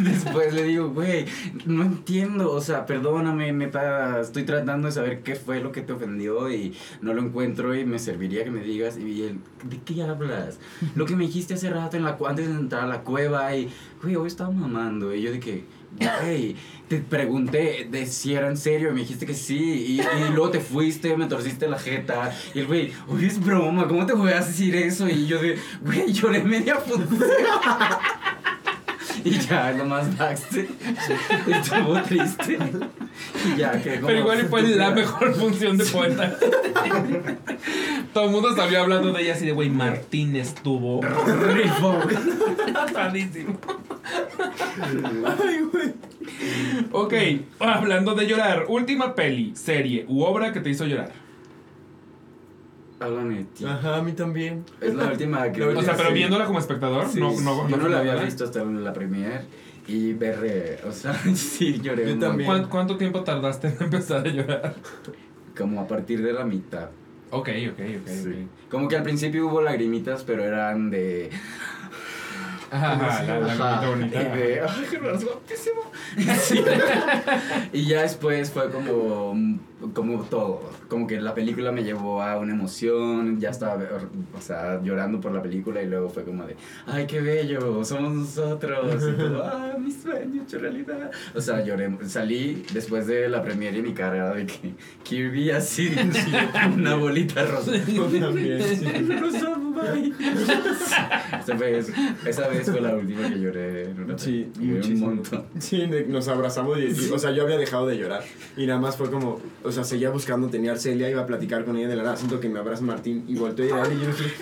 Después le digo, güey, no entiendo, o sea, perdóname, neta, estoy tratando de saber qué fue lo que te ofendió y no lo encuentro y me serviría que me digas. Y él, ¿de qué hablas? Lo que me dijiste hace rato en la, antes de entrar a la cueva y, güey, hoy estaba mamando. Y yo de que, güey, te pregunté de si era en serio y me dijiste que sí. Y, luego te fuiste, me torciste la jeta. Y el güey, oye, es broma, ¿cómo te voy a decir eso? Y yo de, güey, lloré media función. Y ya, nomás backstage. Estuvo triste. Y ya, que. Pero igual y fue la mejor función de poeta. Todo el mundo salió hablando de ella así de, güey, Martín estuvo Rifo. atadísimo. Ok, hablando de llorar, última peli, serie u obra que te hizo llorar. Háblame de ti. Ajá, a mí también. Es la última que. O sea, pero viéndola como espectador, Sí, no, no, Yo no la había visto hasta la premiere y berré. O sea, sí lloré. Yo también. ¿Cuán- ¿Cuánto tiempo tardaste en empezar a llorar? Como a partir de la mitad. Ok, ok, ok, Sí. Como que al principio hubo lagrimitas, pero eran de. Ajá, la, la Ajá, bonita, y de. ¡Ay, qué guapísimo! Sí. y ya después fue como. Como todo. Como que la película me llevó a una emoción. Ya estaba, o sea, llorando por la película. Y luego fue como de. ¡Ay, qué bello! Somos nosotros. Y todo, ¡Ah, mi sueño hecho realidad! O sea, lloré. Salí después de la premiere y mi cara de que. Kirby así. una bolita rosa. También, sí. Rosa, bye. Esa vez, esa fue la última que lloré en una Sí. Lloré un muchísimo. montón. Sí, nos abrazamos y, y- o sea, yo había dejado de llorar y nada más fue como, o sea, seguía buscando, tenía a Arcelia, iba a platicar con ella de la nada, siento que me abraza Martín y volteó a llorar y yo dije...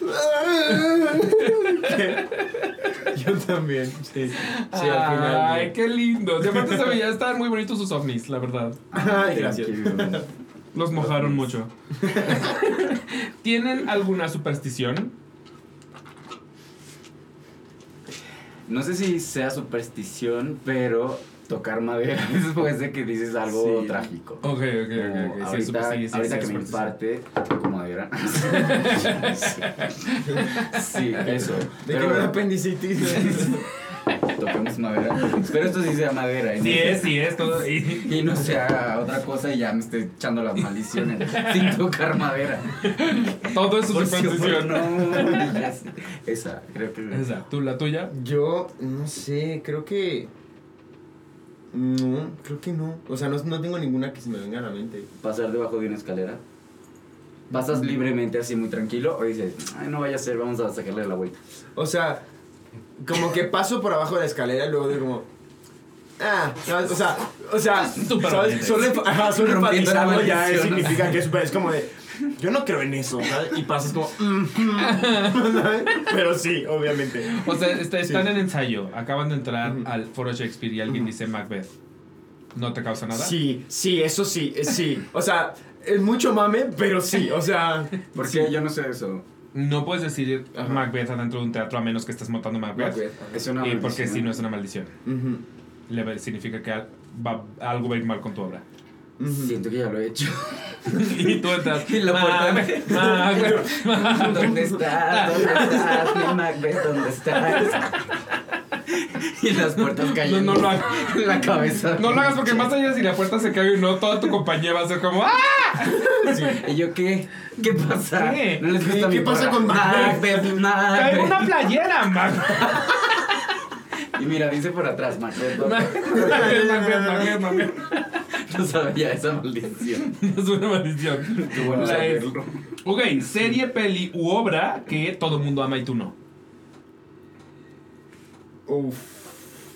yo también, sí. Sí, al final. Ay, qué lindo. De aparte se veía, estaban muy bonitos sus ovnis, la verdad. Ay, gracias. Thank you. Los mojaron mucho. ¿Tienen alguna superstición? No sé si sea superstición, pero tocar madera después de que dices algo Sí. trágico. Ok, ok, ok. Como ok. Sí, ahorita super- sí, sí, ahorita sí, que me imparte, toco madera. sí, eso. De que me da apendicitis. madera. Espero esto sí sea madera. y no Sí sea- es, sí es. Todo, y- Y no sea otra cosa y ya me esté echando las maldiciones sin tocar madera. todo es su superstición. no. Esa, creo que. Esa, ¿tú la tuya? Yo, no sé, creo que... No, creo que no. O sea, no, no tengo ninguna que se me venga a la mente. Pasar debajo de una escalera. ¿Pasas libremente así muy tranquilo o dices, ay, no vaya a ser, vamos a sacarle la vuelta? O sea, como que paso por abajo de la escalera y luego de como. Ah, o sea, o sea, ¿sabes? Solo, ajá, solo enfatizarlo ya maldición. significa que es, es como de. Yo no creo en eso, ¿sabes? Y pasas como. mm, mm, ¿sabes? Pero sí, obviamente. O sea, está- están Sí. en ensayo, acaban de entrar Ujú. al foro Shakespeare y alguien dice Macbeth. ¿No te causa nada? Sí, sí, eso sí, sí. O sea, es mucho mame, pero sí, o sea. Porque sí. yo no sé eso. No puedes decir Ajá. Macbeth adentro de un teatro a menos que estés montando Macbeth. Macbeth. Es una Y porque maldición. si no es una maldición. Ujú, Le va- significa que va- algo va a ir mal con tu obra. Siento que ya lo he hecho. y tú entras. Y la puerta- Macbeth, Macbeth. ¿Dónde estás? ¿Dónde estás? Mi Macbeth, ¿dónde estás? Y las puertas cayendo. No, no lo hagas. en la cabeza. No lo hagas porque más allá si la puerta se cae y no, toda tu compañía va a ser como ¡Ah! ¿Y yo qué? ¿Qué pasa? ¿Qué? ¿No les ¿Qué- gusta qué mi pasa porra? con Macbeth? Macbeth, ¡Cae una playera, Macbeth! Y mira, dice por atrás, Macbeth. Macbeth, Macbeth, Macbeth. No sabía esa maldición. Es una maldición. Bueno La es. saberlo. Ok, serie, peli u obra que todo mundo ama y tú no. Uf,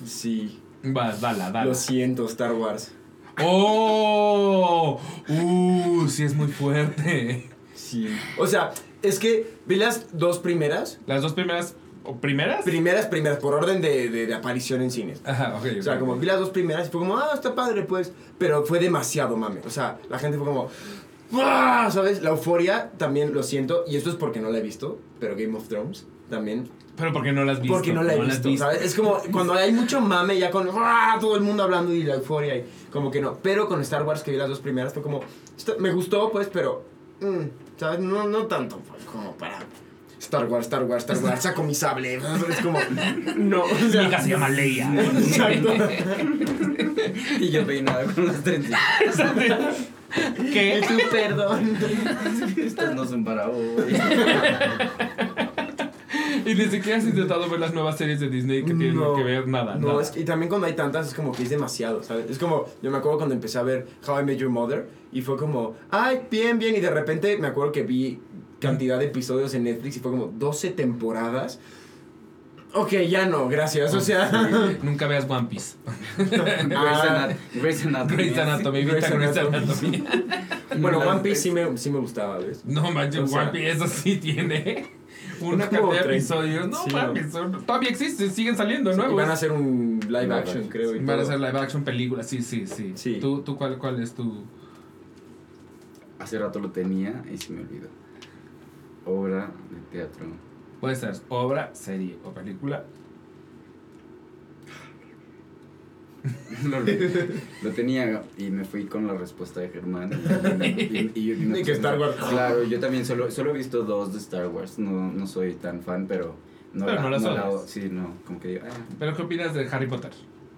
sí. Va, dala, dala. Lo siento, Star Wars. ¡Oh! ¡Uh! Sí, es muy fuerte. Sí. O sea, es que vi las dos primeras. Las dos primeras. ¿O ¿Primeras? Primeras, primeras, por orden de, de, de aparición en cines. Ajá, ok. O sea, ok, como ok. vi las dos primeras y fue como, ah, está padre, pues. Pero fue demasiado mame. O sea, la gente fue como, ¡ah! ¿sabes? La euforia también lo siento. Y esto es porque no la he visto. Pero Game of Thrones también. Pero porque no las has visto. Porque no la he has visto, ¿sabes? Es como cuando hay mucho mame ya con ¡ah! todo el mundo hablando y la euforia y como que no. Pero con Star Wars que vi las dos primeras fue como, me gustó, pues, pero, mm, ¿sabes? No, no tanto pues, como para Star Wars, Star Wars, Star Wars, saco mi sable. Es como, no, o sea, Mi hija se llama Leia. Exacto. Y yo peinada con las trencitas. ¿Qué? Y tú, perdón. Estas no son para hoy. Y ni siquiera has intentado ver las nuevas series de Disney que tienen No. que ver nada. No, nada. es que, y también cuando hay tantas es como que es demasiado, ¿sabes? Es como, yo me acuerdo cuando empecé a ver How I Met Your Mother y fue como, ay, bien, bien, y de repente me acuerdo que vi cantidad de episodios en Netflix y fue como 12 temporadas. Ok, ya no, gracias, o sea... Nunca veas One Piece. Grey's Ah. Grey's Anatomy. Grey's Anatomy, Grey's evita Grey's Anatomy. Anatomy. bueno, One Piece sí me, sí me gustaba, ¿ves? No manches, O sea, One Piece, eso sí tiene una cantidad de episodios. No sí, mames, son- todavía existen, siguen saliendo Y nuevos. van a hacer un live action, creo. Y Van a hacer live action películas, sí, sí, sí. Sí. ¿Tú, tú cuál, cuál es tu...? Hace rato lo tenía y se me olvidó. Obra de teatro. Puede ser obra, serie o película. Lo, olvidé. Lo tenía y me fui con la respuesta de Germán. Y, y- y- y me Ni que Star Wars. Claro, yo también solo, solo he visto dos de Star Wars. No, no soy tan fan, pero no Pero no las la- odias. Sí, no, como que digo, ah, ¿Pero qué opinas de Harry Potter?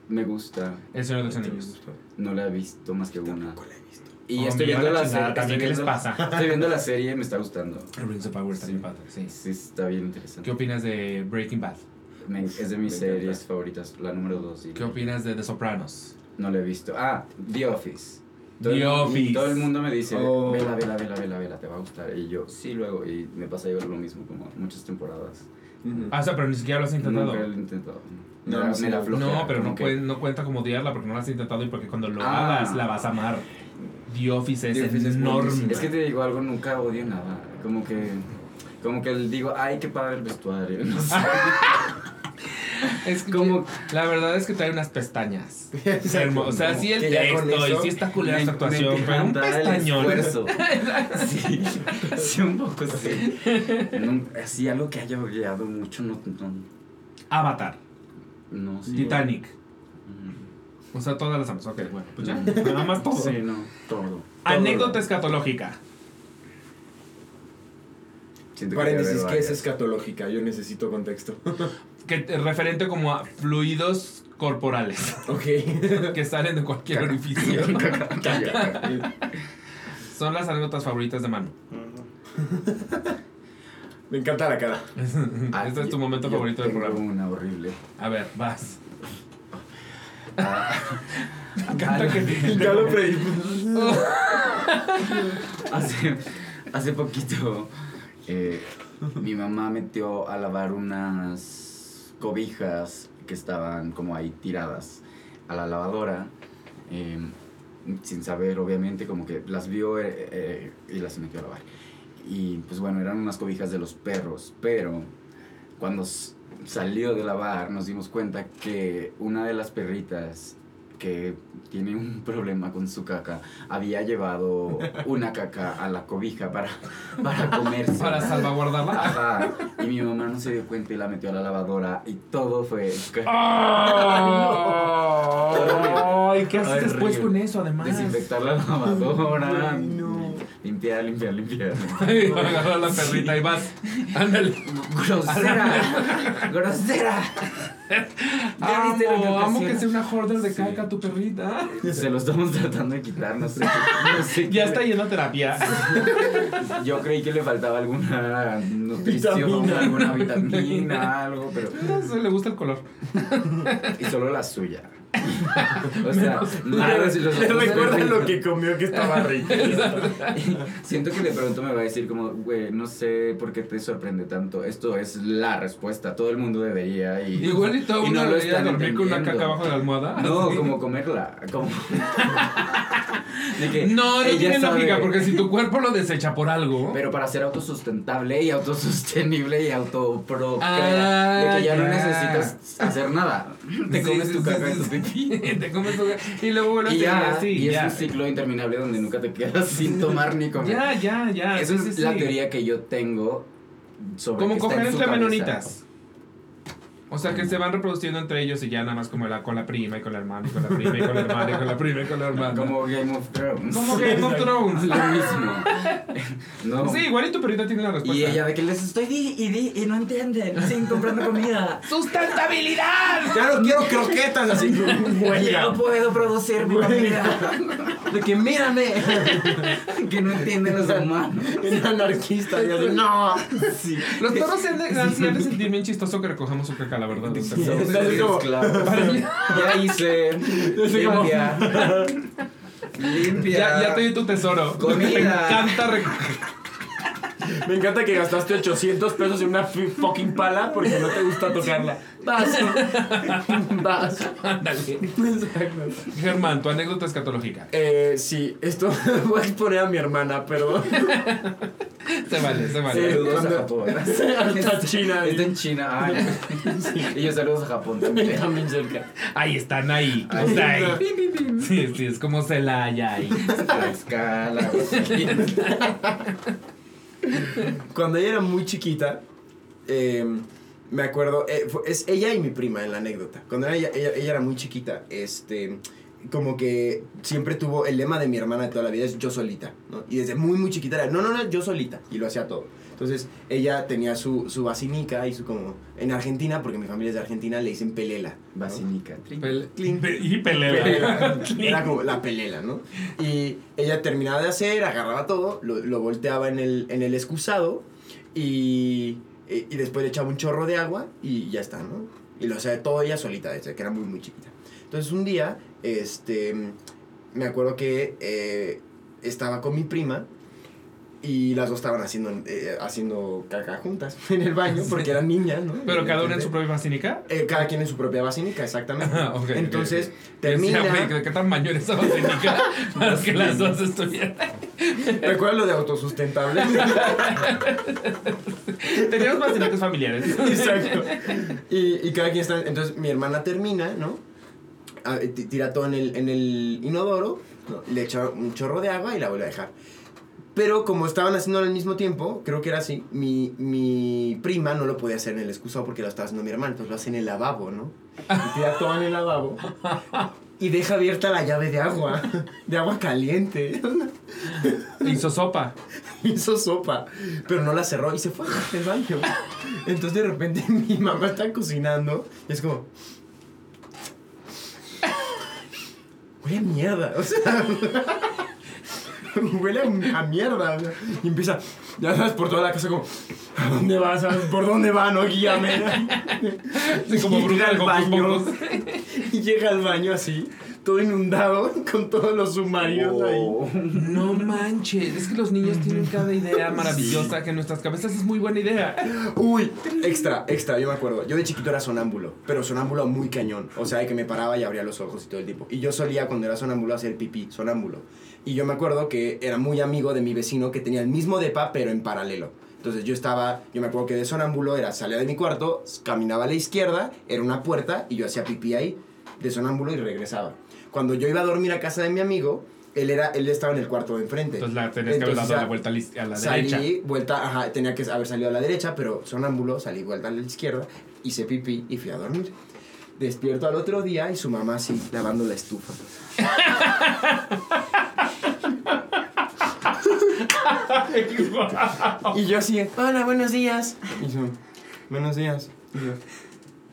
me gusta. El Señor de los Anillos. No la he visto más que una. Tampoco la he visto. Y Oh, estoy viendo la la serie. también, estoy ¿qué les viendo- pasa? Estoy viendo la serie y me está gustando. El Rings of Power está Sí. bien padre, sí. Sí, está bien interesante. ¿Qué opinas de Breaking Bad? Me- es de mis series encanta. favoritas, la número dos. y- ¿Qué opinas de The Sopranos? No la he visto. Ah, The Office. The el- Office. Todo el mundo me dice, Oh. vela, vela, vela, vela, vela, te va a gustar. Y yo, sí, luego. Y me pasa yo lo mismo, como muchas temporadas. Ah, o sea, pero ni siquiera lo has intentado. Nunca lo he intentado. No, me, da- sí, me da no. flojera, No, pero no, que- cuen- no cuenta como odiarla porque no la has intentado y porque cuando lo Ah. hagas la vas a amar. The Office es The Office es enorme. Es que te digo algo, nunca odio nada. Como que... Como que digo, ay, qué padre el vestuario. No sé. Es que Como- la verdad es que trae unas pestañas. O sea, sí el texto y sí está culera su actuación, pero un el pestañón. esfuerzo. Sí, sí, un poco sí. Así algo que haya odiado mucho, no, no, Avatar, no sé. Titanic. Mm. O sea, todas las amas. Ok, bueno, pues ya. Nada más todo. Sí, no, todo. Anécdota escatológica. Siento que Paréntesis, debe ¿qué es varias. escatológica? Yo necesito contexto. Que eh, referente como a fluidos corporales ok. que salen de cualquier orificio. Son las anécdotas favoritas de Manu. Me encanta la cara. Ah, este es tu momento yo favorito del tengo programa. una horrible. A ver, vas. Me Ya lo hace, poquito eh, mi mamá metió a lavar unas cobijas que estaban como ahí tiradas a la lavadora eh, sin saber obviamente como que las vio eh, eh, y las metió a lavar. Y pues bueno eran unas cobijas de los perros pero cuando salió de lavar nos dimos cuenta que una de las perritas que tiene un problema con su caca había llevado una caca a la cobija para, para comerse. para salvaguardarla. Ajá. Y mi mamá no se dio cuenta y la metió a la lavadora y todo fue Ay, ¿qué haces después con eso, además? desinfectar la lavadora. Ay, no. Limpiar, limpiar, limpiar. Ay, agarra la perrita y vas. Ándale. ¡Grosera! ¡Grosera! ¿Ya viste lo que Amo, amo que sea una hoarder de Sí. caca tu perrita. Se lo estamos tratando de quitar, no sé. No sé Ya está yendo a terapia. Yo creí que le faltaba alguna nutrición, Vitamina. alguna vitamina, algo, pero. No sé, le gusta el color. Y solo la suya. o sea, nada si los Le ojos recuerda lo que comió que estaba rico. Siento que de pronto me va a decir como, güey, no sé por qué te sorprende tanto. Esto es la respuesta. Todo el mundo debería y Igual y todo y uno no lo están dormir con una caca abajo de la almohada. No, como comerla. Como... De que No, no tiene sabe- lógica, porque si tu cuerpo lo desecha por algo. Pero para ser autosustentable y autosostenible y autopro Ah, de que ya, no ya. necesitas hacer nada. Te Sí, comes tu sí, caca sí, y tu sí. Pipí. Te comes tu y luego vuelves Y a así, y ya. es un ciclo interminable donde nunca te quedas sin tomar ni comer. Ya, ya, ya. Esa sí, es sí, la sí. teoría que yo tengo sobre Como coger entre menonitas. O sea, que se van reproduciendo entre ellos y ya nada más como la, con la prima y con la hermana y con la prima y con la hermana y con la prima y con la hermana. Como Game of Thrones. Como Game of Thrones. Lo mismo. No. Sí, igual y tu perrita tiene la respuesta. Y ella de que les estoy di y di y no entienden, siguen comprando comida. ¡Sustentabilidad! Claro, quiero croquetas así como Y huelga. no puedo producir mi comida. De que mírame. que no entienden los humanos. Es anarquista. Y así, no. Sí. Los perros se han de, se han de sentir bien chistoso que recojamos su caca, la verdad. O sea, es así como-. Ya hice. Limpia. Limpia. ya, ya te di tu tesoro. Comida. Me encanta recoger. Me encanta que gastaste 800 pesos en una fucking pala porque no te gusta tocarla. Vas. Vas. Ándale. Germán, tu anécdota escatológica. Eh, sí, esto voy a exponer a mi hermana, pero Se vale, se vale. Sí. Saludos cuando- a Japón. hasta China. Está en China. Ay. Y yo saludos a Japón también. También cerca. Ahí están, ahí. Ahí Está ahí. está. Sí, sí, es como Celaya ahí. Escala. Cuando ella era muy chiquita, eh, me acuerdo, eh, es ella y mi prima en la anécdota. Cuando ella, ella, ella era muy chiquita, este, como que siempre tuvo el lema de mi hermana de toda la vida es yo solita, ¿no? Y desde muy, muy chiquita era, no, no, no, yo solita, y lo hacía todo. Entonces, ella tenía su, su basinica y su como, en Argentina, porque mi familia es de Argentina, le dicen pelela. ¿no? Pel- pe- y pelea. Pelela. Era como la pelela, ¿no? Y ella terminaba de hacer, agarraba todo, lo, lo volteaba en el, en el excusado y, y, y después le echaba un chorro de agua y ya está, ¿no? Y lo hacía todo ella solita, desde que era muy, muy chiquita. Entonces un día, este, me acuerdo que eh, estaba con mi prima y las dos estaban haciendo, eh, haciendo caca juntas en el baño porque eran niñas, ¿no? Pero cada una en su propia basílica. Eh, cada quien en su propia basílica, exactamente. Ah, ok, ok, Entonces, ok. termina... Decía, güey, ¿qué tan mayor esa basílica para que las dos estuvieran? Recuerda lo de autosustentable. Teníamos basílicas familiares. Exacto. Y, y cada quien está. Entonces mi hermana termina, ¿no? A- t- tira todo en el, en el inodoro, ¿no? le echa un chorro de agua y la vuelve a dejar. Pero como estaban haciendo al mismo tiempo, creo que era así, mi, mi prima no lo podía hacer en el excusado porque lo estaba haciendo mi hermana, entonces lo hace en el lavabo, ¿no? Y tira todo en el lavabo. Y deja abierta la llave de agua, de agua caliente. Hizo sopa. hizo sopa, pero no la cerró y se fue al baño. Entonces de repente mi mamá está cocinando y es como... Huele mierda, o sea... Huele a, a mierda, y empieza, ya sabes, por toda la casa como, ¿a dónde vas? ¿Sabes? ¿Por dónde va? No, guíame. Como Y llega al baño, y llega al baño así, todo inundado, con todos los submarinos ahí. Oh. No manches, es que los niños tienen cada idea maravillosa que en nuestras cabezas es muy buena idea. Uy, extra, extra, yo me acuerdo. Yo de chiquito era sonámbulo, pero sonámbulo muy cañón. O sea, de que me paraba y abría los ojos y todo el tiempo. Y yo solía, cuando era sonámbulo, hacer pipí, sonámbulo. Y yo me acuerdo que era muy amigo de mi vecino que tenía el mismo depa, pero en paralelo. Entonces yo estaba, yo me acuerdo que de sonámbulo era, salía de mi cuarto, caminaba a la izquierda, era una puerta y yo hacía pipí ahí, de sonámbulo y regresaba. Cuando yo iba a dormir a casa de mi amigo, él, era, él estaba en el cuarto de enfrente. Entonces la tenías que haber dado la vuelta a la iz- a la salí, derecha. vuelta, ajá, tenía que haber salido a la derecha, pero sonámbulo, salí vuelta a la izquierda, hice pipí y fui a dormir. Despierto al otro día y su mamá así, lavando la estufa. Y yo así, hola, buenos días. Y yo, buenos días. Y yo,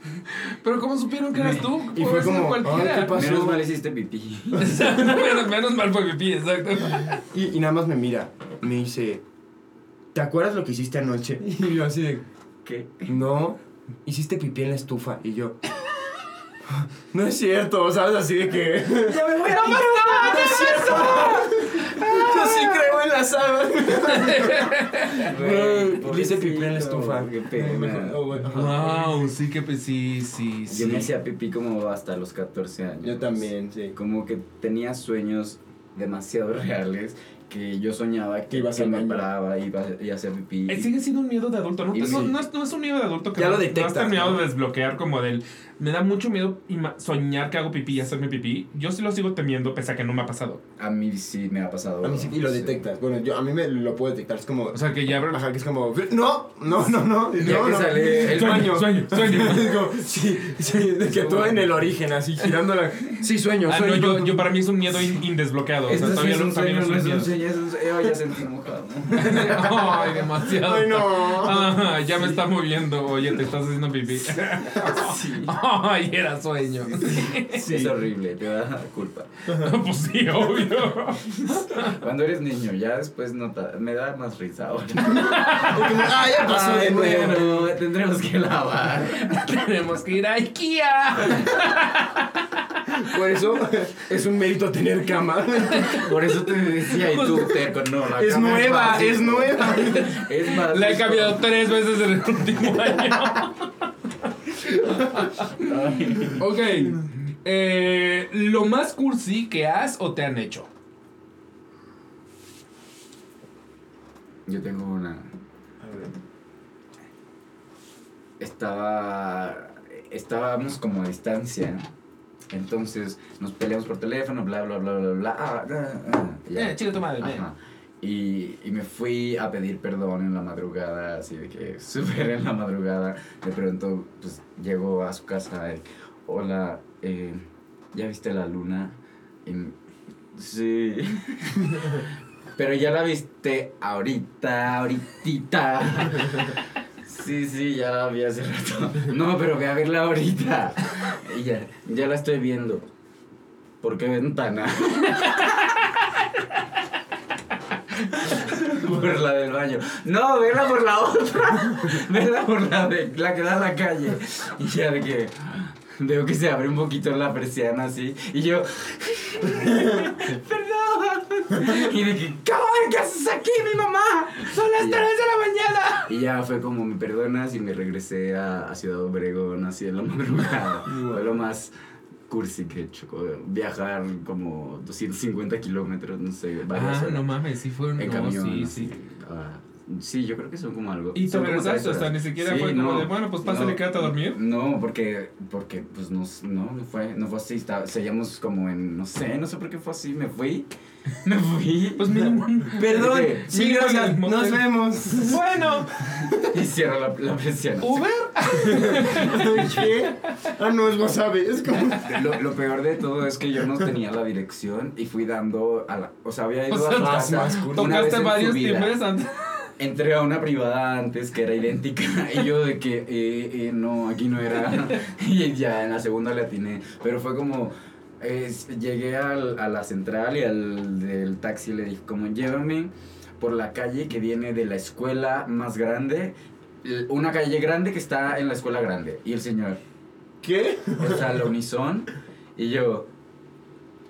Pero ¿cómo supieron que eras tú? Y fue como, cualquiera. ¿qué pasó? Menos mal hiciste pipí. menos, menos mal fue pipí, exacto. Y, y nada más me mira, me dice, ¿te acuerdas lo que hiciste anoche? Y yo así de, ¿Qué? no, hiciste pipí en la estufa. Y yo, no es cierto, ¿sabes? Así de que. ¡Ya me voy a ¡No es cierto! Yo sí creo en las Le hice pipí en la estufa. Qué pena. Oh. Wow, sí que pues, sí, sí, sí. Yo me hacía pipí como hasta los 14 años. Yo también, sí. Como que tenía sueños demasiado reales que yo soñaba que, ibas que me paraba y iba y hacía pipí. Eh, Sigue siendo un miedo de adulto, ¿no? Y No, no es, no es un miedo de adulto que Ya no, lo no detectas, has terminado ¿no? de desbloquear como del... Me da mucho miedo soñar que hago pipí y hacerme pipí. Yo sí lo sigo temiendo pese a que no me ha pasado. A mí sí me ha pasado. A mí sí, y lo Sí. detectas. Bueno, yo, a mí me lo puedo detectar. Es como. O sea, que ya... abro- Ajá, que es como. No, no, no, no. Ya no, que no. sale el Sueño, sueño, sueño. Es como, sí, sí, de que tú en el origen, así girando la. Sí, sueño, Ah, no, sueño. yo, yo para mí es un miedo in- indesbloqueado. O sea, todavía es lo- un todavía sueño, no es un miedo. sueño, es un sueño. ya sentí mojado. Ay, demasiado. Ay, no. Ah, ya me está moviendo. Oye, te estás haciendo pipí. Sí. Ay, era sueño. Es horrible, te da culpa. pues sí, obvio. Cuando eres niño, ya después no me da más risa ahora. Ah, ya pasó de nuevo. bueno, tendremos que lavar. Tenemos que ir a IKEA. Por eso es un mérito tener cama. Por eso te decía, y tú, terco, no, la Es cama nueva, fácil. es nueva. Es más. La he cambiado tres veces en el último año. ok. Eh, lo más cursi que has o te han hecho. Yo tengo una. Estaba. Estábamos como a distancia. Entonces nos peleamos por teléfono, bla, bla, bla, bla, bla. Ah, ah, ah, ya. Eh, chica tu madre. eh. Ajá. Y, y me fui a pedir perdón en la madrugada, así de que súper en la madrugada. De pronto, pues llego a su casa y, hola, eh, ¿ya viste la luna? Sí. Pero ya la viste ahorita, ahoritita. Sí, sí, ya la vi hace rato. No, pero ve a verla ahorita. Y ya, ya la estoy viendo. ¿Por qué ventana? por la del baño. No, verla por la otra. Verla por la de la que da a la calle. Y ya de que veo que se abre un poquito la persiana así. Y yo. Perdón. Y de que, cabrón, ¿qué haces aquí, mi mamá? Son las 3 de la mañana. Y ya fue como, me perdonas y me regresé a, a Ciudad Obregón así en la madrugada. Fue lo más cursi que he hecho. Viajar como 250 kilómetros, no sé, Ah, horas. no mames, sí fue un En no, camión. sí, sí. Ah, sí, yo creo que son como algo. Y te regresaste, o sea, ni siquiera Sí, fue como no, de, bueno, pues pásale, quédate a dormir. No, porque, porque pues no, no, no fue, no fue así, estaba, seguíamos como en, no sé, no sé por qué fue así, me fui, me fui. Pues mínimo. Perdón, sí, gracias. Nos vemos. Bueno, Y cierro la, la persiana. Uber. ¿Qué? Ah, no, es wasabi. Es como. Lo, lo peor de todo es que yo no tenía la dirección y fui dando a la, o sea, había ido O sea, a más- casa Tocaste varios timbres antes. Entré a una privada antes que era idéntica y yo de que eh, eh, no, aquí no era. Y ya en la segunda le atiné. Pero fue como, es- llegué al- a la central y al del taxi le dije como llévame por la calle que viene de la escuela más grande. Una calle grande que está en la escuela grande. Y el señor, ¿Qué? o sea, la unison. Y yo,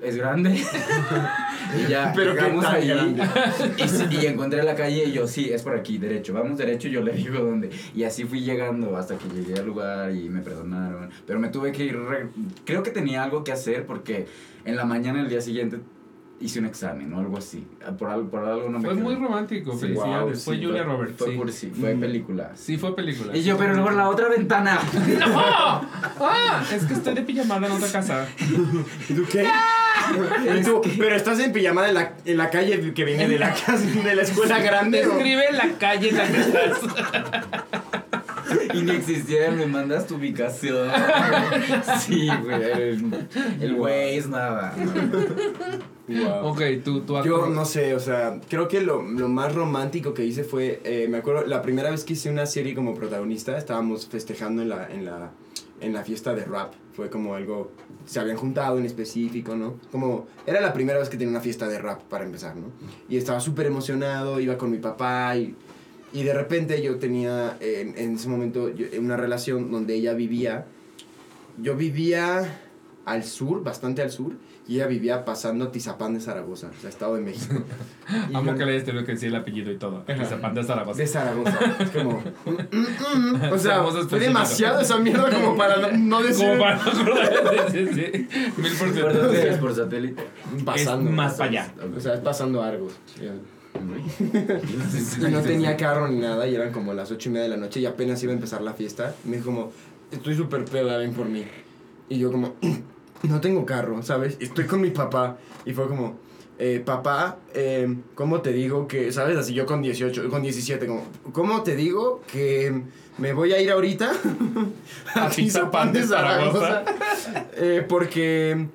¿es grande? y ya Pero llegamos ahí. Y, y encontré la calle y yo, sí, es por aquí, derecho. Vamos derecho y yo le digo dónde. Y así fui llegando hasta que llegué al lugar y me perdonaron. Pero me tuve que ir. re- Creo que tenía algo que hacer porque en la mañana, el día siguiente, hice un examen o algo así. Por algo, por algo no me Fue muy romántico, Sí, felicidades. wow, fue sí, Julia Roberts. Fue sí. cursi, fue película. Sí, fue película. Y yo, pero por la otra ventana. ¡No! ¡Ah! Es que estoy de pijamada en otra casa. ¿Y tú qué? ¿Y tú? Pero estás en pijamada en la, en la calle que viene de la casa de la escuela grande. Escribe la calle en la que estás. Y ni existiera, me mandas tu ubicación. Sí, güey. El, el güey es nada. Wow. Ok, tú, tú Yo no sé, o sea, creo que lo, lo más romántico que hice fue, eh, me acuerdo, la primera vez que hice una serie como protagonista, estábamos festejando en la, en la, en la fiesta de rap. Fue como algo, se habían juntado en específico, ¿no? Como, era la primera vez que tenía una fiesta de rap para empezar, ¿no? Y estaba súper emocionado, iba con mi papá y, y de repente yo tenía en, en ese momento yo- una relación donde ella vivía yo vivía al sur, bastante al sur, y ella vivía pasando Tizapán de Zaragoza, o sea, Estado de México. Y Amo yo- que le hayas tenido que decir el apellido y todo. Ajá. Zapán de Zaragoza. de Zaragoza. Es como. mm, mm, mm. O sea, fue demasiado esa mierda como para no, no decir. Como para no acordar. Sí, sí, sí. Mil por ¿Por ciento. ¿Por satélite? Pasando. Es más para allá. O sea, es pasando Argos. Y no tenía carro ni nada, y eran como las ocho y media de la noche, y apenas iba a empezar la fiesta. Me dijo como, estoy súper peda, ven por mí. Y yo como, no tengo carro, ¿sabes? Estoy con mi papá. Y fue como, eh, papá, eh, ¿cómo te digo que, sabes? Así yo con 18, con 17, como, ¿cómo te digo que me voy a ir ahorita A Tizapán de Zaragoza. Eh, porque,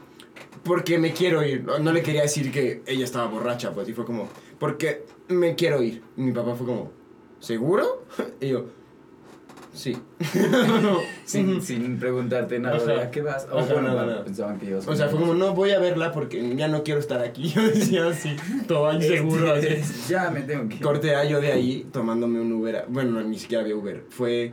porque me quiero ir. No, no le quería decir que ella estaba borracha, pues, y fue como, porque me quiero ir. Y mi papá fue como, ¿seguro? Y yo, sí. Sin, sin preguntarte nada de Ajá. a qué vas. O Ajá, bueno, nada, bueno, nada. pensaban que ibas O sea, fue como, no voy a verla porque ya no quiero estar aquí. Yo decía así, todo inseguro. así. Ya me tengo que ir. Corte A, yo de ahí tomándome un Uber. Bueno, no, ni siquiera había Uber. Fue.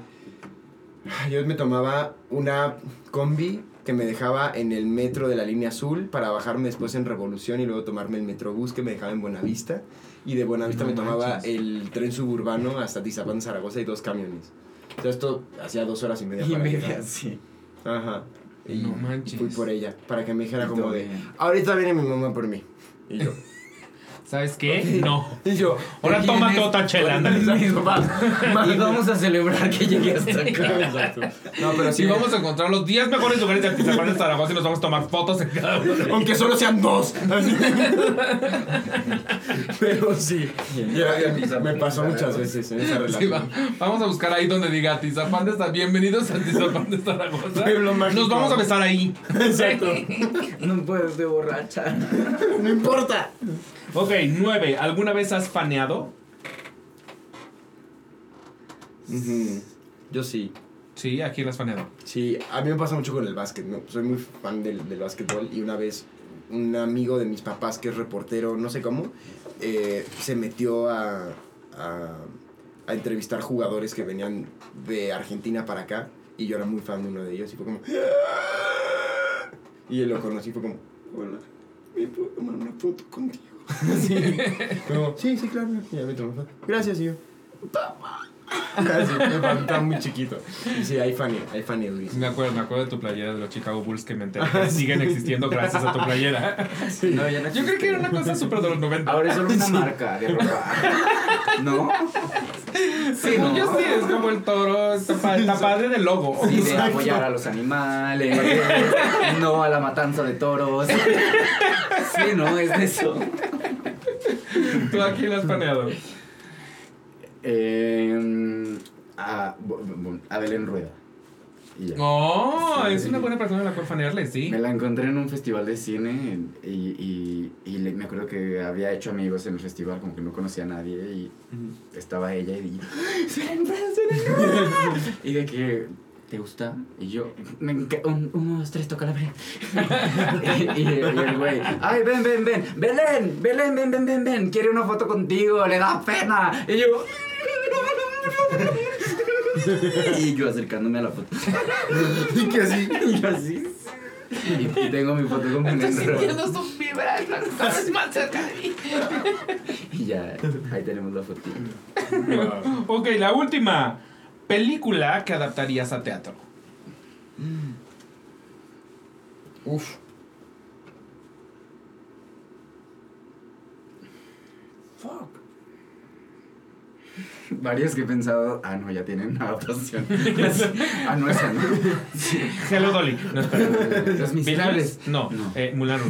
Yo me tomaba una combi que me dejaba en el metro de la línea azul para bajarme después en Revolución y luego tomarme el metrobús que me dejaba en Buenavista. Y de Buenavista No me tomaba manches. el tren suburbano hasta Tizapán, Zaragoza y dos camiones. O sea, esto hacía dos horas y media. Y media, llegar. sí. Ajá. Y No manches. fui por ella para que me dijera como de, ahorita viene mi mamá por mí. Y yo, ¿Sabes qué? No. y yo, Ahora ¿Te tómate vienes? otra chela. Y vamos a celebrar que llegué hasta acá. Exacto. No, pero sí. Si vamos a encontrar los 10 mejores lugares de Atizapán de Zaragoza y nos vamos a tomar fotos en cada uno. Aunque solo sean dos. Pero sí. Ya- me pasó muchas veces en esa Sí, relación. va. Vamos a buscar ahí donde diga Atizapán de Zaragoza. Bienvenidos a Atizapán de Zaragoza. Pueblo mágico. Nos vamos a besar ahí. Exacto. No puedes de borracha. No importa. Ok, 9. ¿Alguna vez has faneado? Ujú. Yo sí. Sí, ¿a quién has faneado? Sí, a mí me pasa mucho con el básquet. ¿no? Soy muy fan del, del básquetbol y una vez un amigo de mis papás que es reportero, no sé cómo, eh, se metió a, a, a entrevistar jugadores que venían de Argentina para acá y yo era muy fan de uno de ellos y fue como... Y él lo conocí y fue como, hola, ¿me puedo tomar una foto contigo? sí. Como, sí, sí, claro. Y. Gracias, y yo. Así, me faltaba muy chiquito. Y sí, hay fan, hay fan durísimo. Me acuerdo, me acuerdo de tu playera de los Chicago Bulls que me enteré que siguen existiendo gracias a tu playera. No, ya no Yo creo que era una cosa súper de los 90. Ahora es solo una marca de ropa. ¿No? Sí, Según ¿no? yo sí, es como el toro, está, pa- está padre del logo. Sí, de apoyar a los animales, no a la matanza de toros. Sí, no, es de eso. ¿Tú a quién has planeado? Eh, a, a Belén Rueda. Oh, Sí. es una buena persona a la cual fanearle, sí. Me la encontré en un festival de cine y, y, y le- me acuerdo que había hecho amigos en el festival, como que no conocía a nadie y estaba ella y dije, y de que, ¿te gusta? Y yo, me un, uno, dos, tres, toca la Belén. y, y el y el güey, ay, ven, ven, ven, Belén, Belén, ven, ven, ven, ven, quiere una foto contigo, le da pena. Y yo... y yo acercándome a la foto. Y que así. Y yo así. Y, y tengo mi foto con Belén Rueda. sus vibras, estás más cerca de mí. Y ya, ahí tenemos la foto. Ok, la última. Película que adaptarías a teatro. Uf. Fuck. Varios que he pensado, ah, no, ya tienen una adaptación. ah, no, esa no. Hello Dolly. No, espera. Los miserables. No, No. Eh, Mulan.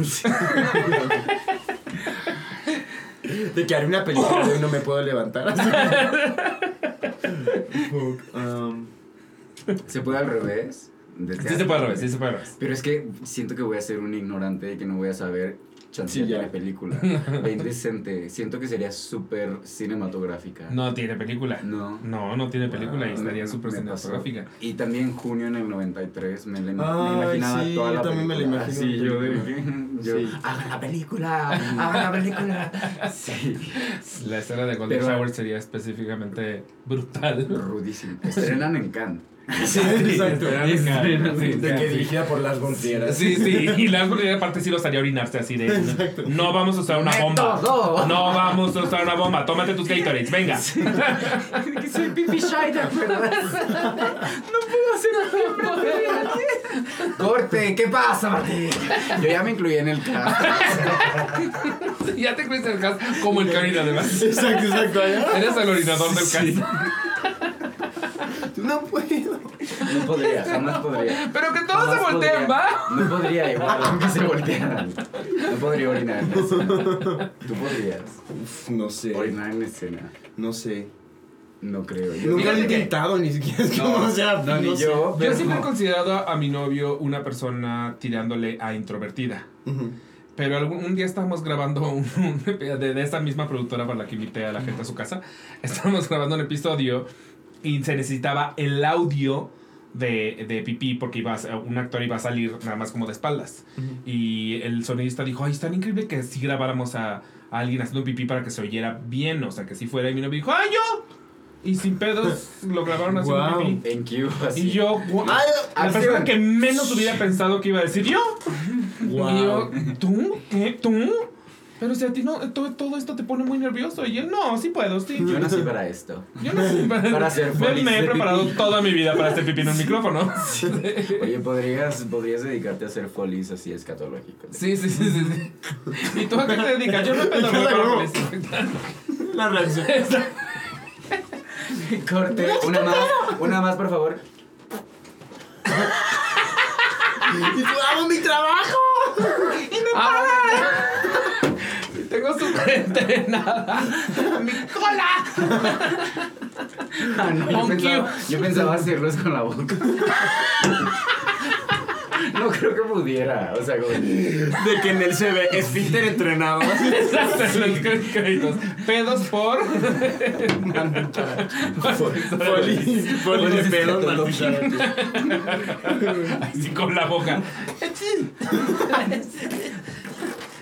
De que haré una película hoy no me puedo levantar. Um, ¿Se puede al revés? Sí se puede al revés, sí se puede al revés. Pero es que siento que voy a ser un ignorante y que no voy a saber chance Sí, de la película. Ve indecente. Siento que sería súper cinematográfica. No tiene película. No. No, no tiene película y estaría súper pasó. cinematográfica. Y también junio en el 93 me, la- me imaginaba sí, toda la yo también me la imagino Sí, yo, yo, Sí. hagan la película, hagan la película. Sí, La escena de Golden Shower sería específicamente brutal. rudísimo. Estrenan en Cannes. Sí, exacto. De que sí. dirigida por las Gonzieras. Sí, sí, y la aparte sí los haría orinarse así de. No vamos a usar una bomba. No vamos a usar una bomba. Tómate tus Gatorades, venga. Que soy pipi shy, ¿te acuerdas? No puedo hacer Corte, ¿qué pasa, Martín? Yo ya me incluí en el cast. ya te crees el gas como el Karin, además. Exacto, exacto. Eres el orinador del gas. No puedo. No podría, jamás podría. Pero que todos Jamás se volteen, podría. ¿va? No podría igual, aunque se voltearan. No podría orinar en escena. Tú podrías Uf, no sé. orinar en escena. No sé. No creo. Nunca lo he Fíjate que- intentado, ni siquiera es No, como, o sea, no, ni no sé. yo. Yo pero- siempre he considerado a mi novio una persona tirándole a introvertida. Ujú. Pero algún un día estábamos grabando un, un- de, de esta misma productora para la que invité a la gente a su casa. Estábamos grabando un episodio y se necesitaba el audio de, de pipí porque iba a un actor iba a salir nada más como de espaldas. Y el sonidista dijo, ay, es tan increíble que si grabáramos a, a alguien haciendo pipí para que se oyera bien, o sea, que si fuera. Y mi novio dijo, ay, yo. Y sin pedos lo grabaron haciendo Guau. pipí. En Q, así. Y yo, "Gua- Ay, la acción. persona que menos hubiera pensado que iba a decir yo. Y yo, ¿tú? ¿Qué? ¿Tú? Pero si a ti no, todo, todo esto te pone muy nervioso. Y él, no, sí puedo, sí. Yo nací para esto. Yo no sé. Para hacer me, folies me he preparado pipí. toda mi vida para hacer pipí en un micrófono. Oye, ¿podrías, podrías dedicarte a hacer folies así escatológicos. Sí, sí, sí, sí. sí. ¿Y tú a qué te dedicas? Yo me pedo para. La reacción. Corte, una más, una más, por favor. ¡Y tú hago mi trabajo! Ah, Tengo súper entrenada. ¡Mi cola! Ah, no, yo, pensaba, yo pensaba hacerlos con la boca. No creo que pudiera, o sea, como... De que en el CV, esfínter entrenado. Exacto, los créditos. Pedos por. Foli, foli de pedos, Así con la boca.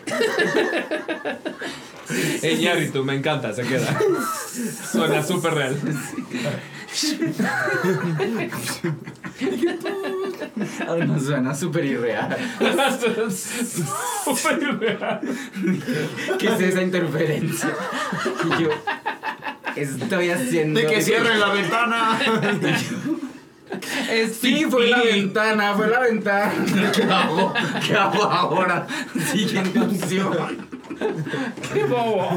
Ey, tú me encanta, se queda. Suena súper real. Además suena súper irreal. Súper real. ¿Qué es esa interferencia? Y yo... Estoy haciendo... De que cierren la ventana. Es Sí, fue la ventana, fue la ventana. ¿Qué hago? ¿Qué hago ahora? Siguiente opción. ¡Qué bobo!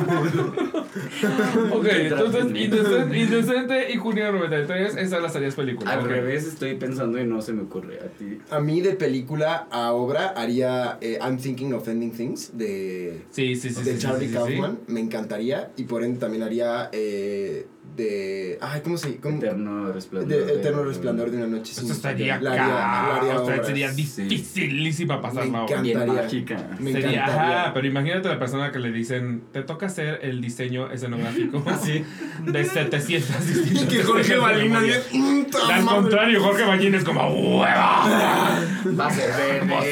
ok, entonces, indecente, Indecente y Junio 93, esas las harías películas. Al revés estoy pensando y no se me ocurre a ti. A mí de película a obra haría eh, I'm Thinking of Ending Things de, Sí, sí, sí. de sí, Charlie sí, sí, sí. Kaufman. Me encantaría. Y por ende también haría eh, de... Ay, ¿cómo se cómo? Eterno resplandor. De Eterno Resplandor de una noche sin Esto estaría La haría- la haría. O sea, sería sí. dificilísima pasarla. Bien encantaría. mágica. Me Sería, encantaría. ajá, pero imagínate la persona que le dicen, te toca hacer el diseño escenográfico Así. de 700 distintas Y que Jorge memoria. bien... Y Al contrario, Jorge Ballín es como ¡hueva! Va a ser verde. Va a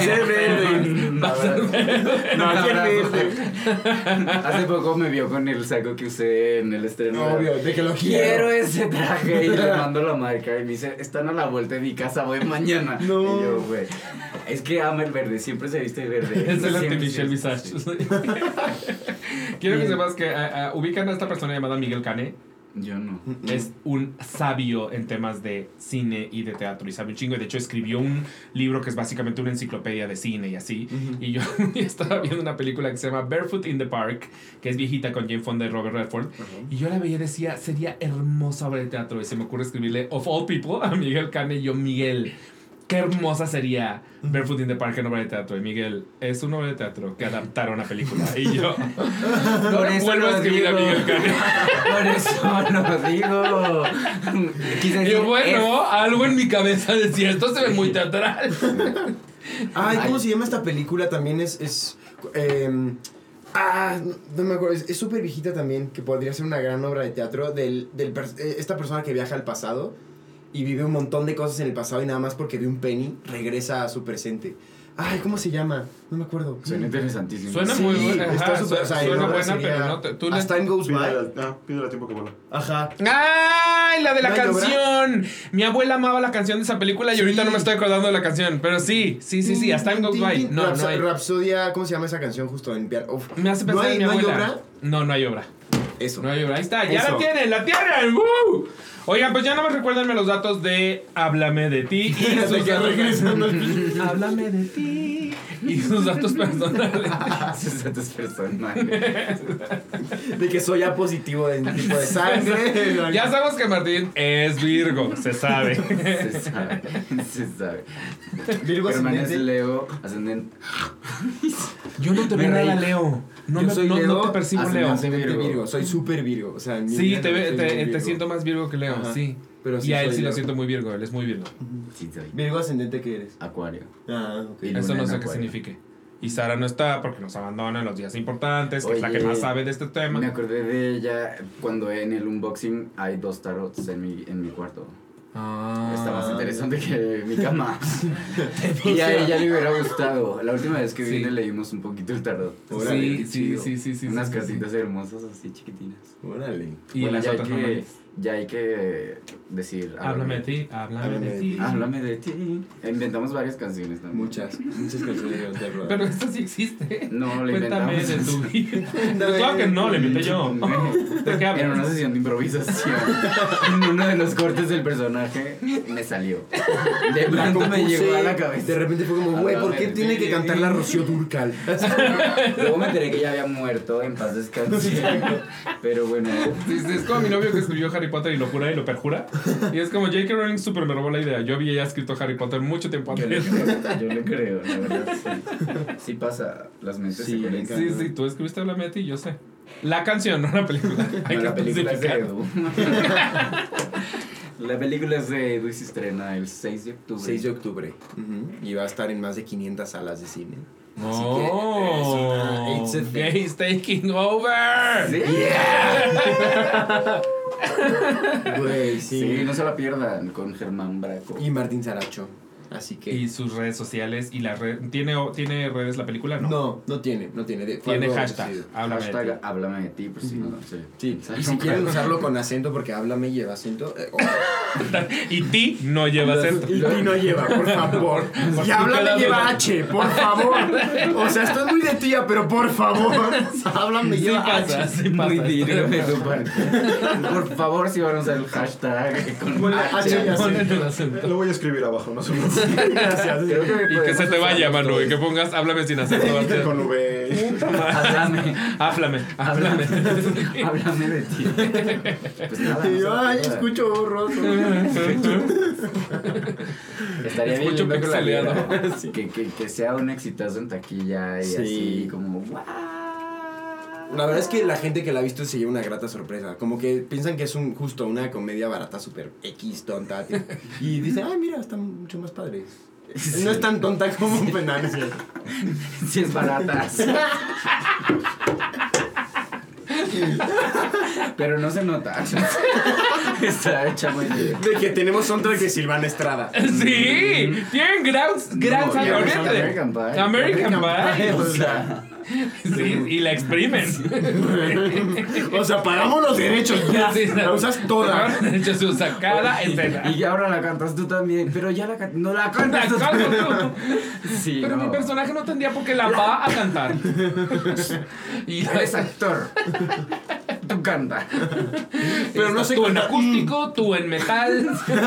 ser verde. Va a ser verde. Va a ser verde. Hace poco me vio con el saco que usé en el estreno. De que lo Quiero quiero. ese traje y le mando la marca y me dice, están a la vuelta de mi casa, voy mañana. No. Y yo, güey, es que ama el verde, siempre se viste de verde. Es el artificial visage. Quiero que sepas que ah, ah, ubican a esta persona llamada Miguel Cane. Yo no. Es un sabio en temas de cine y de teatro y sabe un chingo. Y de hecho escribió un libro que es básicamente una enciclopedia de cine y así. Y yo estaba viendo una película que se llama Barefoot in the Park, que es viejita con Jane Fonda y Robert Redford. Y yo la veía y decía, sería hermosa obra de teatro. Y se me ocurre escribirle, of all people, a Miguel Cane. Y yo, Miguel, qué hermosa sería Barefoot in the Park en obra de teatro. Y Miguel, es una obra de teatro que adaptaron a película. Y yo, eso vuelvo a escribir a. Miguel Cane. Por eso lo digo. Quise Y decir, bueno, algo en mi cabeza decía, esto se ve muy teatral. Ay, ¿cómo se llama esta película? También es. es em, ah, no, no me acuerdo. Es súper viejita también, que podría ser una gran obra de teatro. Del, del eh, esta persona que viaja al pasado y vive un montón de cosas en el pasado y nada más porque ve un penny regresa a su presente. Ay, ¿cómo se llama? No me acuerdo. Suena interesantísimo. Suena Sí, muy buena. está ajá, súper- o sea, suena buena, sería pero no te- tú le- As Time Goes Pídele, By. ah, pídele al tiempo que vuela. Ajá. ¡Ay! La de la ¿No canción. Mi abuela amaba la canción de esa película y Sí. ahorita no me estoy acordando de la canción. Pero sí, sí, sí, sí. Hasta Time Goes By. No, no Rapso- hay. Rapsodia, ¿cómo se llama esa canción justo en piano? Me hace ¿No pensar hay, en mi ¿no hay abuela. obra? No, no hay obra. Eso. No hay obra. Ahí está, ya Eso. la tienen, la tienen. ¡Woo! Oigan, pues ya no me recuérdenme los datos de Háblame de ti y De sus que datos Háblame de ti y sus datos personales. Sus datos personales. De que soy A positivo de tipo de sangre. Ya sabemos que Martín es Virgo, se sabe. Se sabe. Se sabe. Virgo ascendente. Leo, ascendente. Yo no te veo nada. Leo. No, Yo me- soy no- no te percibo Leo. Virgo. Virgo. Soy súper Virgo. O sea, en Sí, te, te, te siento más Virgo que Leo, Ajá. sí. Pero sí y a él sí lo siento muy Virgo, él es muy Virgo. Sí, soy. Virgo ascendente que eres. Acuario. Ah, ok. Y Eso luna no en sé qué Acuario. signifique. Y Sara no está porque nos abandona en los días importantes, que es la que Oye, más sabe de este tema. Me acordé de ella cuando en el unboxing hay dos tarots en mi, en mi cuarto. Ah. Está más interesante que mi cama. y a ella le hubiera gustado. La última vez que Sí. vine leímos un poquito el tarot. Órale, Sí, qué sí, chido. sí, sí, sí. Unas sí, sí. cartitas hermosas así chiquitinas. Órale. Y bueno, las ya otras que. Ya hay que decir. Háblame de ti, háblame de ti. Háblame de ti. Inventamos varias canciones también. Muchas, muchas canciones de terror. Pero esto sí existe. No, le Cuéntame inventamos. de tu vida. Claro que no, le inventé yo. tu- ¿De qué En una sesión de improvisación, en uno de los cortes del personaje, me salió. De pronto me llegó a la cabeza. De repente fue como, güey, ¿por qué tiene que cantar la Rocío Durcal? Luego me enteré que ya había muerto, en paz descanse. Pero bueno, Es como mi novio que escribió Harry Potter y lo jura y lo perjura. Y es como J.K. Rowling super me robó la idea. Yo había ya escrito Harry Potter mucho tiempo yo le antes. creo, yo le creo, la verdad. Sí, sí pasa, las mentes Sí, se conectan. Sí, sí, tú escribiste de ti, yo sé. La canción, no la película. Hay No, que la película es de. Edu. La película es de Edu y se estrena el 6 de octubre. 6 de octubre. Y va a estar en más de 500 salas de cine. No. es una- it's a thing. Gays taking over. ¿Sí? Güey, Sí, no se la pierdan con Germán Braco. Y Martín Saracho. Así que. Y sus redes sociales y la red. ¿Tiene, ¿Tiene redes la película? No. no, no tiene, no tiene. De- Tiene hashtag. decidido. Háblame de ti. Hashtag háblame de ti, pues si no, sí. Sí, y si quieren usarlo con acento, porque háblame lleva acento. eh, oh. Y ti no lleva acento. Y ti no lleva, por favor. Por Y háblame lleva. H, por favor. O sea, estoy muy de tía, pero por favor. Háblame Sí lleva pasa, H. sí pasa. Muy parte. Por favor, si van a usar el hashtag con Bueno, H. Lo voy a escribir abajo, no se preocupen. Gracias. Creo que Y que se te vaya, Manu, y que pongas háblame sin acento. Con V. Háblame. Háblame, háblame. Háblame de ti. Pues nada. Y yo, ay, escucho borroso. Estaría bien Escucho lindo pixeleado. vieran. que, que, que sea un exitazo en taquilla y Sí. así como ¡guau! La verdad es que la gente que la ha visto se lleva una grata sorpresa. Como que piensan que es un justo una comedia barata, súper X, tonta. Y dicen, ay, mira, está mucho más padre. No es tan tonta como un penal. Si es barata. Pero no se nota. Está hecha muy bien. De que tenemos soundtrack de Silvana Estrada. Sí, tienen gran, gran No, American Pie. American American Pie. Pie, O sea, Sí, y la exprimen. O sea, pagamos los derechos ya. Sí, La usas toda. De hecho, se usa cada escena. y ahora la cantas tú también. Pero ya la can- no la La cantas tú. canto tú. Sí, Pero no. mi personaje no tendría por qué la va a cantar. Y Eres actor. Tú canta. Pero no sé tú en acústico, tú en metal.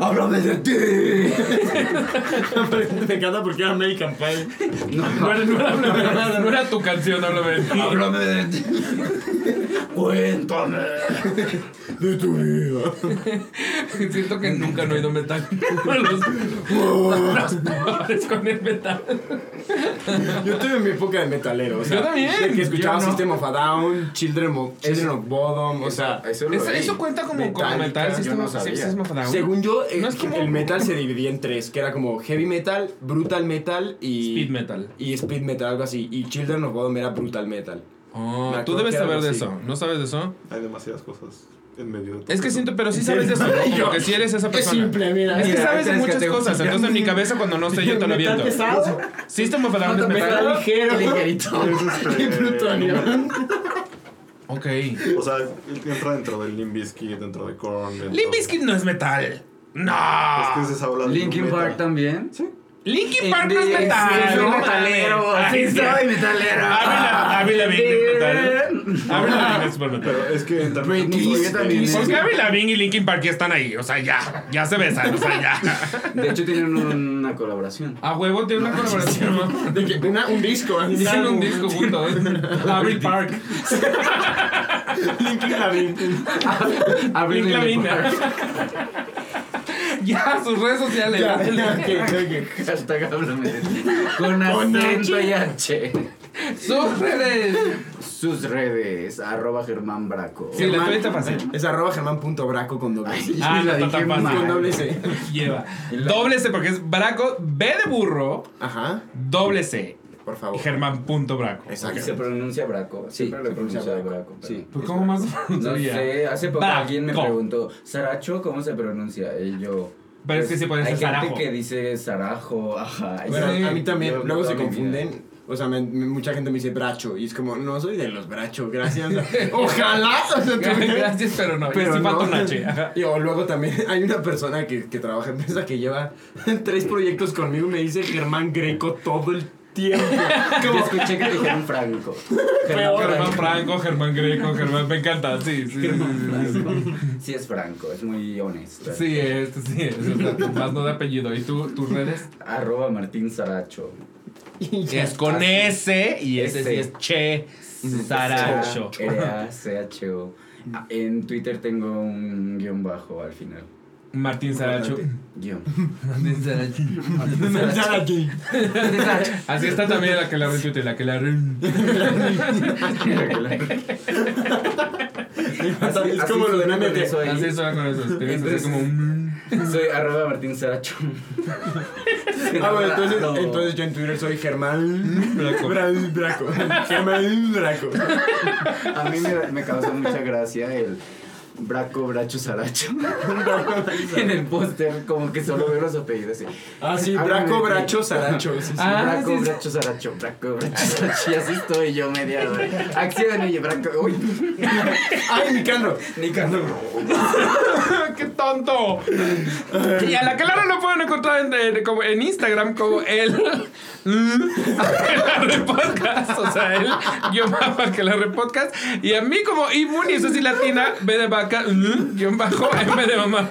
Háblame de ti. Me encanta porque era American Pie. No era, no era, no era- no era tu canción, háblame de ti. Háblame de ti. Cuéntame. De tu vida. Siento que nunca no he oído metal. Los, los con el metal. Yo tuve mi época de metalero. O sea, Yo también. de que escuchaba Yo no. System of a Down, Children of, Children of Bodom. O sea, Eso, cuenta como, como metal. System no of- sabía. System of a Down. según yo, eh, No es como- el metal se dividía en tres: que era como heavy metal, brutal metal y. Speed metal. Y speed metal, algo así. Y Children of Bodom era brutal metal. Oh, Me tú debes saber de así. eso. ¿No sabes de eso? Hay demasiadas cosas. En medio de todo Es que siento, pero sí sabes de eso, ¿no? Porque si eres esa Es persona. simple, mira. Es que Mira, sabes de ¿crees que muchas cosas, gusta? entonces en mi cabeza cuando no sé yo te lo ¿Metal aviento. pesado? System of a Down Metal ligero. Ligerito. Y plutonio. Ok. O sea, entra dentro del Limp Bizkit, dentro de Korn. Bizkit no es metal. No. Es que es esa ola de Linkin Park también. Sí. Linkin Park Eh, no es metal. soy metalero. mames. Sí, Ay, soy metalero. Lavigne es metal. Lavigne es súper metal. Pero es que también Porque Avril Lavigne y Linkin Park ya están ahí. O sea, ya. Ya se besan. O sea, ya. De hecho, tienen una colaboración. A huevo tiene una colaboración. De que una- un disco. así, Hicieron un disco juntos. Avril Park. Linkin Lavigne. Avril. Lavigne. Ya, sus redes sociales. Ya, ya, ok, ok. Hashtag háblame de ti. Con acento H. y H. Sus redes. Sus redes, arroba Germán Braco. Sí, la tuya está fácil. Es arroba germán.braco con doble C. Ah, la dije. Con doble C. Lleva. Doble C porque es Braco, B de burro, Ajá, doble C. por Y. Germán punto Braco. Y se Exacto. pronuncia Braco. Siempre Sí, se pronuncia pronuncia Braco. Braco. pero- Sí. Pues, ¿cómo más se No sé, hace poco Braco. alguien me preguntó, ¿Saracho cómo se pronuncia? Y yo. Pero es que sí puede Hay ser gente que dice Sarajo, ajá. Bueno, sí, a mí también, yo luego se confunden. O sea, me- me- mucha gente me dice bracho y es como, no soy de los brachos, gracias. Ojalá. O sea, Gracias, pero no. Pero sí no. H. Ajá. Y o luego también hay una persona que, que trabaja en empresa que lleva tres proyectos conmigo y me dice Germán Greco todo el tiempo. Yo escuché que dijeron Franco. Germán Franco, Germán Greco, Germán. Me encanta, sí, sí. sí, sí, sí. Sí es Franco, es muy honesto. Sí, este sí es. Más no de apellido. ¿Y tú, tus redes? Arroba Martín Saracho. Y Es con S y ese sí es Che Saracho. R-A-C-H-O. En Twitter tengo un guion bajo al final. Martín Saracho. Guión. Martín Saracho. Estar aquí. Así está también la que la retweet, la que la re- Así es como lo de con eso ahí. Así suena con eso. Te ves así Entonces- como un. Soy arroba Martín Saracho. Ah, bueno, entonces, entonces yo en Twitter soy Germán Braco. Bra- Braco. Germán Braco. A mí me, me causó mucha gracia el Braco Bracho Saracho. en el póster, como que solo veo los apellidos así. Ah, sí, Braco. Bracho, Saracho. Sí, sí. Ah, Braco sí. Bracho Saracho, Braco Bracho Saracho. Y así estoy yo media hora. Acción y Braco. Uy, Ay, Nicandro. Nicandro. ¡Qué tonto! Y a la Clara lo pueden encontrar en, en Instagram como el. Aquelarre Podcast. O sea, el guion bajo Aquelarre Podcast. Y a mí como Imuni, eso sí latina, B de vaca, mm, guion bajo, M de mamá,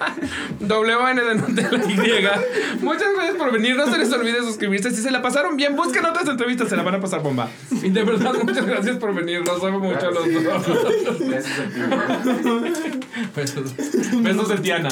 W N de Nutella Y. Muchas gracias por venir. No se les olvide suscribirse. Si se la pasaron bien, busquen otras entrevistas, se la van a pasar bomba. Y de verdad, muchas gracias por venir. Los amo mucho a los dos. Besos, besos de Tiana.